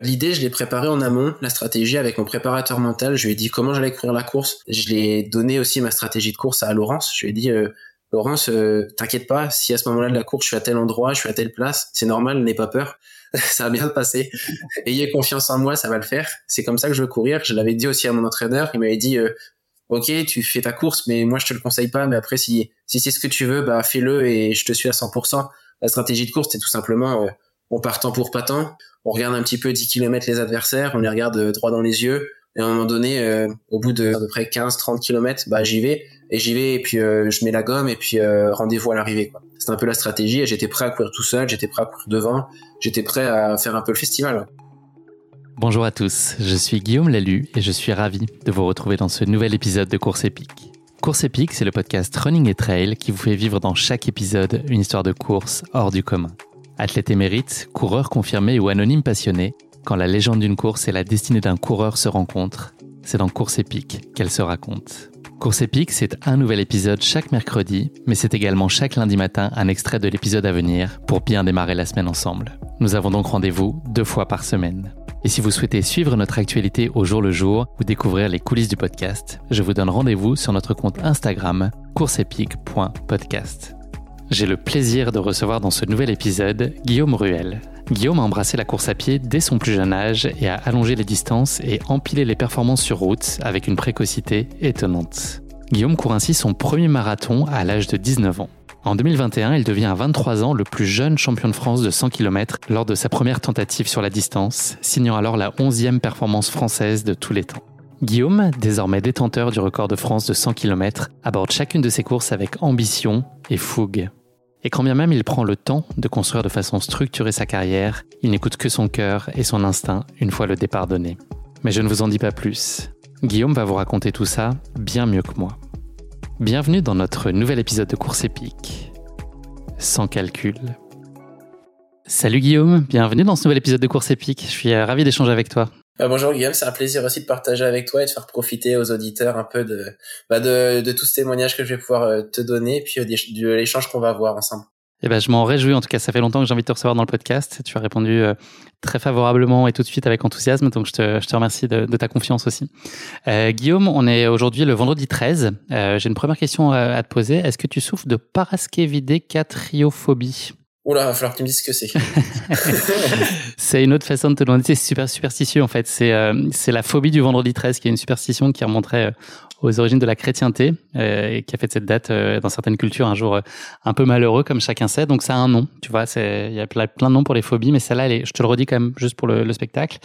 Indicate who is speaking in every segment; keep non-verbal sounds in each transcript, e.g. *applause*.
Speaker 1: L'idée, je l'ai préparée en amont, la stratégie avec mon préparateur mental. Je lui ai dit comment j'allais courir la course. Je l'ai donné aussi ma stratégie de course à Laurence. Je lui ai dit, euh, Laurence, euh, t'inquiète pas, si à ce moment-là de la course, je suis à tel endroit, je suis à telle place, c'est normal, n'aie pas peur. *laughs* ça va bien se passer. *laughs* Ayez confiance en moi, ça va le faire. C'est comme ça que je veux courir. Je l'avais dit aussi à mon entraîneur. Il m'avait dit, euh, ok, tu fais ta course, mais moi je te le conseille pas. Mais après, si si c'est ce que tu veux, bah fais-le et je te suis à 100%. La stratégie de course, c'est tout simplement on part temps pour pas temps, on regarde un petit peu 10 km les adversaires, on les regarde euh, droit dans les yeux, et à un moment donné, euh, au bout de à peu près 15-30 km, bah j'y vais, et j'y vais, et puis euh, je mets la gomme, et puis rendez-vous à l'arrivée. C'est un peu la stratégie, et j'étais prêt à courir tout seul, j'étais prêt à courir devant, j'étais prêt à faire un peu le festival.
Speaker 2: Bonjour à tous, je suis Guillaume Lalu, et je suis ravi de vous retrouver dans ce nouvel épisode de Course épique. Course épique, c'est le podcast Running et Trail qui vous fait vivre dans chaque épisode une histoire de course hors du commun. Athlète émérite, coureur confirmé ou anonyme passionné, quand la légende d'une course et la destinée d'un coureur se rencontrent, c'est dans Course épique qu'elle se raconte. Course épique, c'est un nouvel épisode chaque mercredi, mais c'est également chaque lundi matin un extrait de l'épisode à venir pour bien démarrer la semaine ensemble. Nous avons donc rendez-vous deux fois par semaine. Et si vous souhaitez suivre notre actualité au jour le jour ou découvrir les coulisses du podcast, je vous donne rendez-vous sur notre compte Instagram courseepique.podcast. J'ai le plaisir de recevoir dans ce nouvel épisode Guillaume Ruel. Guillaume a embrassé la course à pied dès son plus jeune âge et a allongé les distances et empilé les performances sur route avec une précocité étonnante. Guillaume court ainsi son premier marathon à l'âge de 19 ans. En 2021, il devient à 23 ans le plus jeune champion de France de 100 km lors de sa première tentative sur la distance, signant alors la 11e performance française de tous les temps. Guillaume, désormais détenteur du record de France de 100 km, aborde chacune de ses courses avec ambition et fougue. Et quand bien même il prend le temps de construire de façon structurée sa carrière, il n'écoute que son cœur et son instinct une fois le départ donné. Mais je ne vous en dis pas plus. Guillaume va vous raconter tout ça bien mieux que moi. Bienvenue dans notre nouvel épisode de Course épique. Sans calcul. Salut Guillaume, bienvenue dans ce nouvel épisode de Course épique. Je suis euh, ravi d'échanger avec toi.
Speaker 1: Bah, bonjour Guillaume, c'est un plaisir aussi de partager avec toi et de faire profiter aux auditeurs un peu de, bah ces témoignages que je vais pouvoir euh, te donner et puis euh, de l'échange qu'on va avoir ensemble.
Speaker 2: Eh ben, je m'en réjouis. En tout cas, ça fait longtemps que j'ai envie de te recevoir dans le podcast. Tu as répondu euh, très favorablement et tout de suite avec enthousiasme. Donc, je te, remercie de, ta confiance aussi. Euh, Guillaume, on est aujourd'hui le vendredi 13. Euh, j'ai une première question à, te poser. Est-ce que tu souffres de paraskevidécatriophobie
Speaker 1: Oula, va falloir que tu me dises ce que c'est. *laughs*
Speaker 2: c'est une autre façon de te demander. C'est super superstitieux en fait. C'est euh, la phobie du vendredi 13 qui est une superstition qui remonterait euh, aux origines de la chrétienté euh, et qui a fait de cette date dans certaines cultures un jour un peu malheureux comme chacun sait. Donc ça a un nom. Tu vois, il y a plein, de noms pour les phobies, mais celle-là, je te le redis quand même juste pour le, le spectacle.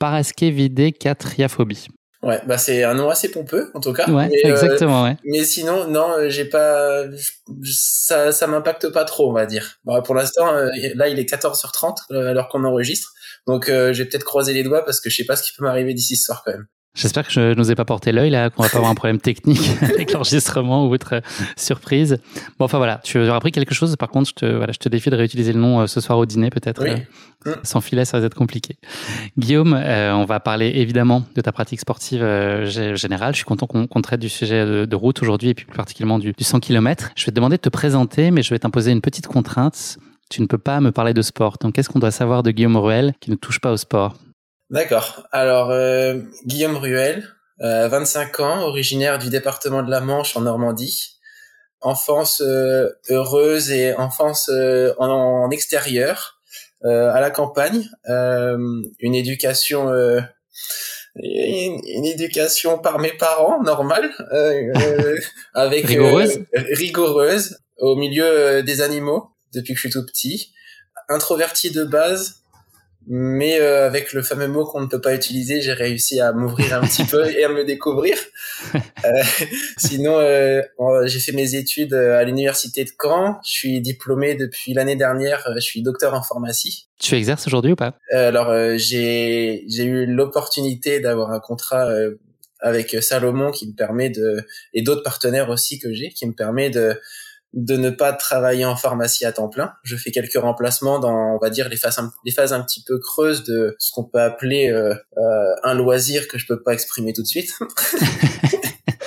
Speaker 2: Paraskevidécatriaphobie.
Speaker 1: Ouais, bah c'est un nom assez pompeux en tout cas.
Speaker 2: Ouais, mais, exactement, ouais.
Speaker 1: Mais sinon, non, j'ai pas, ça, ça m'impacte pas trop, on va dire. Bah, pour l'instant, là, il est 14h30 alors qu'on enregistre, donc j'ai peut-être croisé les doigts parce que je sais pas ce qui peut m'arriver d'ici ce soir quand même.
Speaker 2: J'espère que je ne ai pas porté l'œil là, qu'on va pas avoir un problème technique *laughs* avec l'enregistrement ou autre surprise. Bon, enfin voilà, tu auras appris quelque chose. Par contre, je te, voilà, je te défie de réutiliser le nom ce soir au dîner peut-être.
Speaker 1: Oui.
Speaker 2: sans filet, ça va être compliqué. Guillaume, euh, on va parler évidemment de ta pratique sportive euh, générale. Je suis content qu'on traite du sujet de, route aujourd'hui et puis plus particulièrement du, du 100 km. Je vais te demander de te présenter, mais je vais t'imposer une petite contrainte. Tu ne peux pas me parler de sport. Donc, qu'est-ce qu'on doit savoir de Guillaume Ruel qui ne touche pas au sport?
Speaker 1: D'accord. Alors, euh, Guillaume Ruel, euh, 25 ans, originaire du département de la Manche en Normandie. Enfance euh, heureuse et enfance euh, en, en, extérieur. à la campagne, une éducation une, une, éducation par mes parents normale euh, *laughs* avec
Speaker 2: rigoureuse
Speaker 1: rigoureuse au milieu des animaux depuis que je suis tout petit introverti de base mais euh, avec le fameux mot qu'on ne peut pas utiliser, j'ai réussi à m'ouvrir un petit peu et à me découvrir. *laughs* Euh, sinon, euh, j'ai fait mes études à l'université de Caen. Je suis diplômé depuis l'année dernière. Je suis docteur en pharmacie.
Speaker 2: Tu exerces aujourd'hui ou pas?
Speaker 1: Alors, j'ai j'ai eu l'opportunité d'avoir un contrat avec Salomon qui me permet de et d'autres partenaires aussi que j'ai qui me permet de de ne pas travailler en pharmacie à temps plein. Je fais quelques remplacements dans, on va dire, les phases, les phases un petit peu creuses de ce qu'on peut appeler euh, euh, un loisir que je peux pas exprimer tout de suite. *laughs*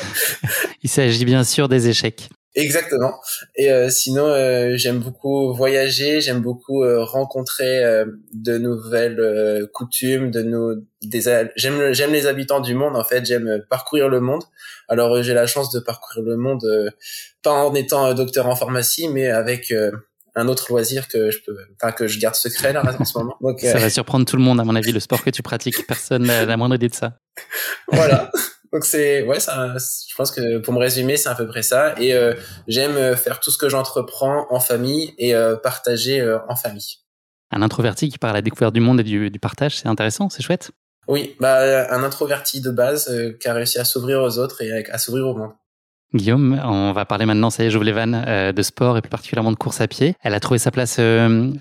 Speaker 1: *laughs*
Speaker 2: Il s'agit bien sûr des échecs.
Speaker 1: Exactement. Et euh, sinon, euh, j'aime beaucoup voyager, j'aime beaucoup euh, rencontrer euh, de nouvelles coutumes, de nos des j'aime j'aime les habitants du monde en fait, j'aime parcourir le monde. Alors j'ai la chance de parcourir le monde pas en étant docteur en pharmacie, mais avec un autre loisir que je peux, enfin que je garde secret là en ce moment.
Speaker 2: Donc, ça va surprendre tout le monde à mon avis le sport que tu pratiques. Personne n'a la moindre idée de ça.
Speaker 1: voilà. *laughs* Donc c'est ouais, ça, je pense que pour me résumer, c'est à peu près ça. Et euh, j'aime euh, faire tout ce que j'entreprends en famille et euh, partager en famille.
Speaker 2: Un introverti qui part à la découverte du monde et du, du partage, c'est intéressant, c'est chouette.
Speaker 1: Oui, bah un introverti de base qui a réussi à s'ouvrir aux autres et à, s'ouvrir au monde.
Speaker 2: Guillaume, on va parler maintenant, ça y est, j'ouvre les vannes, de sport et plus particulièrement de course à pied. Elle a trouvé sa place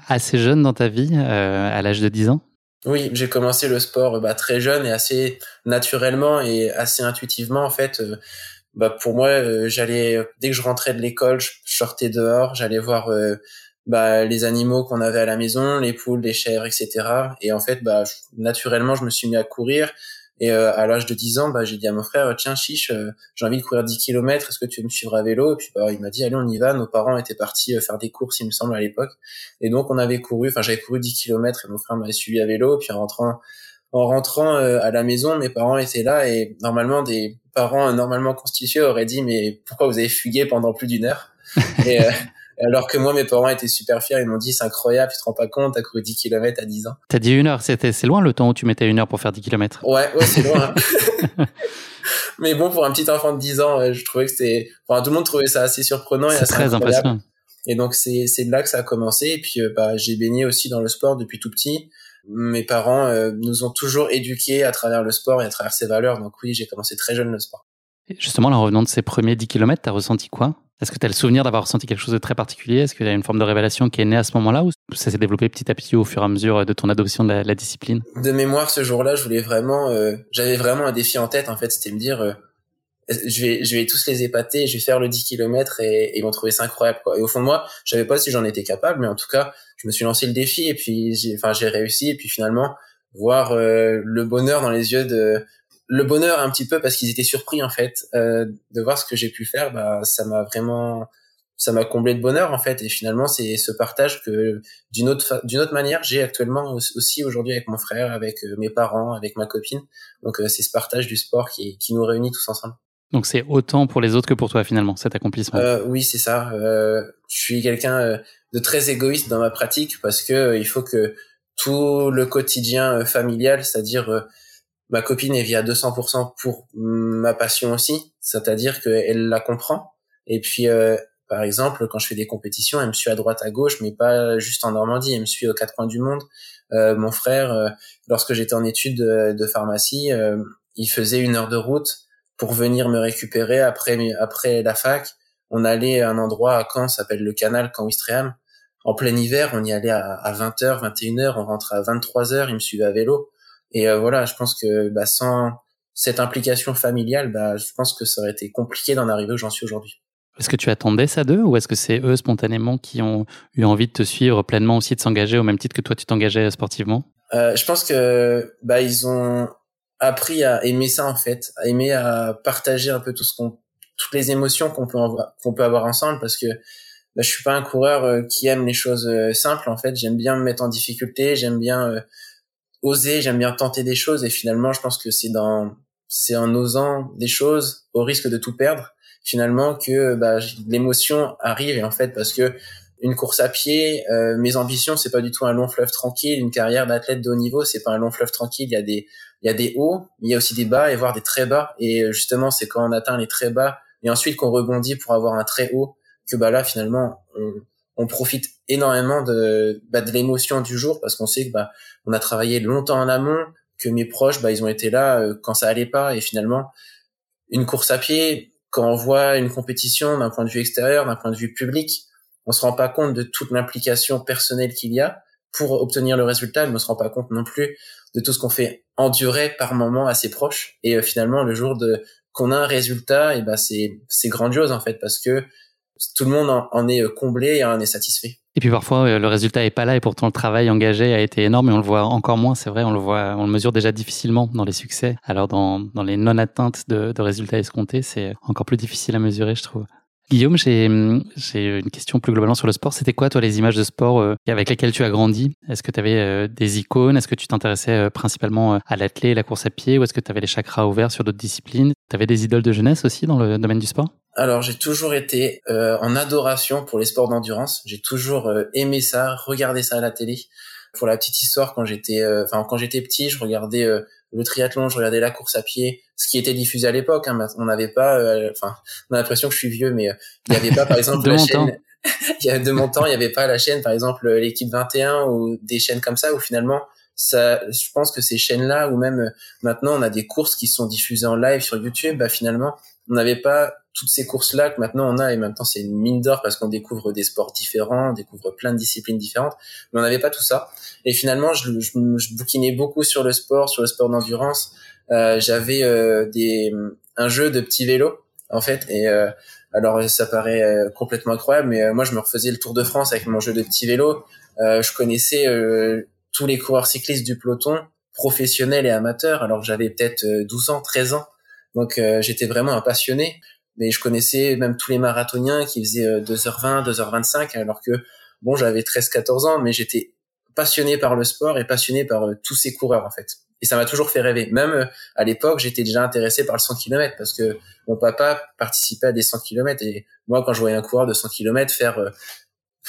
Speaker 2: assez jeune dans ta vie, à l'âge de 10 ans
Speaker 1: oui, j'ai commencé le sport bah, très jeune et assez naturellement et assez intuitivement en fait. Euh, bah, pour moi, euh, j'allais dès que je rentrais de l'école, je sortais dehors, j'allais voir euh, bah, les animaux qu'on avait à la maison, les poules, les chèvres, etc. Et en fait, bah, naturellement, je me suis mis à courir. Et euh, à l'âge de 10 ans, bah, j'ai dit à mon frère, tiens chiche, euh, j'ai envie de courir 10 km, est-ce que tu veux me suivre à vélo? Et puis bah, il m'a dit, allez on y va. Nos parents étaient partis euh, faire des courses, il me semble à l'époque. Et donc on avait couru, enfin j'avais couru 10 km et mon frère m'avait suivi à vélo. Puis en rentrant, en rentrant à la maison, mes parents étaient là et normalement des parents normalement constitués auraient dit, mais pourquoi vous avez fugué pendant plus d'une heure? Et, alors que moi, mes parents étaient super fiers. Ils m'ont dit, c'est incroyable, tu te rends pas compte, t'as couru 10 km à 10 ans.
Speaker 2: T'as dit une heure, c'était, c'est loin le temps où tu mettais une heure pour faire 10 km.
Speaker 1: Ouais, ouais, c'est loin. *laughs* *laughs* Mais bon, pour un petit enfant de 10 ans, je trouvais que c'était, enfin, tout le monde trouvait ça assez surprenant et assez très impressionnant. Et donc, c'est, c'est là que ça a commencé. Et puis, euh, bah, j'ai baigné aussi dans le sport depuis tout petit. Mes parents euh, nous ont toujours éduqués à travers le sport et à travers ses valeurs. Donc oui, j'ai commencé très jeune le sport.
Speaker 2: Justement, en revenant de ces premiers 10 km, t'as ressenti quoi? Est-ce que tu as le souvenir d'avoir ressenti quelque chose de très particulier? Est-ce qu'il y a une forme de révélation qui est née à ce moment-là ou ça s'est développé petit à petit au fur et à mesure de ton adoption de la, discipline?
Speaker 1: De mémoire, ce jour-là, je voulais vraiment, euh, j'avais vraiment un défi en tête. En fait, c'était me dire, euh, je vais, je vais tous les épater, je vais faire le 10 km et, ils vont trouver ça incroyable. Quoi. Et au fond de moi, je savais pas si j'en étais capable, mais en tout cas, je me suis lancé le défi et puis, enfin, j'ai réussi. Et puis finalement, voir euh, le bonheur dans les yeux de le bonheur un petit peu parce qu'ils étaient surpris en fait euh, de voir ce que j'ai pu faire bah ça m'a vraiment ça m'a comblé de bonheur en fait. Et finalement c'est ce partage que d'une autre d'une autre manière j'ai actuellement aussi aujourd'hui avec mon frère avec euh, mes parents avec ma copine. Donc euh, c'est ce partage du sport qui qui nous réunit tous ensemble.
Speaker 2: Donc c'est autant pour les autres que pour toi finalement cet accomplissement.
Speaker 1: Euh, oui c'est ça. Je suis quelqu'un de très égoïste dans ma pratique parce que il faut que tout le quotidien familial c'est-à-dire ma copine vit à 200% pour ma passion aussi, c'est-à-dire qu'elle la comprend. Et puis, euh, par exemple, quand je fais des compétitions, elle me suit à droite, à gauche, mais pas juste en Normandie, elle me suit aux quatre coins du monde. Euh, mon frère, euh, lorsque j'étais en études de, pharmacie, il faisait une heure de route pour venir me récupérer après après la fac. On allait à un endroit à Caen, s'appelle le Canal, Caen Ouistreham. En plein hiver, on y allait à, à 20h, 21h, on rentrait à 23h, il me suivait à vélo. Et euh, voilà, je pense que bah, sans cette implication familiale, bah, je pense que ça aurait été compliqué d'en arriver où j'en suis aujourd'hui.
Speaker 2: Est-ce que tu attendais ça d'eux ou est-ce que c'est eux spontanément qui ont eu envie de te suivre pleinement aussi, de s'engager au même titre que toi tu t'engageais sportivement?
Speaker 1: Euh, Je pense que bah ils ont appris à aimer ça en fait, à aimer à partager un peu tout ce qu'on, toutes les émotions qu'on peut qu'on peut avoir ensemble parce que bah, je suis pas un coureur euh, qui aime les choses euh, simples en fait. J'aime bien me mettre en difficulté, j'aime bien oser, j'aime bien tenter des choses et finalement je pense que c'est dans c'est en osant des choses au risque de tout perdre finalement que bah, l'émotion arrive et en fait parce que une course à pied, euh, mes ambitions, c'est pas du tout un long fleuve tranquille. Une carrière d'athlète de haut niveau, c'est pas un long fleuve tranquille. Il y a des, il y a des hauts, il y a aussi des bas et voire des très bas. Et euh, justement, c'est quand on atteint les très bas et ensuite qu'on rebondit pour avoir un très haut que bah là finalement on, on profite énormément de, bah, de l'émotion du jour parce qu'on sait que bah on a travaillé longtemps en amont, que mes proches bah ils ont été là euh, quand ça allait pas et finalement une course à pied quand on voit une compétition d'un point de vue extérieur, d'un point de vue public, on se rend pas compte de toute l'implication personnelle qu'il y a pour obtenir le résultat, on se rend pas compte non plus de tout ce qu'on fait endurer par moment à ses proches. Et euh, finalement, le jour de qu'on a un résultat, et ben c'est c'est grandiose en fait parce que tout le monde en, est comblé et en est satisfait.
Speaker 2: Et puis parfois euh, le résultat est pas là et pourtant le travail engagé a été énorme et on le voit encore moins, c'est vrai, on le voit, on le mesure déjà difficilement dans les succès. Alors dans, dans les non atteintes de, résultats escomptés, c'est encore plus difficile à mesurer, je trouve. Guillaume, j'ai une question plus globalement sur le sport. C'était quoi, toi, les images de sport euh, avec lesquelles tu as grandi? Est-ce que tu avais euh, des icônes? Est-ce que tu t'intéressais euh, principalement à l'athlé, la course à pied? Ou est-ce que tu avais les chakras ouverts sur d'autres disciplines? Tu avais des idoles de jeunesse aussi dans le domaine du sport?
Speaker 1: Alors j'ai toujours été en adoration pour les sports d'endurance. J'ai toujours aimé ça, regardé ça à la télé. Pour la petite histoire, quand j'étais, enfin quand j'étais petit, je regardais le triathlon, je regardais la course à pied, ce qui était diffusé à l'époque. Hein, on n'avait pas, euh, enfin, on a l'impression que je suis vieux, mais euh, il n'y avait pas, par *laughs* exemple, la chaîne. *laughs* il y a de mon temps, il n'y avait pas la chaîne, par exemple, l'équipe 21 ou des chaînes comme ça où finalement, ça, je pense que ces chaînes-là, ou même euh, maintenant, on a des courses qui sont diffusées en live sur YouTube, bah finalement, on n'avait pas toutes ces courses-là que maintenant on a et maintenant c'est une mine d'or parce qu'on découvre des sports différents, on découvre plein de disciplines différentes, mais on n'avait pas tout ça. Et finalement, je, je, je, bouquinais beaucoup sur le sport, sur le sport d'endurance. Euh, J'avais euh, des un jeu de petits vélos en fait et euh, alors ça paraît euh, complètement incroyable, mais euh, moi je me refaisais le Tour de France avec mon jeu de petits vélos. je connaissais tous les coureurs cyclistes du peloton, professionnels et amateurs, alors j'avais peut-être 12 ans, 13 ans. Donc j'étais vraiment un passionné mais je connaissais même tous les marathoniens qui faisaient 2h20, 2h25, alors que bon, j'avais 13-14 ans, mais j'étais passionné par le sport et passionné par euh, tous ces coureurs en fait. Et ça m'a toujours fait rêver. Même euh, à l'époque, j'étais déjà intéressé par le 100 km parce que mon papa participait à des 100 km et moi, quand je voyais un coureur de 100 km faire euh,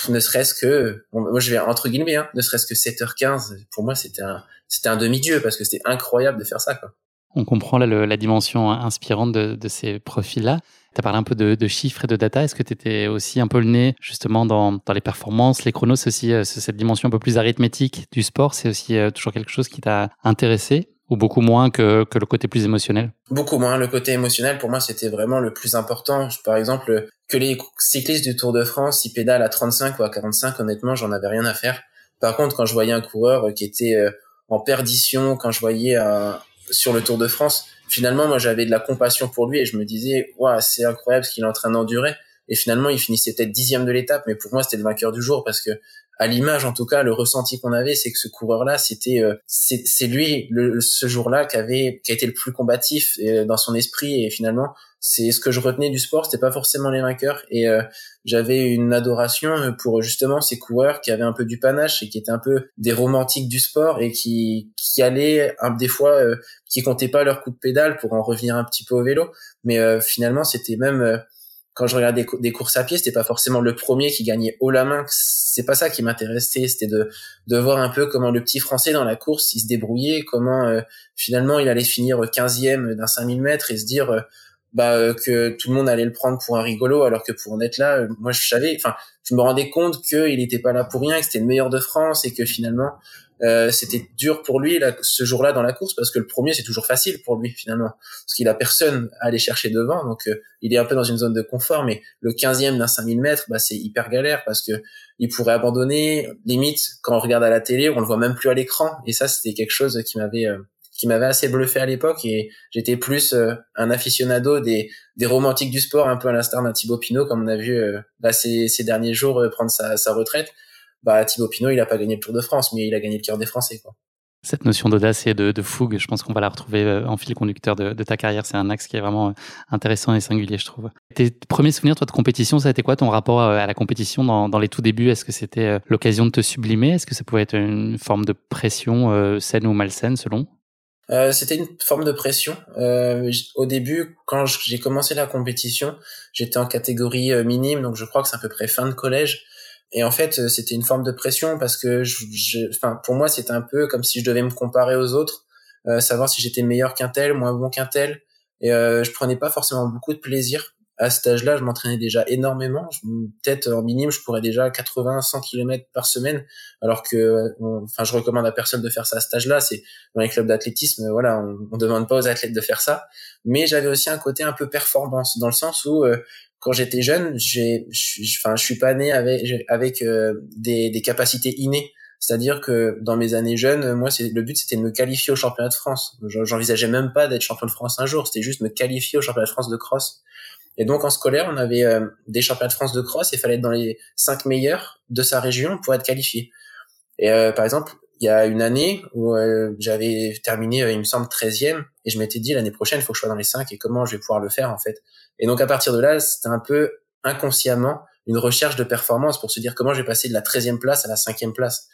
Speaker 1: ne serait-ce que, moi je vais entre guillemets, hein, ne serait-ce que 7h15, pour moi c'était un, un demi-dieu parce que c'était incroyable de faire ça. Quoi.
Speaker 2: On comprend la dimension inspirante de, ces profils-là. Tu as parlé un peu de, chiffres et de data. Est-ce que tu étais aussi un peu le nez justement dans, les performances Les chronos, c'est aussi euh, cette dimension un peu plus arithmétique du sport. C'est aussi euh, toujours quelque chose qui t'a intéressé ou beaucoup moins que, le côté plus émotionnel?
Speaker 1: Beaucoup moins. Le côté émotionnel, pour moi, c'était vraiment le plus important. Par exemple, que les cyclistes du Tour de France, ils pédalent à 35 ou à 45, honnêtement, j'en avais rien à faire. Par contre, quand je voyais un coureur qui était euh, en perdition, quand je voyais un, sur le Tour de France, finalement, moi, j'avais de la compassion pour lui et je me disais, waouh, c'est incroyable ce qu'il est en train d'endurer. Et finalement, il finissait peut-être dixième de l'étape, mais pour moi, c'était le vainqueur du jour parce que, à l'image, en tout cas, le ressenti qu'on avait, c'est que ce coureur-là, c'était, euh, c'est lui, le, ce jour-là, qui avait, qui a été le plus combatif euh, dans son esprit. Et finalement, c'est ce que je retenais du sport, c'était pas forcément les vainqueurs. Et euh, j'avais une adoration pour justement ces coureurs qui avaient un peu du panache et qui étaient un peu des romantiques du sport et qui qui allaient des fois euh, qui comptaient pas leur coup de pédale pour en revenir un petit peu au vélo, mais euh, finalement c'était même quand je regardais des, courses à pied, c'était pas forcément le premier qui gagnait haut la main. C'est pas ça qui m'intéressait. C'était de, de voir un peu comment le petit français dans la course, il se débrouillait, comment finalement il allait finir 15e d'un 5000 mètres et se dire, bah euh, que tout le monde allait le prendre pour un rigolo alors que pour en être là euh, moi je savais enfin je me rendais compte qu'il n'était pas là pour rien que c'était le meilleur de France et que finalement euh, c'était dur pour lui là, ce jour-là dans la course parce que le premier c'est toujours facile pour lui finalement parce qu'il a personne à aller chercher devant donc il est un peu dans une zone de confort mais le 15e d'un 5000 mètres bah c'est hyper galère parce que il pourrait abandonner limite quand on regarde à la télé on le voit même plus à l'écran et ça c'était quelque chose qui m'avait qui m'avait assez bluffé à l'époque et j'étais plus euh, un aficionado des, des romantiques du sport, un peu à l'instar d'un Thibaut Pinot, comme on a vu euh, bah, ces, ces derniers jours euh, prendre sa, sa retraite. Bah, Thibaut Pinot, il a pas gagné le Tour de France, mais il a gagné le cœur des Français. Quoi.
Speaker 2: Cette notion d'audace et de, de, fougue, je pense qu'on va la retrouver en fil conducteur de, de ta carrière. C'est un axe qui est vraiment intéressant et singulier, je trouve. Tes premiers souvenirs, toi, de compétition, ça a été quoi ton rapport à la compétition dans, dans les tout débuts? Est-ce que c'était l'occasion de te sublimer? Est-ce que ça pouvait être une forme de pression saine ou malsaine, selon?
Speaker 1: Euh, c'était une forme de pression. Euh, au début, quand j'ai commencé la compétition, j'étais en catégorie euh, minime, donc je crois que c'est à peu près fin de collège. Et en fait, c'était une forme de pression parce que, je, enfin, pour moi, c'était un peu comme si je devais me comparer aux autres, savoir si j'étais meilleur qu'un tel, moins bon qu'un tel. Et je prenais pas forcément beaucoup de plaisir à cet âge-là, je m'entraînais déjà énormément. Peut-être en minime, je pourrais déjà 80, 100 km par semaine, alors que, enfin, je recommande à personne de faire ça à cet âge-là. C'est dans les clubs d'athlétisme, voilà, on, on demande pas aux athlètes de faire ça. Mais j'avais aussi un côté un peu performance, dans le sens où euh, quand j'étais jeune, j'ai, enfin, je suis pas né avec avec euh, des, des capacités innées. C'est-à-dire que dans mes années jeunes, moi, c'est le but, c'était de me qualifier au championnat de France. J'envisageais même pas d'être champion de France un jour. C'était juste me qualifier au championnat de France de cross. Et donc en scolaire, on avait euh, des championnats de France de cross il fallait être dans les cinq meilleurs de sa région pour être qualifié. Et euh, par exemple, il y a une année où euh, j'avais terminé, il me semble, 13e, et je m'étais dit l'année prochaine, il faut que je sois dans les cinq et comment je vais pouvoir le faire en fait. Et donc à partir de là, c'était un peu inconsciemment une recherche de performance pour se dire comment je vais passer de la 13e place à la cinquième place.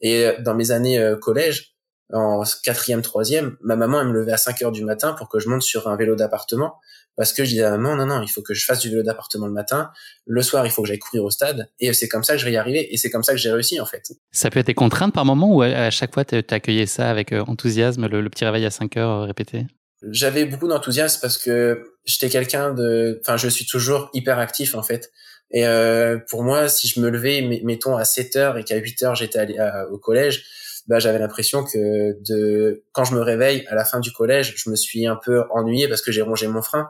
Speaker 1: Et dans mes années collège, en quatrième, troisième, ma maman elle me levait à 5 heures du matin pour que je monte sur un vélo d'appartement parce que je disais à maman non non il faut que je fasse du vélo d'appartement le matin, le soir il faut que j'aille courir au stade et c'est comme ça que je vais y arriver et c'est comme ça que j'ai réussi en fait.
Speaker 2: Ça peut être des contraintes par moment ou à chaque fois tu accueillais ça avec euh, enthousiasme le, petit réveil à 5 heures euh, répété?
Speaker 1: J'avais beaucoup d'enthousiasme parce que j'étais quelqu'un de enfin je suis toujours hyper actif en fait. Et euh, pour moi, si je me levais, mettons à 7 heures et qu'à 8 heures j'étais allé au collège, bah, j'avais l'impression que de quand je me réveille à la fin du collège, je me suis un peu ennuyé parce que j'ai rongé mon frein.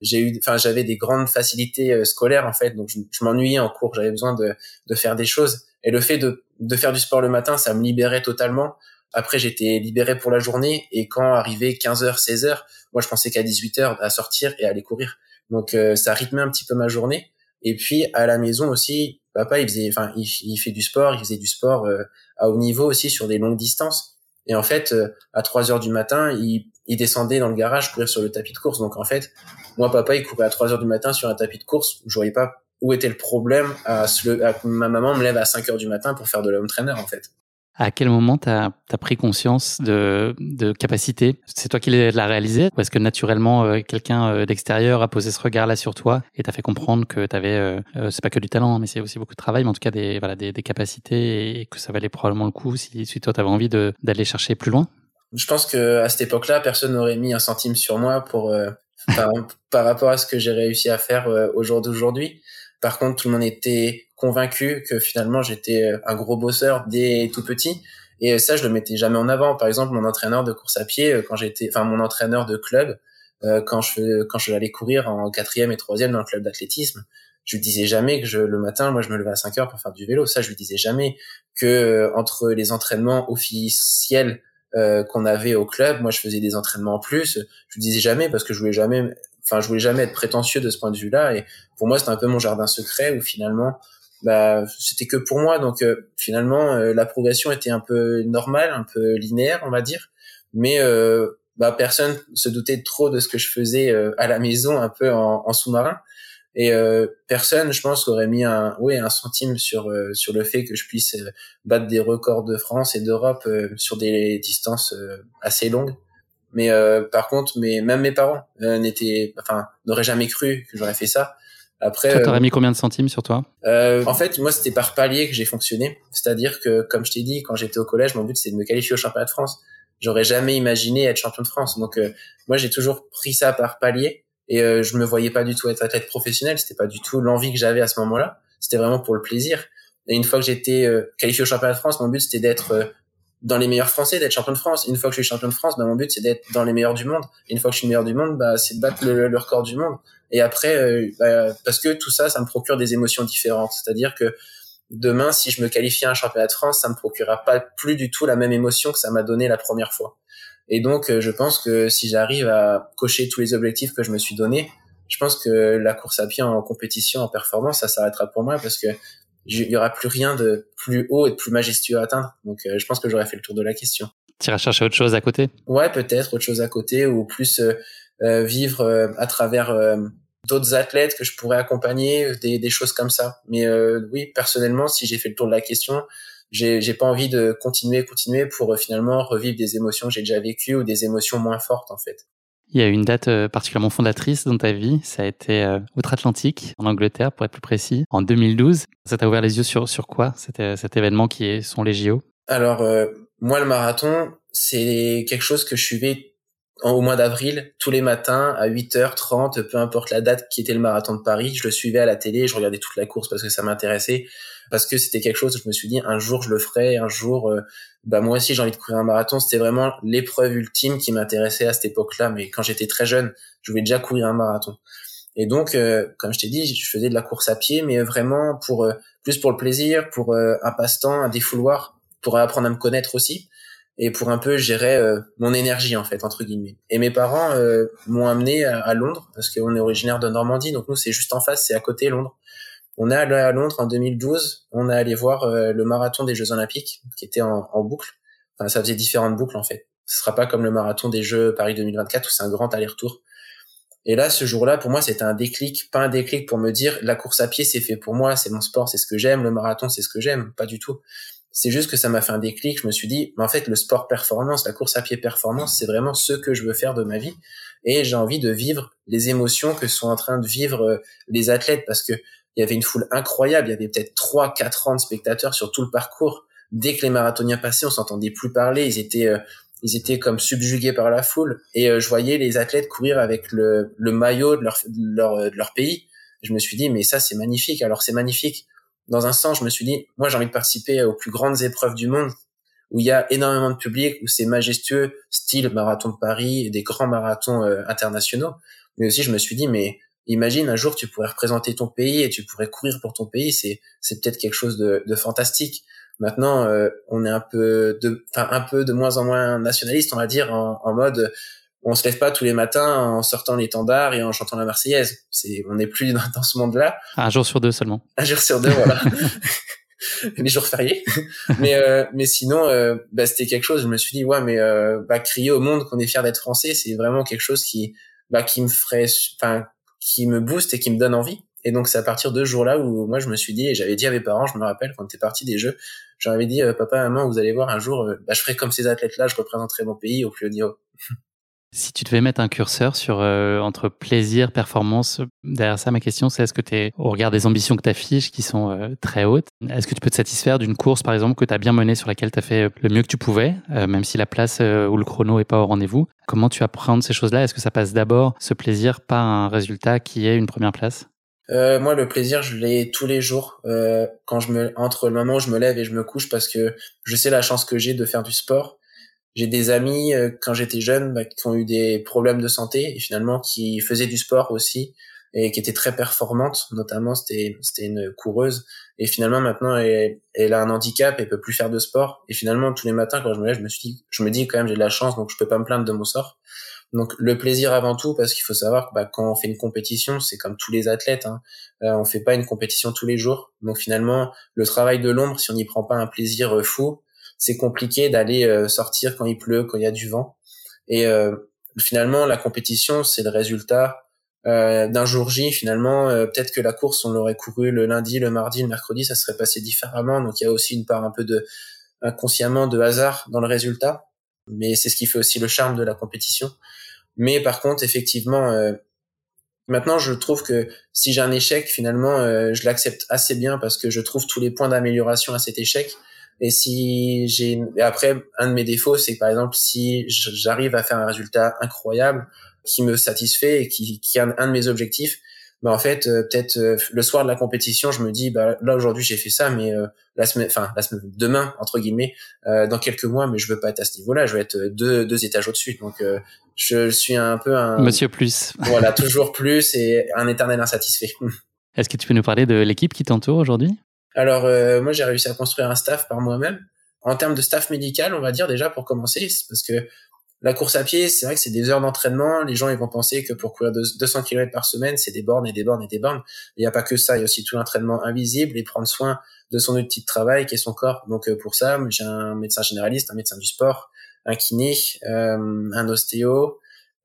Speaker 1: J'ai eu, enfin, j'avais des grandes facilités euh, scolaires en fait, donc je, m'ennuyais en cours. J'avais besoin de, de faire des choses. Et le fait de, de faire du sport le matin, ça me libérait totalement. Après, j'étais libéré pour la journée et quand arrivait 15h, 16h, moi je pensais qu'à 18h à sortir et aller courir. Donc euh, ça rythmait un petit peu ma journée. Et puis à la maison aussi, papa il faisait, enfin il, fait du sport, il faisait du sport euh, à haut niveau aussi sur des longues distances. Et en fait, euh, à 3 heures du matin, il, il, descendait dans le garage courir sur le tapis de course. Donc en fait, moi papa il courait à 3 heures du matin sur un tapis de course. Je voyais pas où était le problème à, se à ma maman me lève à 5 heures du matin pour faire de l'home trainer en fait.
Speaker 2: À quel moment tu as, pris conscience de, de capacité? C'est toi qui l'as réalisé? Ou est-ce que naturellement, euh, quelqu'un euh, d'extérieur a posé ce regard-là sur toi et t'a fait comprendre que tu avais, euh, c'est pas que du talent, hein, mais c'est aussi beaucoup de travail, mais en tout cas des, voilà, des, des capacités et que ça valait probablement le coup si, si toi tu avais envie d'aller chercher plus loin?
Speaker 1: Je pense que à cette époque-là, personne n'aurait mis un centime sur moi pour, par, *laughs* par, rapport à ce que j'ai réussi à faire au jour d'aujourd'hui. Par contre, tout le monde était convaincu que finalement j'étais euh, un gros bosseur dès tout petit. Et ça, je le mettais jamais en avant. Par exemple, mon entraîneur de course à pied, euh, quand j'étais, enfin mon entraîneur de club, euh, quand je quand je allais courir en quatrième et troisième dans le club d'athlétisme, je lui disais jamais que je, le matin, moi, je me levais à 5 heures pour faire du vélo. Ça, je lui disais jamais que entre les entraînements officiels qu'on avait au club, moi, je faisais des entraînements en plus. Je lui disais jamais parce que je voulais jamais, enfin, je voulais jamais être prétentieux de ce point de vue-là. Et pour moi, c'était un peu mon jardin secret où finalement, bah c'était que pour moi donc euh, finalement euh, la progression était un peu normale un peu linéaire on va dire. Mais euh, bah personne se doutait trop de ce que je faisais à la maison un peu en, en sous-marin. Et personne je pense aurait mis un oui un centime sur sur le fait que je puisse battre des records de France et d'Europe sur des distances assez longues. Mais par contre mais même mes parents n'étaient enfin n'auraient jamais cru que j'aurais fait ça
Speaker 2: après, toi, t'aurais euh, mis combien de centimes sur toi?
Speaker 1: euh, En fait, moi, c'était par palier que j'ai fonctionné. C'est-à-dire que, comme je t'ai dit, quand j'étais au collège, mon but c'est de me qualifier au championnat de France. J'aurais jamais imaginé être champion de France. Donc, euh, moi, j'ai toujours pris ça par palier et euh, je me voyais pas du tout être athlète professionnel. C'était pas du tout l'envie que j'avais à ce moment-là. C'était vraiment pour le plaisir. Et une fois que j'étais euh, qualifié au championnat de France, mon but c'était d'être dans les meilleurs Français, d'être champion de France. Une fois que je suis champion de France, bah, mon but c'est d'être dans les meilleurs du monde. Et une fois que je suis meilleur du monde, bah, c'est de battre le, le, record du monde. Et après, euh, bah, parce que tout ça, ça me procure des émotions différentes. C'est-à-dire que demain, si je me qualifie à un championnat de France, ça me procurera pas plus du tout la même émotion que ça m'a donné la première fois. Et donc, euh, je pense que si j'arrive à cocher tous les objectifs que je me suis donné, je pense que la course à pied en compétition, en performance, ça s'arrêtera pour moi parce que il y aura plus rien de plus haut et de plus majestueux à atteindre. Donc, euh, je pense que j'aurais fait le tour de la question.
Speaker 2: Tu iras chercher autre chose à côté?
Speaker 1: Ouais, peut-être autre chose à côté ou plus euh, vivre euh, à travers euh, d'autres athlètes que je pourrais accompagner, des, des choses comme ça. Mais oui, personnellement, si j'ai fait le tour de la question, j'ai j'ai pas envie de continuer continuer pour finalement revivre des émotions que j'ai déjà vécues ou des émotions moins fortes en fait.
Speaker 2: Il y a une date euh, particulièrement fondatrice dans ta vie, ça a été euh, outre-Atlantique, en Angleterre pour être plus précis, en 2012. Ça t'a ouvert les yeux sur, sur quoi C'était cet événement qui est, sont les JO
Speaker 1: Alors, euh, moi, le marathon, c'est quelque chose que je suivais au mois d'avril, tous les matins à 8h30, peu importe la date qui était le marathon de Paris, je le suivais à la télé, je regardais toute la course parce que ça m'intéressait, parce que c'était quelque chose je me suis dit un jour je le ferai, un jour euh, bah moi aussi j'ai envie de courir un marathon, c'était vraiment l'épreuve ultime qui m'intéressait à cette époque-là, mais quand j'étais très jeune, je voulais déjà courir un marathon. Et donc, euh, comme je t'ai dit, je faisais de la course à pied, mais vraiment pour euh, plus pour le plaisir, pour un passe-temps, un défouloir, pour apprendre à me connaître aussi et pour un peu gérer euh, mon énergie en fait entre guillemets. Et mes parents euh, m'ont amené à, Londres parce qu'on est originaire de Normandie, donc nous c'est juste en face, c'est à côté Londres. On est allé à Londres en 2012, on est allé voir euh, le marathon des Jeux Olympiques qui était en, en, boucle. Enfin, ça faisait différentes boucles en fait. Ce sera pas comme le marathon des Jeux Paris 2024 où c'est un grand aller-retour. Et là, ce jour-là, pour moi, c'était un déclic, pas un déclic pour me dire la course à pied, c'est fait pour moi, c'est mon sport, c'est ce que j'aime, le marathon, c'est ce que j'aime, pas du tout. C'est juste que ça m'a fait un déclic. Je me suis dit, mais en fait, le sport performance, la course à pied performance, c'est vraiment ce que je veux faire de ma vie. Et j'ai envie de vivre les émotions que sont en train de vivre euh, les athlètes parce que il y avait une foule incroyable. Il y avait peut-être trois, quatre ans de spectateurs sur tout le parcours. Dès que les marathoniens passaient, on s'entendait plus parler. Ils étaient, euh, ils étaient comme subjugués par la foule. Et euh, je voyais les athlètes courir avec le, le maillot de leur, de leur, de leur pays. Je me suis dit, mais ça, c'est magnifique. Alors, c'est magnifique dans un sens, je me suis dit, moi, j'ai envie de participer aux plus grandes épreuves du monde, où il y a énormément de public, où c'est majestueux, style marathon de Paris des grands marathons euh, internationaux. Mais aussi, je me suis dit, mais imagine un jour tu pourrais représenter ton pays et tu pourrais courir pour ton pays. C'est c'est peut-être quelque chose de, fantastique. Maintenant, euh, on est un peu de, enfin un peu de moins en moins nationaliste, on va dire, en mode on se lève pas tous les matins en sortant l'étendard et en chantant la Marseillaise. C'est, on n'est plus dans, ce monde-là.
Speaker 2: Un jour sur deux seulement.
Speaker 1: Un jour sur deux, voilà. *laughs* *laughs* les jours fériés. mais euh, mais sinon, euh, bah, c'était quelque chose. Je me suis dit ouais, mais euh, bah, crier au monde qu'on est fier d'être français, c'est vraiment quelque chose qui bah, qui me ferait, enfin, qui me booste et qui me donne envie. Et donc c'est à partir de ce jour-là où moi je me suis dit et j'avais dit à mes parents, je me rappelle quand t'es parti des jeux, j'avais dit papa, maman, vous allez voir un jour, bah, je ferai comme ces athlètes-là, je représenterai mon pays au plus haut niveau.
Speaker 2: Si tu devais mettre un curseur sur euh, entre plaisir, performance, derrière ça, ma question, c'est est-ce que tu es, au regard des ambitions que tu affiches, qui sont euh, très hautes, est-ce que tu peux te satisfaire d'une course, par exemple, que tu as bien menée, sur laquelle tu as fait le mieux que tu pouvais, euh, même si la place ou le chrono est pas au rendez-vous? Comment tu apprends ces choses-là? Est-ce que ça passe d'abord, ce plaisir, par un résultat qui est une première place?
Speaker 1: Moi, le plaisir, je l'ai tous les jours quand je me entre le moment où je me lève et je me couche parce que je sais la chance que j'ai de faire du sport j'ai des amis euh, quand j'étais jeune bah, qui ont eu des problèmes de santé et finalement qui faisaient du sport aussi et qui étaient très performantes. Notamment, c'était c'était une coureuse et finalement maintenant elle, elle a un handicap, elle peut plus faire de sport. Et finalement tous les matins quand je me lève, je me suis je me dis quand même j'ai de la chance donc je peux pas me plaindre de mon sort. Donc le plaisir avant tout parce qu'il faut savoir que bah, quand on fait une compétition, c'est comme tous les athlètes, hein, euh, on fait pas une compétition tous les jours. Donc finalement le travail de l'ombre, si on n'y prend pas un plaisir euh, fou, c'est compliqué d'aller euh, sortir quand il pleut, quand il y a du vent. Et euh, finalement, la compétition, c'est le résultat euh, d'un jour J. Finalement, peut-être que la course, on l'aurait couru le lundi, le mardi, le mercredi, ça serait passé différemment. Donc il y a aussi une part un peu de inconsciemment de hasard dans le résultat. Mais c'est ce qui fait aussi le charme de la compétition. Mais par contre, effectivement, Maintenant, je trouve que si j'ai un échec, finalement, je l'accepte assez bien parce que je trouve tous les points d'amélioration à cet échec. Et si j'ai après un de mes défauts, c'est que par exemple si j'arrive à faire un résultat incroyable qui me satisfait et qui, qui est un, de mes objectifs, bah en fait euh, peut-être euh, le soir de la compétition, je me dis bah là aujourd'hui j'ai fait ça, mais euh, la semaine, enfin la semaine demain entre guillemets, dans quelques mois, mais je veux pas être à ce niveau-là, je veux être deux deux étages au-dessus. Donc je suis un peu un
Speaker 2: Monsieur plus.
Speaker 1: voilà *laughs* toujours plus et un éternel insatisfait.
Speaker 2: Est-ce que tu peux nous parler de l'équipe qui t'entoure aujourd'hui?
Speaker 1: Alors euh, moi j'ai réussi à construire un staff par moi-même. En termes de staff médical, on va dire déjà pour commencer, parce que la course à pied, c'est vrai que c'est des heures d'entraînement. Les gens ils vont penser que pour courir 200 km par semaine, c'est des bornes et des bornes et des bornes. Il n'y a pas que ça, il y a aussi tout l'entraînement invisible et prendre soin de son outil de travail qui est son corps. Donc euh, pour ça, j'ai un médecin généraliste, un médecin du sport, un kiné, euh, un ostéo,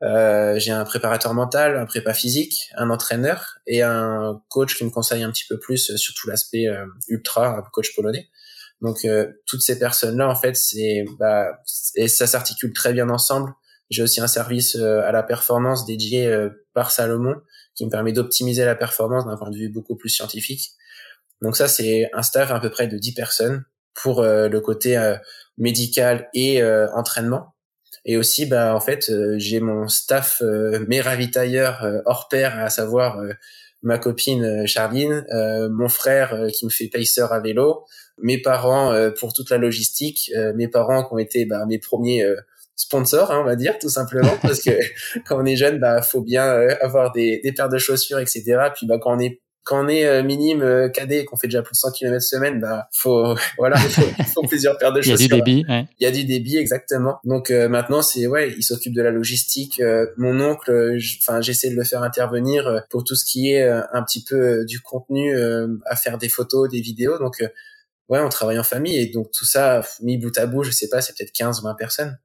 Speaker 1: euh, j'ai un préparateur mental, un prépa physique, un entraîneur et un coach qui me conseille un petit peu plus sur tout l'aspect euh, ultra, coach polonais. Donc euh, toutes ces personnes-là, en fait, c'est bah, et ça s'articule très bien ensemble. J'ai aussi un service à la performance dédié par Salomon qui me permet d'optimiser la performance d'un point de vue beaucoup plus scientifique. Donc ça, c'est un staff à peu près de 10 personnes pour le côté médical et entraînement. Et aussi, bah, en fait, j'ai mon staff, mes ravitailleurs hors pair, à savoir ma copine Charline, mon frère qui me fait pacer à vélo, mes parents pour toute la logistique, mes parents qui ont été bah, mes premiers sponsors, hein, on va dire, tout simplement, parce que *laughs* quand on est jeune, bah, faut bien avoir des, des paires de chaussures, etc. Puis bah, quand on est quand on est euh, minime euh, cadet et qu'on fait déjà plus de 100 km semaine, bah faut *laughs* voilà, il faut, plusieurs paires de chaussures.
Speaker 2: Il y a du débit.
Speaker 1: Il y a du débit exactement. Donc euh, maintenant c'est ouais, il s'occupe de la logistique. mon oncle, enfin j'essaie de le faire intervenir pour tout ce qui est un petit peu du contenu, à faire des photos, des vidéos. Donc ouais, on travaille en famille et donc tout ça mis bout à bout, je sais pas, c'est peut-être 15 20 personnes.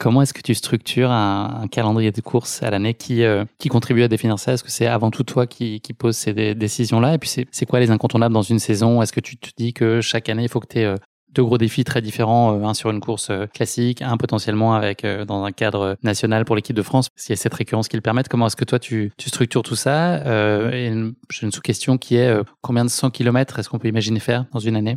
Speaker 2: Comment est-ce que tu structures un, calendrier de courses à l'année qui, euh, qui contribue à définir ça? Est-ce que c'est avant tout toi qui, qui poses ces décisions-là? Et puis, c'est quoi les incontournables dans une saison? Est-ce que tu te dis que chaque année, il faut que tu aies euh, deux gros défis très différents, euh, un sur une course classique, un potentiellement avec dans un cadre national pour l'équipe de France, s'il y a cette récurrence qui le permette. Comment est-ce que toi tu, tu structures tout ça? Et j'ai une sous-question qui est combien de 100 km est-ce qu'on peut imaginer faire dans une année?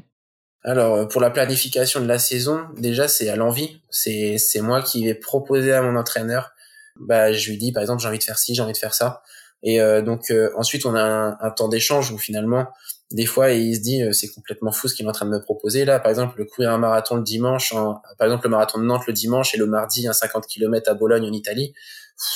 Speaker 1: Alors euh, pour la planification de la saison, déjà c'est à l'envie. C'est c'est moi qui vais proposer à mon entraîneur. Bah je lui dis par exemple j'ai envie de faire ci, j'ai envie de faire ça. Et euh, donc euh, ensuite on a un, temps d'échange où finalement des fois il se dit c'est complètement fou ce qu'il est en train de me proposer là. Par exemple le courir un marathon le dimanche, par exemple le marathon de Nantes le dimanche et le mardi un 50 km à Bologne en Italie.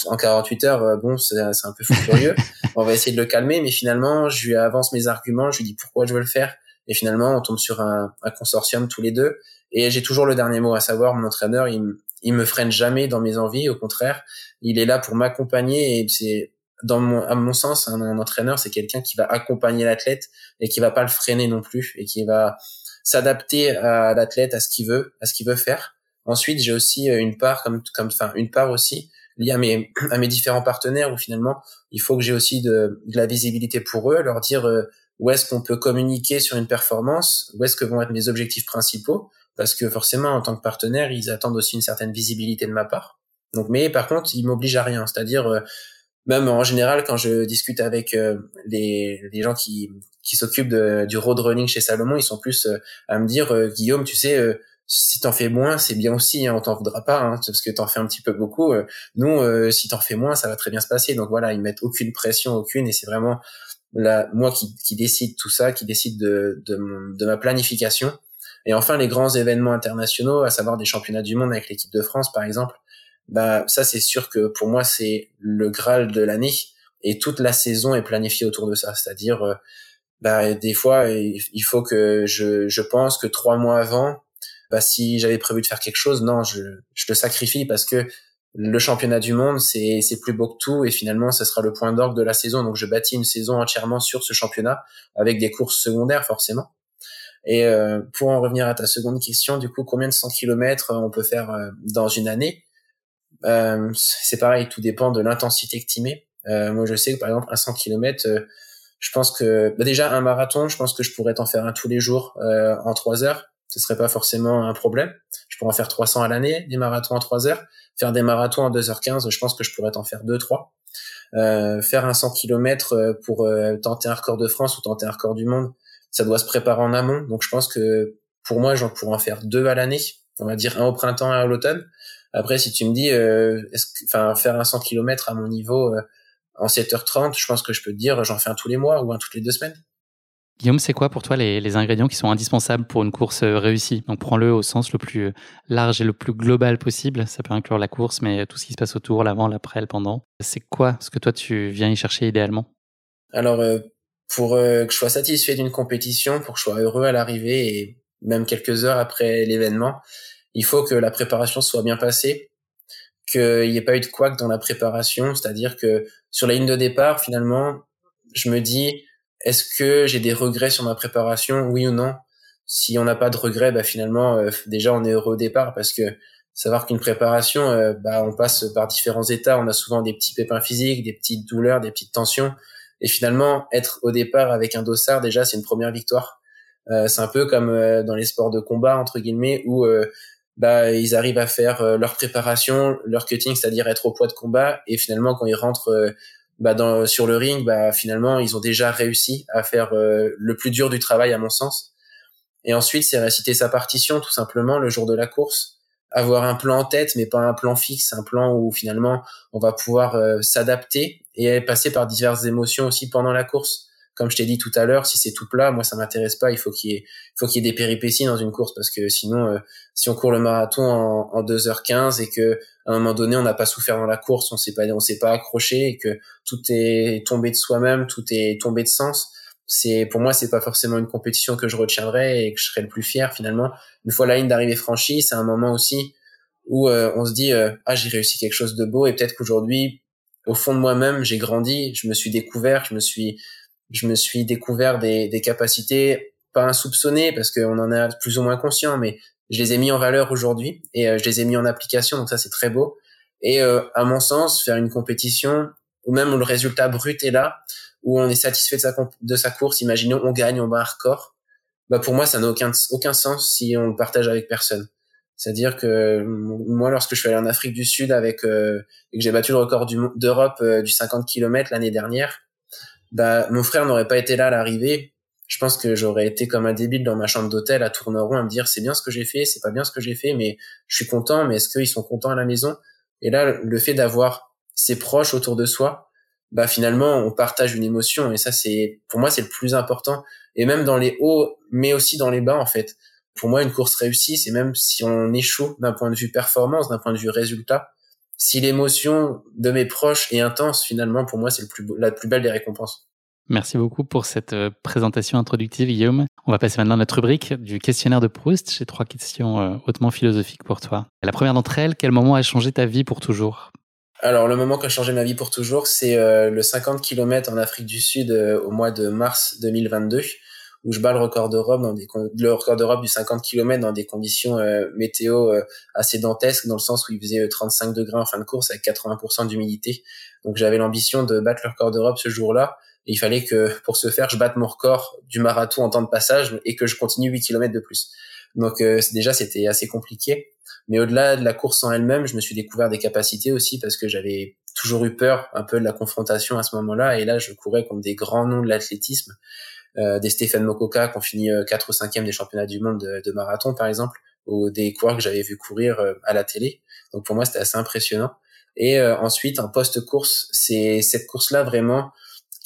Speaker 1: En 48 heures, bon, c'est un peu fou furieux. *laughs* on va essayer de le calmer, mais finalement, je lui avance mes arguments, je lui dis pourquoi je veux le faire et finalement, on tombe sur un, un consortium tous les deux. Et j'ai toujours le dernier mot, à savoir mon entraîneur, il, il me freine jamais dans mes envies. Au contraire, il est là pour m'accompagner. Et c'est, dans mon, à mon sens, un, entraîneur, c'est quelqu'un qui va accompagner l'athlète et qui va pas le freiner non plus et qui va s'adapter à l'athlète, à ce qu'il veut, à ce qu'il veut faire. Ensuite, j'ai aussi euh, une part, comme, comme, enfin, une part aussi liée à mes, à mes différents partenaires où finalement, il faut que j'ai aussi de, de, la visibilité pour eux, leur dire, euh, où est-ce qu'on peut communiquer sur une performance, où est-ce que vont être mes objectifs principaux, parce que forcément en tant que partenaire, ils attendent aussi une certaine visibilité de ma part. Donc, mais par contre, ils m'obligent à rien, c'est-à-dire euh, même en général quand je discute avec euh, les, gens qui, s'occupent du road running chez Salomon, ils sont plus euh, à me dire Guillaume, tu sais si t'en fais moins, c'est bien aussi, hein, on t'en voudra pas, hein, parce que t'en fais un petit peu beaucoup. nous, si t'en fais moins, ça va très bien se passer. Donc voilà, ils mettent aucune pression, aucune, et c'est vraiment moi qui, qui décide tout ça, qui décide de, de, de, ma planification. Et enfin, les grands événements internationaux, à savoir des championnats du monde avec l'équipe de France, par exemple, bah ça c'est sûr que pour moi c'est le graal de l'année et toute la saison est planifiée autour de ça. C'est-à-dire, euh, bah des fois il faut que je, je pense que trois mois avant, bah si j'avais prévu de faire quelque chose, non, je, je le sacrifie parce que le championnat du monde, c'est plus beau que tout et finalement, ce sera le point d'orgue de la saison. Donc, je bâtis une saison entièrement sur ce championnat avec des courses secondaires forcément. Et euh, pour en revenir à ta seconde question, du coup, combien de 100 km on peut faire euh, dans une année? Euh, C'est pareil, tout dépend de l'intensité que tu mets. moi, je sais que par exemple, un 100 km, je pense que bah, déjà un marathon, je pense que je pourrais t'en faire un tous les jours en trois heures. Ce serait pas forcément un problème. Je pourrais en faire 300 à l'année, des marathons en trois heures faire des marathons en 2h15, je pense que je pourrais t'en faire 2-3. Euh, faire un 100 km euh, pour euh, tenter un record de France ou tenter un record du monde, ça doit se préparer en amont. Donc je pense que pour moi, j'en pourrais en faire deux à l'année. On va dire un au printemps un à l'automne. Après, si tu me dis, que, enfin, faire un 100 km à mon niveau en 7h30, je pense que je peux te dire, j'en fais un tous les mois ou un toutes les deux semaines.
Speaker 2: Guillaume, c'est quoi pour toi les, ingrédients qui sont indispensables pour une course euh, réussie? Donc prends-le au sens le plus euh, large et le plus global possible. Ça peut inclure la course, mais tout ce qui se passe autour, l'avant, l'après, le pendant. C'est quoi ce que toi tu viens y chercher idéalement?
Speaker 1: Alors euh, pour que je sois satisfait d'une compétition, pour que je sois heureux à l'arrivée et même quelques heures après l'événement, il faut que la préparation soit bien passée, qu'il n'y ait pas eu de couac dans la préparation, c'est-à-dire que sur la ligne de départ, finalement, je me dis est-ce que j'ai des regrets sur ma préparation? Oui ou non? Si on n'a pas de regrets, bah finalement, euh, déjà on est heureux au départ parce que savoir qu'une préparation, euh, bah on passe par différents états. On a souvent des petits pépins physiques, des petites douleurs, des petites tensions. Et finalement, être au départ avec un dossard, déjà, c'est une première victoire. Euh, c'est un peu comme dans les sports de combat entre guillemets où bah ils arrivent à faire leur préparation, leur cutting, c'est-à-dire être au poids de combat, et finalement quand ils rentrent bah dans, sur le ring, bah finalement ils ont déjà réussi à faire le plus dur du travail à mon sens. Et ensuite c'est réciter sa partition tout simplement le jour de la course avoir un plan en tête, mais pas un plan fixe, un plan où finalement on va pouvoir euh, s'adapter et passer par diverses émotions aussi pendant la course. Comme je t'ai dit tout à l'heure, si c'est tout plat, moi ça m'intéresse pas. Il faut qu'il y ait, faut qu'il y ait des péripéties dans une course parce que sinon, euh, si on court le marathon en, en 2h15 et que à un moment donné on n'a pas souffert dans la course, on s'est pas, on s'est pas accroché et que tout est tombé de soi-même, tout est tombé de sens, c'est pour moi c'est pas forcément une compétition que je retiendrai et que je serai le plus fier finalement. Une fois la ligne d'arrivée franchie c'est un moment aussi où euh, on se dit euh, ah j'ai réussi quelque chose de beau et peut-être qu'aujourd'hui au fond de moi-même j'ai grandi je me suis découvert je me suis je me suis découvert des, des capacités pas insoupçonnées parce qu'on en a plus ou moins conscient mais je les ai mis en valeur aujourd'hui et euh, je les ai mis en application donc ça c'est très beau et à mon sens faire une compétition ou même où le résultat brut est là où on est satisfait de sa, de sa course, imaginons on gagne, on bat un record, bah pour moi ça n'a aucun, aucun sens si on le partage avec personne. C'est-à-dire que moi, lorsque je suis allé en Afrique du Sud avec euh, et que j'ai battu le record d'Europe euh, du 50 km l'année dernière, bah mon frère n'aurait pas été là à l'arrivée. Je pense que j'aurais été comme un débile dans ma chambre d'hôtel à tourner rond à me dire c'est bien ce que j'ai fait, c'est pas bien ce que j'ai fait, mais je suis content. Mais est-ce qu'ils sont contents à la maison? Et là, le fait d'avoir ses proches autour de soi, bah finalement on partage une émotion et ça c'est pour moi c'est le plus important. Et même dans les hauts mais aussi dans les bas en fait. Pour moi une course réussie c'est même si on échoue d'un point de vue performance d'un point de vue résultat si l'émotion de mes proches est intense finalement pour moi c'est la plus belle des récompenses
Speaker 2: Merci beaucoup pour cette euh, présentation introductive, Guillaume. On va passer maintenant à notre rubrique du questionnaire de Proust. J'ai trois questions euh, hautement philosophiques pour toi. La première d'entre elles, quel moment a changé ta vie pour toujours?
Speaker 1: Alors le moment qui a changé ma vie pour toujours, c'est euh, le 50 km en Afrique du Sud au mois de mars 2022 où je bats le record d'Europe dans le record d'Europe du 50 km dans des conditions météo assez dantesques dans le sens où il faisait 35 degrés en fin de course avec 80% d'humidité. Donc j'avais l'ambition de battre le record d'Europe ce jour-là il fallait que pour ce faire, je batte mon record du marathon en temps de passage et que je continue 8 km de plus. Donc déjà c'était assez compliqué. Mais au-delà de la course en elle-même, je me suis découvert des capacités aussi parce que j'avais toujours eu peur un peu de la confrontation à ce moment-là. Et là, je courais contre des grands noms de l'athlétisme, euh, des Stéphane Mokoka qui ont fini 4 euh, ou 5e des championnats du monde de, marathon, par exemple, ou des coureurs que j'avais vu courir euh, à la télé. Donc pour moi, c'était assez impressionnant. Et euh, ensuite, en post-course, c'est cette course-là vraiment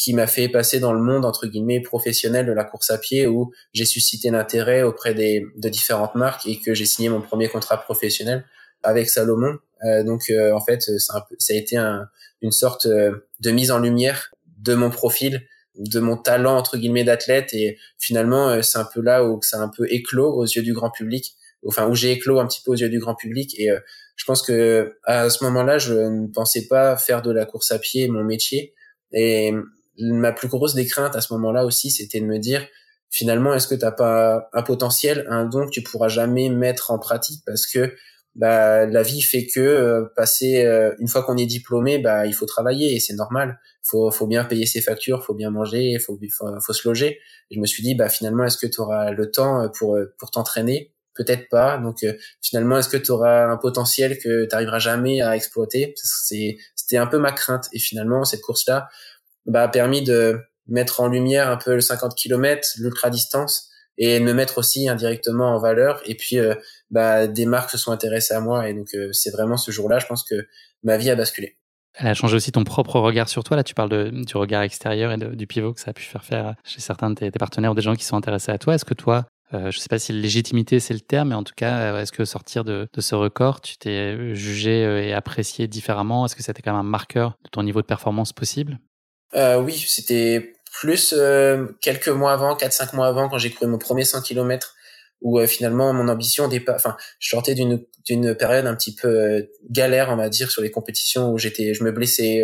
Speaker 1: qui m'a fait passer dans le monde entre guillemets professionnel de la course à pied où j'ai suscité l'intérêt auprès des de différentes marques et que j'ai signé mon premier contrat professionnel avec Salomon. Euh, donc euh, en fait, ça, a été un, une sorte euh, de mise en lumière de mon profil, de mon talent entre guillemets d'athlète. Et finalement euh, c'est un peu là où ça a un peu éclos aux yeux du grand public, enfin où j'ai éclos un petit peu aux yeux du grand public. Et je pense que à ce moment-là, je ne pensais pas faire de la course à pied mon métier. Et ma plus grosse décrainte à ce moment-là aussi, c'était de me dire finalement, est-ce que t'as pas un potentiel, un don que tu pourras jamais mettre en pratique parce que bah la vie fait que euh, passer euh, une fois qu'on est diplômé, bah il faut travailler et c'est normal. Faut faut bien payer ses factures, faut bien manger, faut faut, se loger. Et je me suis dit bah finalement est-ce que tu auras le temps pour pour t'entraîner? Peut-être pas. Donc finalement est-ce que tu auras un potentiel que tu arriveras jamais à exploiter? C'était un peu ma crainte et finalement cette course là bah, a permis de mettre en lumière un peu le 50 km, l'ultra distance, et me mettre aussi indirectement en valeur. Et puis, euh, bah, des marques se sont intéressées à moi, et donc euh, c'est vraiment ce jour-là, je pense que ma vie a basculé.
Speaker 2: Elle a changé aussi ton propre regard sur toi. Là, tu parles de, du regard extérieur et du pivot que ça a pu faire faire chez certains de tes, partenaires ou des gens qui sont intéressés à toi. Est-ce que toi, euh, je ne sais pas si légitimité c'est le terme, mais en tout cas, est-ce que sortir de, de ce record, tu t'es jugé et apprécié différemment? Est-ce que c'était quand même un marqueur de ton niveau de performance possible?
Speaker 1: Euh, Oui, c'était plus euh, quelques mois avant, 4-5 mois avant, quand j'ai couru mon premier 100 km, où euh, finalement mon ambition enfin, je sortais d'une d'une période un petit peu euh, galère, on va dire, sur les compétitions où j'étais, je me blessais,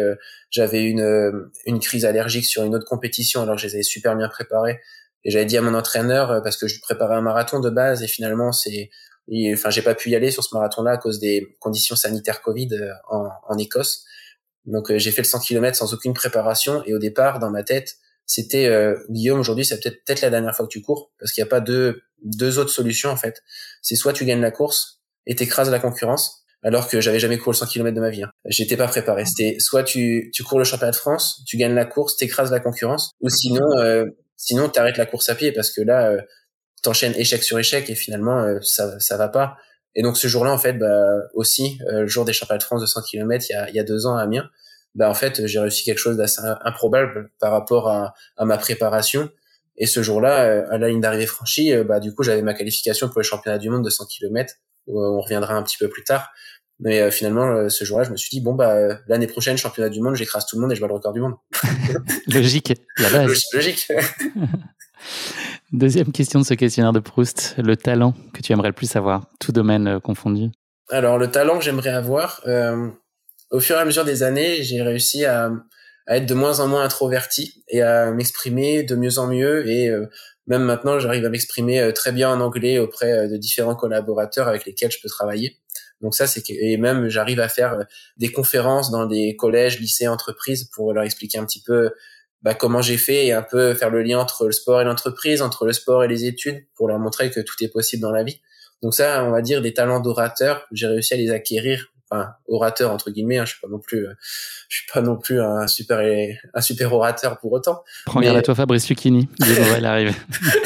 Speaker 1: j'avais une une crise allergique sur une autre compétition, alors que je les avais super bien préparées. Et j'avais dit à mon entraîneur parce que je préparais un marathon de base et finalement c'est enfin j'ai pas pu y aller sur ce marathon là à cause des conditions sanitaires Covid en, en Écosse donc euh, j'ai fait le 100 km sans aucune préparation et au départ dans ma tête c'était euh, Guillaume aujourd'hui c'est peut-être peut-être la dernière fois que tu cours parce qu'il n'y a pas deux deux autres solutions en fait. C'est soit tu gagnes la course et t'écrases la concurrence alors que j'avais jamais couru le 100 km de ma vie. Hein. J'étais pas préparé. C'était soit tu, tu cours le championnat de France, tu gagnes la course, t'écrases la concurrence, ou sinon euh, sinon t'arrêtes la course à pied parce que là euh, t'enchaînes échec sur échec et finalement euh, ça ça va pas. Et donc ce jour-là en fait bah aussi euh, le jour des championnats de France de 100 km il y a, il y a deux ans à Amiens, bah en fait j'ai réussi quelque chose d'assez improbable par rapport à, à ma préparation. Et ce jour-là, euh, à la ligne d'arrivée franchie, bah du coup j'avais ma qualification pour les championnats du monde de 100 km on reviendra un petit peu plus tard. Mais euh, finalement, euh, ce jour-là, je me suis dit bon bah euh, l'année prochaine, championnat du monde, j'écrase tout le monde et je bats le record du monde. *laughs*
Speaker 2: Logique, la base.
Speaker 1: Logique. *laughs*
Speaker 2: Deuxième question de ce questionnaire de Proust, le talent que tu aimerais le plus avoir, tout domaine confondu.
Speaker 1: Alors le talent que j'aimerais avoir, au fur et à mesure des années, j'ai réussi à, être de moins en moins introverti et à m'exprimer de mieux en mieux et même maintenant, j'arrive à m'exprimer euh, très bien en anglais auprès euh, de différents collaborateurs avec lesquels je peux travailler. Donc ça, c'est et même j'arrive à faire euh, des conférences dans des collèges, lycées, entreprises pour leur expliquer un petit peu bah, comment j'ai fait et un peu faire le lien entre le sport et l'entreprise, entre le sport et les études pour leur montrer que tout est possible dans la vie. Donc ça, on va dire des talents d'orateur, j'ai réussi à les acquérir. Enfin orateur entre guillemets hein, je suis pas non plus euh, je suis pas non plus un super un super orateur pour autant.
Speaker 2: Prends garde à toi Fabrice Lucchini il arrive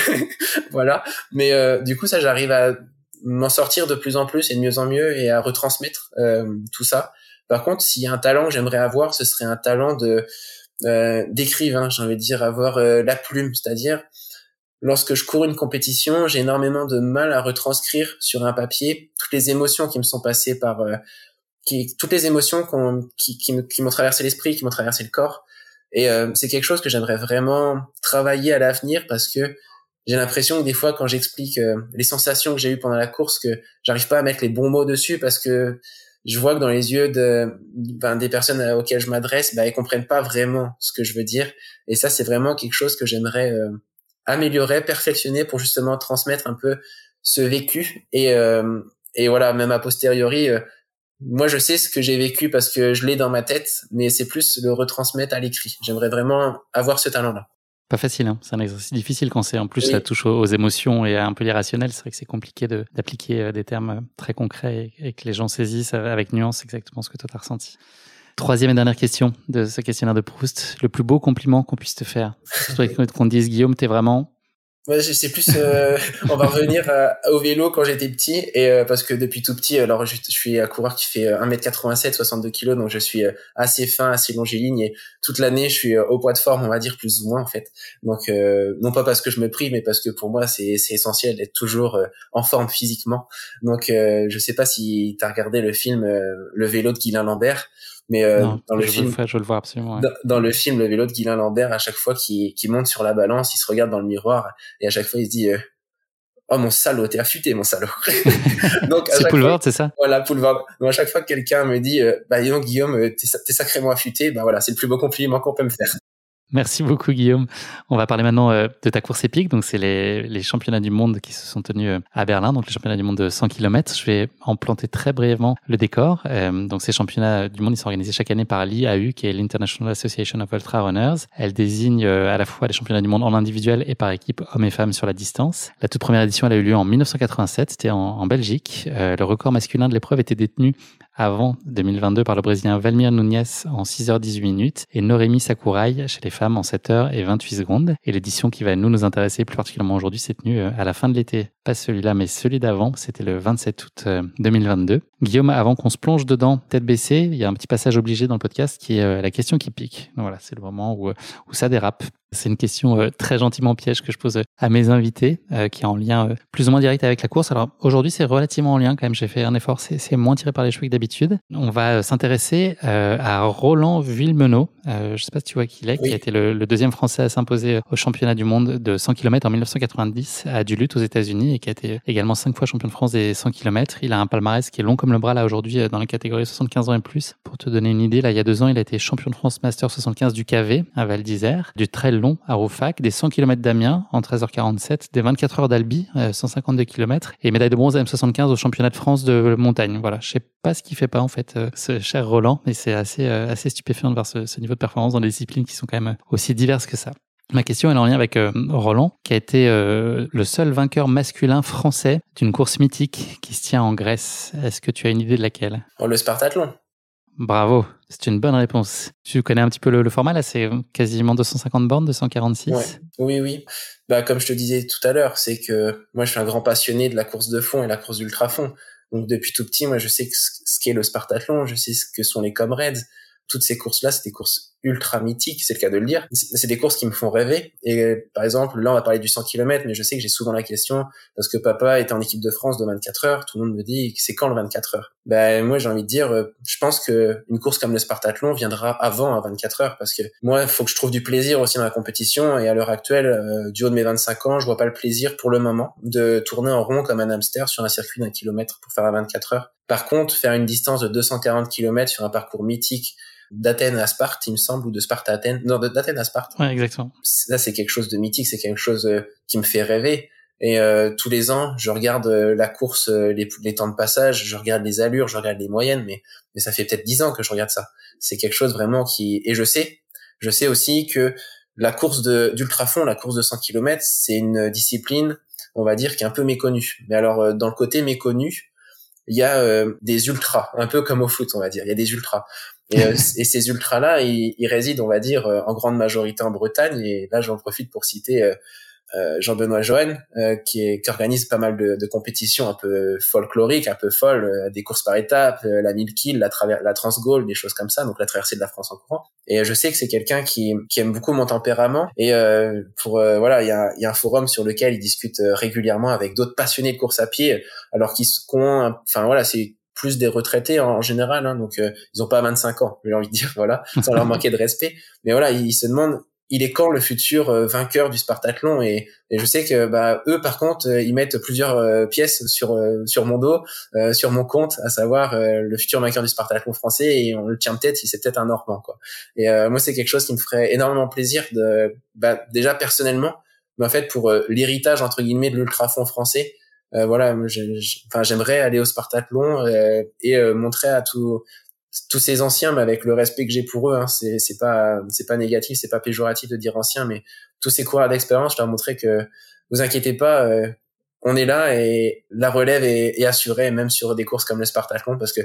Speaker 2: *laughs*
Speaker 1: voilà. Mais euh, du coup ça j'arrive à m'en sortir de plus en plus et de mieux en mieux et à retransmettre euh, tout ça. Par contre s'il y a un talent que j'aimerais avoir ce serait un talent de d'écrivain j'ai envie de dire avoir la plume c'est-à-dire lorsque je cours une compétition, j'ai énormément de mal à retranscrire sur un papier toutes les émotions qui me sont passées par qui, toutes les émotions qui, qui, m'ont traversé l'esprit, qui m'ont traversé le corps. Et euh, c'est quelque chose que j'aimerais vraiment travailler à l'avenir parce que j'ai l'impression que des fois, quand j'explique euh, les sensations que j'ai eues pendant la course, que j'arrive pas à mettre les bons mots dessus parce que je vois que dans les yeux de, ben, des personnes auxquelles je m'adresse, ben, elles comprennent pas vraiment ce que je veux dire. Et ça, c'est vraiment quelque chose que j'aimerais euh, améliorer, perfectionner pour justement transmettre un peu ce vécu. Et, et voilà, même a posteriori, moi je sais ce que j'ai vécu parce que je l'ai dans ma tête, mais c'est plus le retransmettre à l'écrit. J'aimerais vraiment avoir ce talent-là.
Speaker 2: Pas facile, hein. c'est un exercice difficile quand c'est en plus ça touche aux, émotions et à un peu l'irrationnel. C'est vrai que c'est compliqué d'appliquer euh, des termes euh, très concrets et, que les gens saisissent avec nuance exactement ce que toi t'as ressenti. Troisième et dernière question de ce questionnaire de Proust. Le plus beau compliment qu'on puisse te faire. qu'on te dise Guillaume, t'es vraiment
Speaker 1: Ouais, c'est plus, euh, *laughs* on va revenir au vélo quand j'étais petit et euh, parce que depuis tout petit, alors je, suis un coureur qui fait 1m87, 62 kg, donc je suis euh, assez fin, assez longiligne et toute l'année je suis au poids de forme, on va dire plus ou moins en fait. Donc non pas parce que je me prive, mais parce que pour moi c'est essentiel d'être toujours en forme physiquement. Donc je sais pas si tu as regardé le film Le vélo de Guylain Lambert. Mais euh, dans le film,
Speaker 2: je le vois absolument.
Speaker 1: Dans, le film, le vélo de Guylain Lambert, à chaque fois qu'il monte sur la balance, il se regarde dans le miroir et à chaque fois il se dit euh, Oh mon salaud, t'es affûté mon salaud. *laughs*
Speaker 2: Donc c'est Poulvord, c'est ça?
Speaker 1: Voilà Poulvord. Donc à chaque fois que quelqu'un me dit euh, Bah non Guillaume, t'es sacrément affûté, bah voilà, c'est le plus beau compliment qu'on peut me faire.
Speaker 2: Merci beaucoup Guillaume. On va parler maintenant euh, de ta course épique. Donc c'est les, les, championnats du monde qui se sont tenus euh, à Berlin, donc les championnats du monde de 100 km. Je vais en planter très brièvement le décor. Euh, donc ces championnats du monde, ils sont organisés chaque année par l'IAU, qui est l'International Association of Ultra Runners. Elle désigne à la fois les championnats du monde en individuel et par équipe, hommes et femmes sur la distance. La toute première édition, elle a eu lieu en 1987. C'était en, en, Belgique. le record masculin de l'épreuve était détenu avant 2022 par le Brésilien Valmir Nunes en 6h18 minutes et Noremi Sakurai chez les femmes en 7h et 28 secondes. Et l'édition qui va nous nous intéresser plus particulièrement aujourd'hui s'est tenue euh, à la fin de l'été. Pas celui-là, mais celui d'avant, c'était le 27 août 2022. Euh, Guillaume, avant qu'on se plonge dedans, tête baissée, il y a un petit passage obligé dans le podcast qui est euh, la question qui pique. Voilà, c'est le moment où, où ça dérape. C'est une question euh, très gentiment piège que je pose à mes invités, euh, qui est en lien euh, plus ou moins direct avec la course. Alors aujourd'hui, c'est relativement en lien quand même. J'ai fait un effort, c'est moins tiré par les cheveux que d'habitude. On va s'intéresser à Roland Villemenot. je ne sais pas si tu vois qui il est, qui a été le, deuxième Français à s'imposer au championnat du monde de 100 km en 1990 à Duluth aux États-Unis et qui a été également cinq fois champion de France des 100 km. Il a un palmarès qui est long comme le bras là aujourd'hui dans la catégorie 75 ans et plus. Pour te donner une idée, là il y a deux ans, il a été champion de France Master 75 du KV à Val d'Isère, du trail long à Roufac, des 100 km d'Amiens en 13h47, des 24 heures d'Albi, 152 euh, km, et médaille de bronze à M75 au championnat de France de montagne. Voilà, je sais pas ce qu'il fait pas en fait, euh, ce cher Roland, mais c'est assez, euh, assez stupéfiant de voir ce, niveau de performance dans des disciplines qui sont quand même aussi diverses que ça. Ma question est en lien avec euh, Roland, qui a été euh, le seul vainqueur masculin français d'une course mythique qui se tient en Grèce. Est-ce que tu as une idée de laquelle?
Speaker 1: Oh, Le Spartathlon.
Speaker 2: Bravo, c'est une bonne réponse. Tu connais un petit peu le, format là, c'est quasiment 250 bornes, 246
Speaker 1: Oui, oui. Bah, comme je te disais tout à l'heure, c'est que moi je suis un grand passionné de la course de fond et la course d'ultra fond. Donc depuis tout petit, moi je sais ce qu'est le Spartathlon, je sais ce que sont les Comrades, toutes ces courses-là, c'est des courses ultra mythiques, c'est le cas de le dire. C'est des courses qui me font rêver. Et par exemple, là, on va parler du 100 km, mais je sais que j'ai souvent la question, parce que papa est en équipe de France de 24 heures, tout le monde me dit, c'est quand le 24 heures? Ben moi, j'ai envie de dire, euh, je pense que une course comme le Spartathlon viendra avant à 24 heures, parce que moi, il faut que je trouve du plaisir aussi dans la compétition. Et à l'heure actuelle, euh, du haut de mes 25 ans, je vois pas le plaisir pour le moment de tourner en rond comme un hamster sur un circuit d'un kilomètre pour faire à 24 heures. Par contre, faire une distance de 240 km sur un parcours mythique d'Athènes à Sparte, il me semble, ou de Sparte à Athènes. Non, d'Athènes à Sparte.
Speaker 2: Ouais, exactement.
Speaker 1: Là, c'est quelque chose de mythique, c'est quelque chose euh, qui me fait rêver. Et euh, tous les ans, je regarde euh, la course, les, les, temps de passage, je regarde les allures, je regarde les moyennes, mais, mais ça fait peut-être dix ans que je regarde ça. C'est quelque chose vraiment qui... Et je sais, je sais aussi que la course d'ultra-fond, la course de 100 km, c'est une discipline, on va dire, qui est un peu méconnue. Mais alors, dans le côté méconnu, il y a des ultras, un peu comme au foot, on va dire. Il y a des ultras. Et, euh, *laughs* et ces ultras-là, ils, ils, résident, on va dire, euh, en grande majorité en Bretagne. Et là, j'en profite pour citer euh, euh, Jean-Benoît euh, qui, est, qui organise pas mal de, de, compétitions un peu folkloriques, un peu folles, euh, des courses par étapes, la mille kills, la, la des choses comme ça, donc la traversée de la France en courant. Et je sais que c'est quelqu'un qui, qui aime beaucoup mon tempérament. Et pour voilà, il y a, y a, un forum sur lequel il discute régulièrement avec d'autres passionnés de course à pied, alors qu'ils ont, enfin voilà, c'est plus des retraités en, général, hein, donc ils ont pas 25 ans, j'ai envie de dire, *laughs* voilà, sans leur manquer de respect. Mais voilà, ils se demandent il est quand le futur euh, vainqueur du Spartathlon et, et, je sais que bah eux par contre euh, ils mettent plusieurs euh, pièces sur sur mon dos sur mon compte à savoir le futur vainqueur du Spartathlon français et on le tient peut-être si c'est peut-être un Normand quoi et moi c'est quelque chose qui me ferait énormément plaisir de bah, déjà personnellement mais en fait pour l'héritage entre guillemets de l'ultrafond français voilà enfin j'aimerais aller au Spartathlon et montrer à tout tous ces anciens, mais avec le respect que j'ai pour eux, hein, c'est c'est pas c'est pas négatif, c'est pas péjoratif de dire anciens, mais tous ces coureurs d'expérience, je leur montrer que vous inquiétez pas, euh, on est là et la relève est, est, assurée, même sur des courses comme le Spartathlon, parce que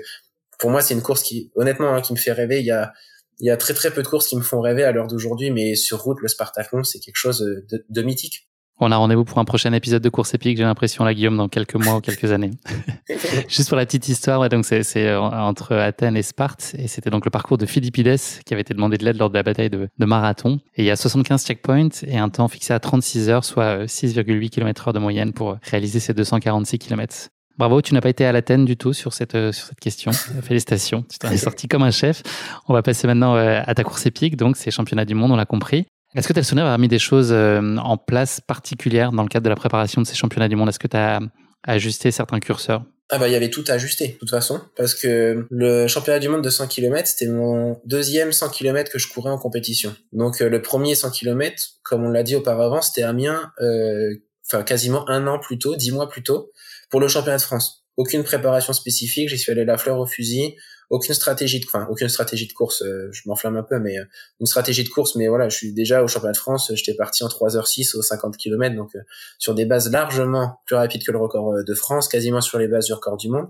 Speaker 1: pour moi c'est une course qui, honnêtement, hein, qui me fait rêver. Il y a il y a très très peu de courses qui me font rêver à l'heure d'aujourd'hui, mais sur route le Spartathlon c'est quelque chose de, de mythique.
Speaker 2: On a rendez-vous pour un prochain épisode de course épique, j'ai l'impression, là, Guillaume, dans quelques mois ou quelques années. *laughs* Juste pour la petite histoire, donc c'est euh, entre Athènes et Sparte, et c'était donc le parcours de Philippides qui avait été demandé de l'aide lors de la bataille de, marathon. Et il y a 75 checkpoints et un temps fixé à 36 heures, soit 6,8 km heure de moyenne pour réaliser ces 246 km. Bravo, tu n'as pas été à l'Athènes du tout sur cette, euh, sur cette question. *laughs* Félicitations, tu t'en es *laughs* sorti comme un chef. On va passer maintenant euh, à ta course épique, donc c'est championnat du monde, on l'a compris. Est-ce que souvenir d'avoir mis des choses euh, en place particulières dans le cadre de la préparation de ces championnats du monde? Est-ce que tu as ajusté certains curseurs?
Speaker 1: Ah bah il y avait tout à ajuster de toute façon parce que le championnat du monde de 100 km c'était mon deuxième 100 km que je courais en compétition. Donc euh, le premier 100 km comme on l'a dit auparavant c'était Amiens euh, enfin quasiment un an plus tôt, dix mois plus tôt pour le championnat de France. Aucune préparation spécifique, j'y suis allé la fleur au fusil, aucune stratégie de, enfin, aucune stratégie de course, euh, je m'enflamme un peu, mais euh, une stratégie de course, mais voilà, je suis déjà au championnat de France, j'étais parti en 3h06 aux 50 km, donc euh, sur des bases largement plus rapides que le record de France, quasiment sur les bases du record du monde.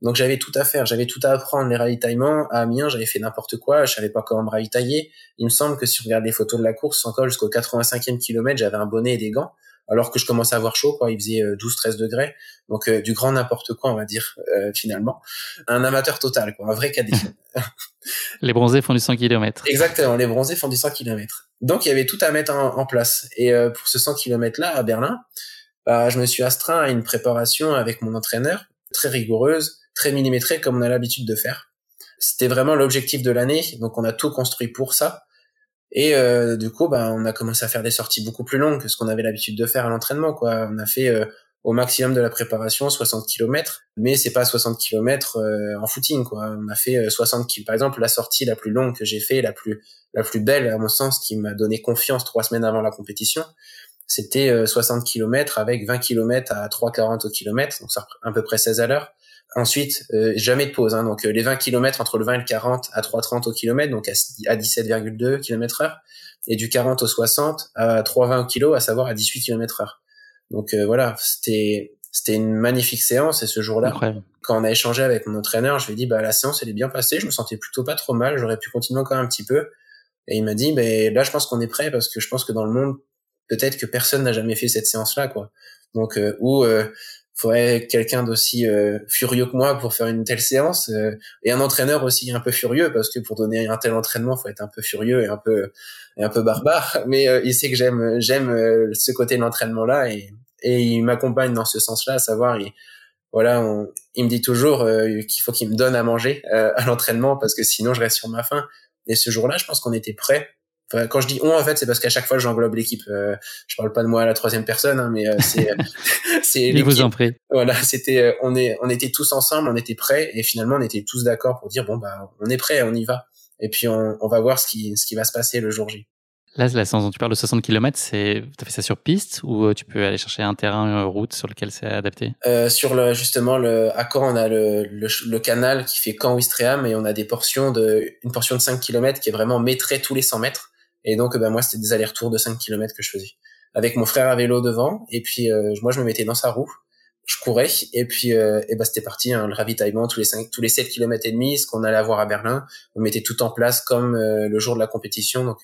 Speaker 1: Donc j'avais tout à faire, j'avais tout à apprendre, les ravitaillements. À Amiens, j'avais fait n'importe quoi, je savais pas comment me ravitailler. Il me semble que si on regarde les photos de la course, encore jusqu'au 85e kilomètre, j'avais un bonnet et des gants alors que je commençais à avoir chaud, quoi. Il faisait 12-13 euh, degrés, donc euh, du grand n'importe quoi, on va dire euh, finalement. Un amateur total, quoi, un vrai cadet. *laughs*
Speaker 2: les bronzés font du 100 km.
Speaker 1: Exactement, les bronzés font du 100 km. Donc il y avait tout à mettre en, place. Et pour ce 100 km là à Berlin, bah, je me suis astreint à une préparation avec mon entraîneur très rigoureuse, très millimétrée comme on a l'habitude de faire. C'était vraiment l'objectif de l'année, donc on a tout construit pour ça. Et euh, du coup, bah, on a commencé à faire des sorties beaucoup plus longues que ce qu'on avait l'habitude de faire à l'entraînement. Quoi. On a fait euh, au maximum de la préparation 60 km, mais c'est pas 60 km euh, en footing. Quoi. On a fait 60 km. Par exemple, la sortie la plus longue que j'ai fait, la plus la plus belle à mon sens, qui m'a donné confiance trois semaines avant la compétition, c'était 60 km avec 20 km à 3,40 au donc ça à peu près 16 à l'heure. Ensuite, euh, jamais de pause. Hein, donc les 20 km entre le 20 et le 40 à 3,30 au kilomètre, donc à, 17,2 km heure, et du 40 au 60 à 3,20 au kilo, à savoir à 18 km heure. Donc voilà, c'était c'était une magnifique séance et ce jour-là, quand on a échangé avec mon entraîneur, je lui ai dit bah la séance elle est bien passée, je me sentais plutôt pas trop mal, j'aurais pu continuer encore un petit peu. Et il m'a dit ben là je pense qu'on est prêt parce que je pense que dans le monde peut-être que personne n'a jamais fait cette séance-là quoi. Donc euh, ou euh, faudrait quelqu'un d'aussi euh, furieux que moi pour faire une telle séance euh, et un entraîneur aussi un peu furieux parce que pour donner un tel entraînement faut être un peu furieux et un peu et un peu barbare *laughs* mais il sait que j'aime j'aime ce côté de l'entraînement là et et il m'accompagne dans ce sens-là, à savoir, il, voilà, il me dit toujours euh, qu'il faut qu'il me donne à manger euh, à l'entraînement parce que sinon je reste sur ma faim. Et ce jour-là, je pense qu'on était prêts. Enfin, quand je dis on, en fait, c'est parce qu'à chaque fois, j'englobe l'équipe. Euh, je parle pas de moi à la troisième personne, hein, mais c'est *laughs* *laughs*
Speaker 2: c'est l'équipe. vous en prie.
Speaker 1: Voilà, c'était on est on était tous ensemble, on était prêts et finalement on était tous d'accord pour dire bon bah on est prêts, on y va. Et puis on, on va voir ce qui ce qui va se passer le jour J.
Speaker 2: Là, la séance dont tu parles de 60 km, c'est, tu as fait ça sur piste ou euh, tu peux aller chercher un terrain, route sur lequel c'est adapté?
Speaker 1: Euh, Sur le, justement, le, à Caen, on a le, le, canal qui fait Caen-Ouistreham et on a des portions de, une portion de 5 km qui est vraiment métrée tous les 100 mètres. Et donc, ben, moi, c'était des allers-retours de 5 km que je faisais. Avec mon frère à vélo devant et puis euh, moi, je me mettais dans sa roue je courais et puis euh, et bah c'était parti hein, le ravitaillement tous les 5 tous les 7 km et demi ce qu'on allait avoir à Berlin on mettait tout en place comme le jour de la compétition donc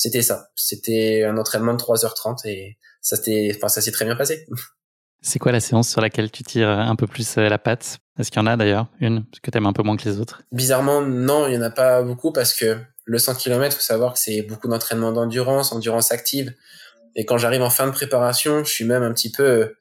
Speaker 1: c'était ça. C'était un entraînement de 3h30 et ça s'est, enfin, ça s'est très bien passé. *laughs*
Speaker 2: C'est quoi la séance sur laquelle tu tires un peu plus euh, la patte? Est-ce qu'il y en a d'ailleurs une? Que tu aimes un peu moins que les autres
Speaker 1: Bizarrement, non, il y en a pas beaucoup parce que le 100 km, faut savoir que c'est beaucoup d'entraînement d'endurance, endurance active. Et quand j'arrive en fin de préparation, je suis même un petit peu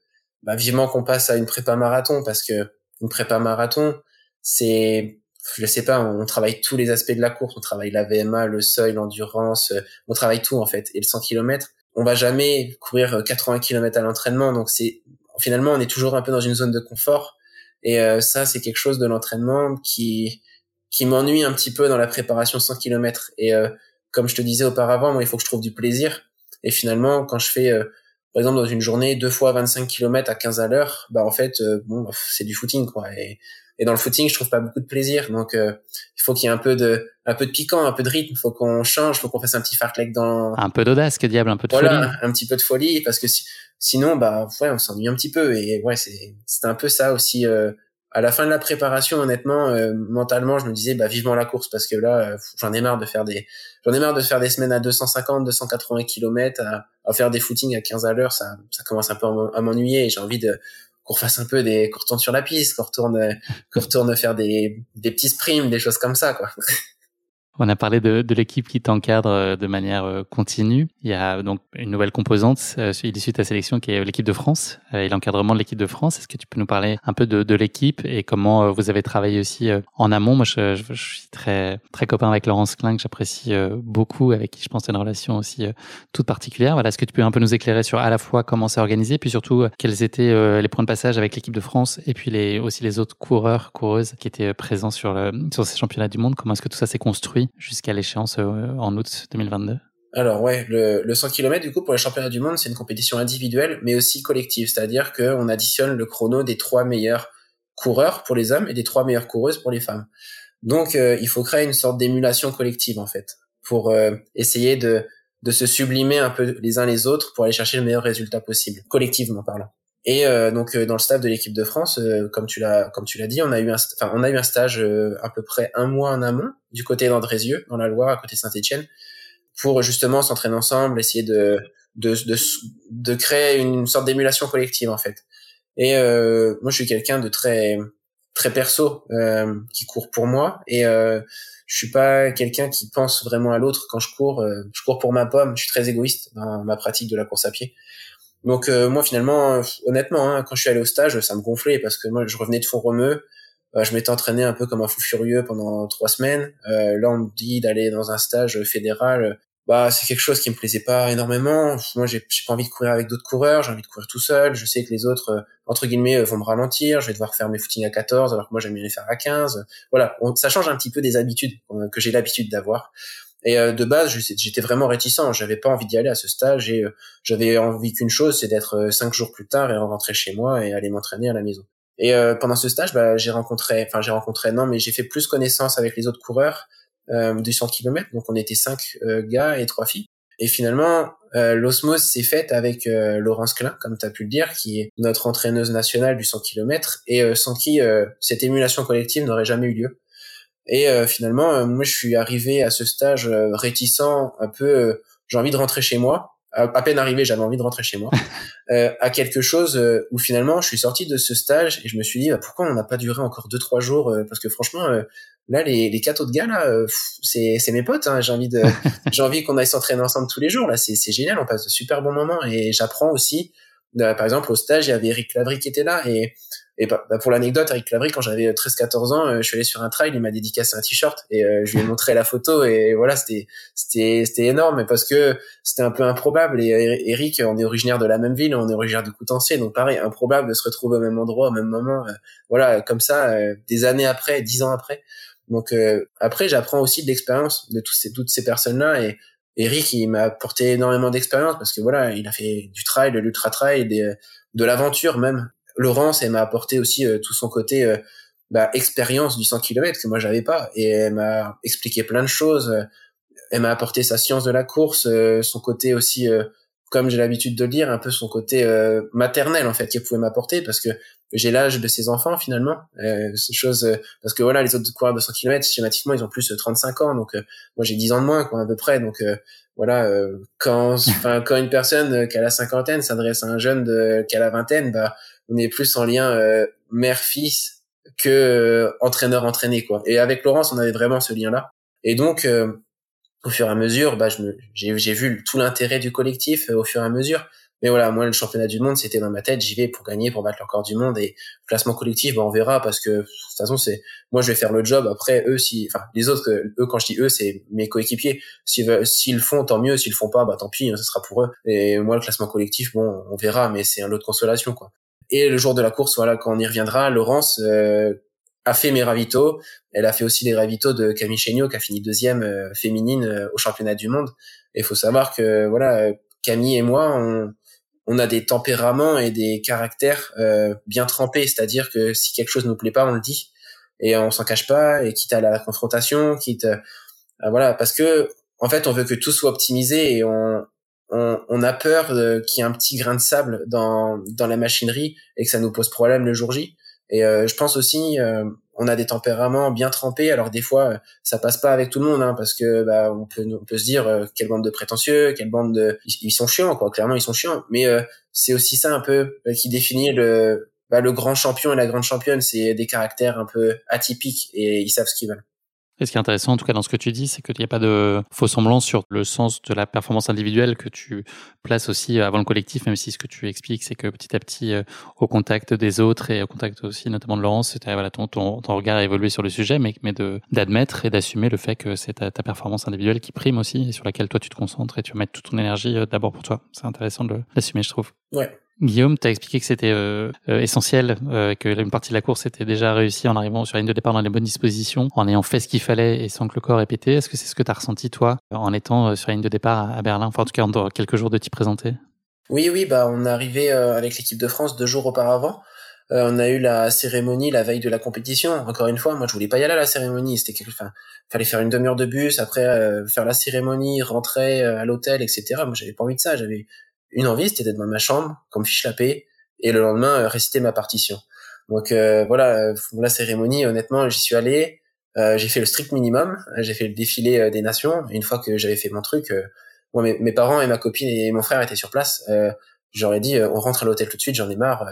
Speaker 1: bah, vivement qu'on passe à une prépa marathon parce que une prépa marathon, c'est je sais pas, on travaille tous les aspects de la course, on travaille la VMA, le seuil, l'endurance, euh, on travaille tout en fait. Et le 100 km, on va jamais courir 80 euh, km à l'entraînement, donc c'est finalement on est toujours un peu dans une zone de confort. Et euh, ça, c'est quelque chose de l'entraînement qui qui m'ennuie un petit peu dans la préparation 100 km. Et comme je te disais auparavant, moi, il faut que je trouve du plaisir. Et finalement, quand je fais par exemple dans une journée deux fois 25 km à 15 à l'heure, bah en fait, bon, c'est du footing quoi. Et et dans le footing, je trouve pas beaucoup de plaisir. Donc, euh, il faut qu'il y ait un peu de, un peu de piquant, un peu de rythme. Il faut qu'on change, il faut qu'on fasse un petit fartlek dans.
Speaker 2: Un peu d'audace, que diable, un peu de
Speaker 1: folie.
Speaker 2: Voilà,
Speaker 1: un petit peu de folie, parce que sinon, bah, ouais, on s'ennuie un petit peu. Et ouais, c'est, c'est un peu ça aussi. Euh, à la fin de la préparation, honnêtement, euh, mentalement, je me disais, bah, vivement la course, parce que là, j'en ai marre de faire des, j'en ai marre de faire des semaines à 250, 280 km, à, à faire des footings à 15 à l'heure. Ça, ça commence un peu à m'ennuyer. Et j'ai envie de qu'on fasse un peu des, qu'on retourne sur la piste, qu'on retourne, qu'on retourne faire des, des petits sprints, des choses comme ça, quoi. *laughs*
Speaker 2: On a parlé de, de l'équipe qui t'encadre euh, de manière euh, continue. Il y a donc une nouvelle composante euh, issue de ta sélection qui est l'équipe de France et l'encadrement de l'équipe de France. Est-ce que tu peux nous parler un peu de, de l'équipe et comment vous avez travaillé aussi en amont? Moi, je, je, suis très très copain avec Laurence Klein, que j'apprécie beaucoup, avec qui je pense une relation aussi toute particulière. Voilà, est-ce que tu peux un peu nous éclairer sur à la fois comment c'est organisé, puis surtout quels étaient les points de passage avec l'équipe de France et puis les, aussi les autres coureurs, coureuses qui étaient présents sur, le, sur ces championnats du monde? Comment est-ce que tout ça s'est construit jusqu'à l'échéance euh, en août 2022
Speaker 1: alors ouais, le, le 100 km du coup pour les championnats du monde, c'est une compétition individuelle mais aussi collective, c'est-à-dire qu'on additionne le chrono des trois meilleurs coureurs pour les hommes et des trois meilleures coureuses pour les femmes. Donc euh, il faut créer une sorte d'émulation collective en fait pour euh, essayer de de se sublimer un peu les uns les autres pour aller chercher le meilleur résultat possible, collectivement parlant. Et euh, donc euh, dans le staff de l'équipe de France, euh, comme tu l'as comme tu l'as dit, on a eu un enfin on a eu un stage à peu près un mois en amont du côté d'Andrézieux dans la Loire à côté Saint-Étienne pour justement s'entraîner ensemble, essayer de de, de de créer une sorte d'émulation collective en fait. Et moi je suis quelqu'un de très très perso qui court pour moi et je suis pas quelqu'un qui pense vraiment à l'autre quand je cours. je cours pour ma pomme. Je suis très égoïste dans ma pratique de la course à pied. Donc euh, moi finalement, euh, honnêtement, hein, quand je suis allé au stage, ça me gonflait parce que moi je revenais de fond romeux, euh, je m'étais entraîné un peu comme un fou furieux pendant trois semaines. là on me dit d'aller dans un stage fédéral, bah c'est quelque chose qui me plaisait pas énormément. Moi j'ai pas envie de courir avec d'autres coureurs, j'ai envie de courir tout seul. Je sais que les autres entre guillemets vont me ralentir, je vais devoir faire mes footings à 14 alors que moi j'aime bien les faire à 15. Voilà, ça change un petit peu des habitudes que j'ai l'habitude d'avoir. Et euh, de base, j'étais vraiment réticent. J'avais pas envie d'y aller à ce stage et euh, j'avais envie qu'une chose, c'est d'être euh, cinq jours plus tard et rentrer chez moi et aller m'entraîner à la maison. Et pendant ce stage, bah, j'ai rencontré, enfin j'ai rencontré, non, mais j'ai fait plus connaissance avec les autres coureurs du 100 km. Donc on était cinq gars et trois filles. Et finalement, euh, l'osmose s'est faite avec euh, Laurence Klein, comme tu as pu le dire, qui est notre entraîneuse nationale du 100 km, et euh, sans qui cette émulation collective n'aurait jamais eu lieu. Et finalement, moi, je suis arrivé à ce stage réticent, un peu, j'ai envie de rentrer chez moi. À, peine arrivé, j'avais envie de rentrer chez moi. *laughs* à quelque chose où finalement, je suis sorti de ce stage et je me suis dit, bah, pourquoi on n'a pas duré encore deux trois jours Parce que franchement, Là, les, les quatre autres gars, là, euh, c'est, c'est mes potes. Hein. J'ai envie de, *laughs* j'ai envie qu'on aille s'entraîner ensemble tous les jours. Là, c'est, c'est génial. On passe de super bons moments et j'apprends aussi. par exemple, au stage, il y avait Eric Lavry qui était là et et bah, bah, pour l'anecdote, Eric Lavry, quand j'avais 13-14 ans, euh, je suis allé sur un trail, il m'a dédicacé un t-shirt et euh, je lui ai montré la photo et voilà, c'était c'était c'était énorme parce que c'était un peu improbable. Et Eric, on est originaire de la même ville, on est originaire de Coutancier, donc pareil, improbable de se retrouver au même endroit, au même moment. voilà, comme ça, des années après, dix ans après. Donc euh, après, j'apprends aussi de l'expérience de toutes ces personnes-là et Eric, il m'a apporté énormément d'expérience parce que voilà, il a fait du trail, de l'ultra trail, de l'aventure même. Laurence, elle m'a apporté aussi euh, tout son côté euh, bah, expérience du 100 km que moi j'avais pas et elle m'a expliqué plein de choses. Elle m'a apporté sa science de la course, son côté aussi comme j'ai l'habitude de le dire, un peu son côté euh, maternel en fait qu'il pouvait m'apporter parce que j'ai l'âge de ses enfants finalement. Euh, chose euh, parce que voilà les autres coureurs de 100 km schématiquement ils ont plus de 35 ans donc euh, moi j'ai 10 ans de moins quoi à peu près donc voilà quand enfin quand une personne qui a la cinquantaine s'adresse à un jeune de qui a la vingtaine bah on est plus en lien mère fils que entraîneur entraîné quoi. Et avec Laurence on avait vraiment ce lien là. Et donc au fur et à mesure, bah, je j'ai, j'ai vu tout l'intérêt du collectif euh, au fur et à mesure. Mais voilà, moi, le championnat du monde, c'était dans ma tête. J'y vais pour gagner, pour battre le record du monde. Et classement collectif, bah, on verra parce que de toute façon, c'est moi, je vais faire le job. Après, eux, si, enfin, les autres, eux, quand je dis eux, c'est mes coéquipiers. S'ils, s'ils font, tant mieux. S'ils font pas, bah, tant pis, hein, ce sera pour eux. Et moi, le classement collectif, bon, on verra, mais c'est un lot de consolation, quoi. Et le jour de la course, voilà, quand on y reviendra, Laurence, euh, a fait mes ravitaux. Elle a fait aussi les ravitaux de Camille Chéniaud, qui a fini deuxième euh, féminine euh, au championnat du monde. Et il faut savoir que voilà, Camille et moi, on, on a des tempéraments et des caractères euh, bien trempés. C'est-à-dire que si quelque chose nous plaît pas, on le dit et on s'en cache pas. Et quitte à la confrontation, quitte voilà, parce que en fait, on veut que tout soit optimisé et on on, on a peur qu'il y ait un petit grain de sable dans dans la machinerie et que ça nous pose problème le jour J. Et euh, je pense aussi, euh, on a des tempéraments bien trempés. Alors des fois, euh, ça passe pas avec tout le monde, hein, parce que bah, on peut, on peut se dire quelle bande de prétentieux, quelle bande de, ils, sont chiants, quoi. Clairement, ils sont chiants. Mais c'est aussi ça un peu qui définit le, bah, le grand champion et la grande championne. C'est des caractères un peu atypiques et ils savent ce qu'ils veulent.
Speaker 2: Et ce qui est intéressant, en tout cas dans ce que tu dis, c'est qu'il n'y a pas de faux semblance sur le sens de la performance individuelle que tu places aussi avant le collectif, même si ce que tu expliques, c'est que petit à petit, euh, au contact des autres et au contact aussi notamment de Laurence, voilà, ton, ton, ton, regard a évolué sur le sujet, mais, mais d'admettre et d'assumer le fait que c'est ta, ta, performance individuelle qui prime aussi et sur laquelle toi tu te concentres et tu vas mettre toute ton énergie euh, d'abord pour toi. C'est intéressant de l'assumer, je trouve.
Speaker 1: Ouais,
Speaker 2: Guillaume, tu as expliqué que c'était euh, euh, essentiel, euh, que une partie de la course était déjà réussie en arrivant sur la ligne de départ dans les bonnes dispositions, en ayant fait ce qu'il fallait et sans que le corps ait pété. Est-ce que c'est ce que tu as ressenti, toi, en étant sur la ligne de départ à Berlin, enfin en tout cas en quelques jours de t'y présenter
Speaker 1: Oui, oui, bah, on est arrivé avec l'équipe de France deux jours auparavant. on a eu la cérémonie la veille de la compétition. Encore une fois, moi je voulais pas y aller à la cérémonie. C'était quelque... fallait faire une demi-heure de bus, après faire la cérémonie, rentrer à l'hôtel, etc. Moi j'avais pas envie de ça. J'avais une envie, c'était d'être dans ma chambre, comme fiche la paix, et le lendemain, euh, réciter ma partition. Donc euh, voilà, euh, la cérémonie, honnêtement, j'y suis allé, j'ai fait le strict minimum, j'ai fait le défilé des nations, et une fois que j'avais fait mon truc, moi, mes, mes, parents et ma copine et mon frère étaient sur place, j'aurais dit, on rentre à l'hôtel tout de suite, j'en ai marre,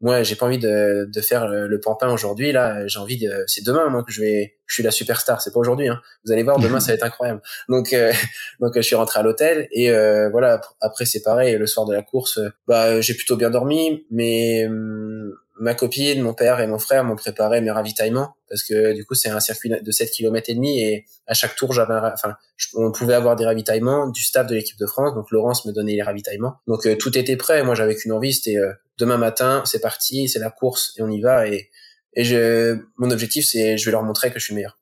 Speaker 1: moi j'ai pas envie de, de faire le, le pampin aujourd'hui là. J'ai envie de c'est demain moi que je vais je suis la superstar. C'est pas aujourd'hui hein. vous allez voir *laughs* demain ça va être incroyable. Donc euh, *laughs* donc je suis rentré à l'hôtel et euh, voilà après c'est pareil. Le soir de la course bah j'ai plutôt bien dormi. Mais hum, ma copine, mon père et mon frère m'ont préparé mes ravitaillements parce que du coup c'est un circuit de 7 km et demi et à chaque tour j'avais enfin on pouvait avoir des ravitaillements du staff de l'équipe de France. Donc Laurence me donnait les ravitaillements. Donc euh, tout était prêt. Moi j'avais qu'une envie c'était euh, demain matin c'est parti c'est la course et on y va. Et et je mon objectif c'est je vais leur montrer que je suis meilleur.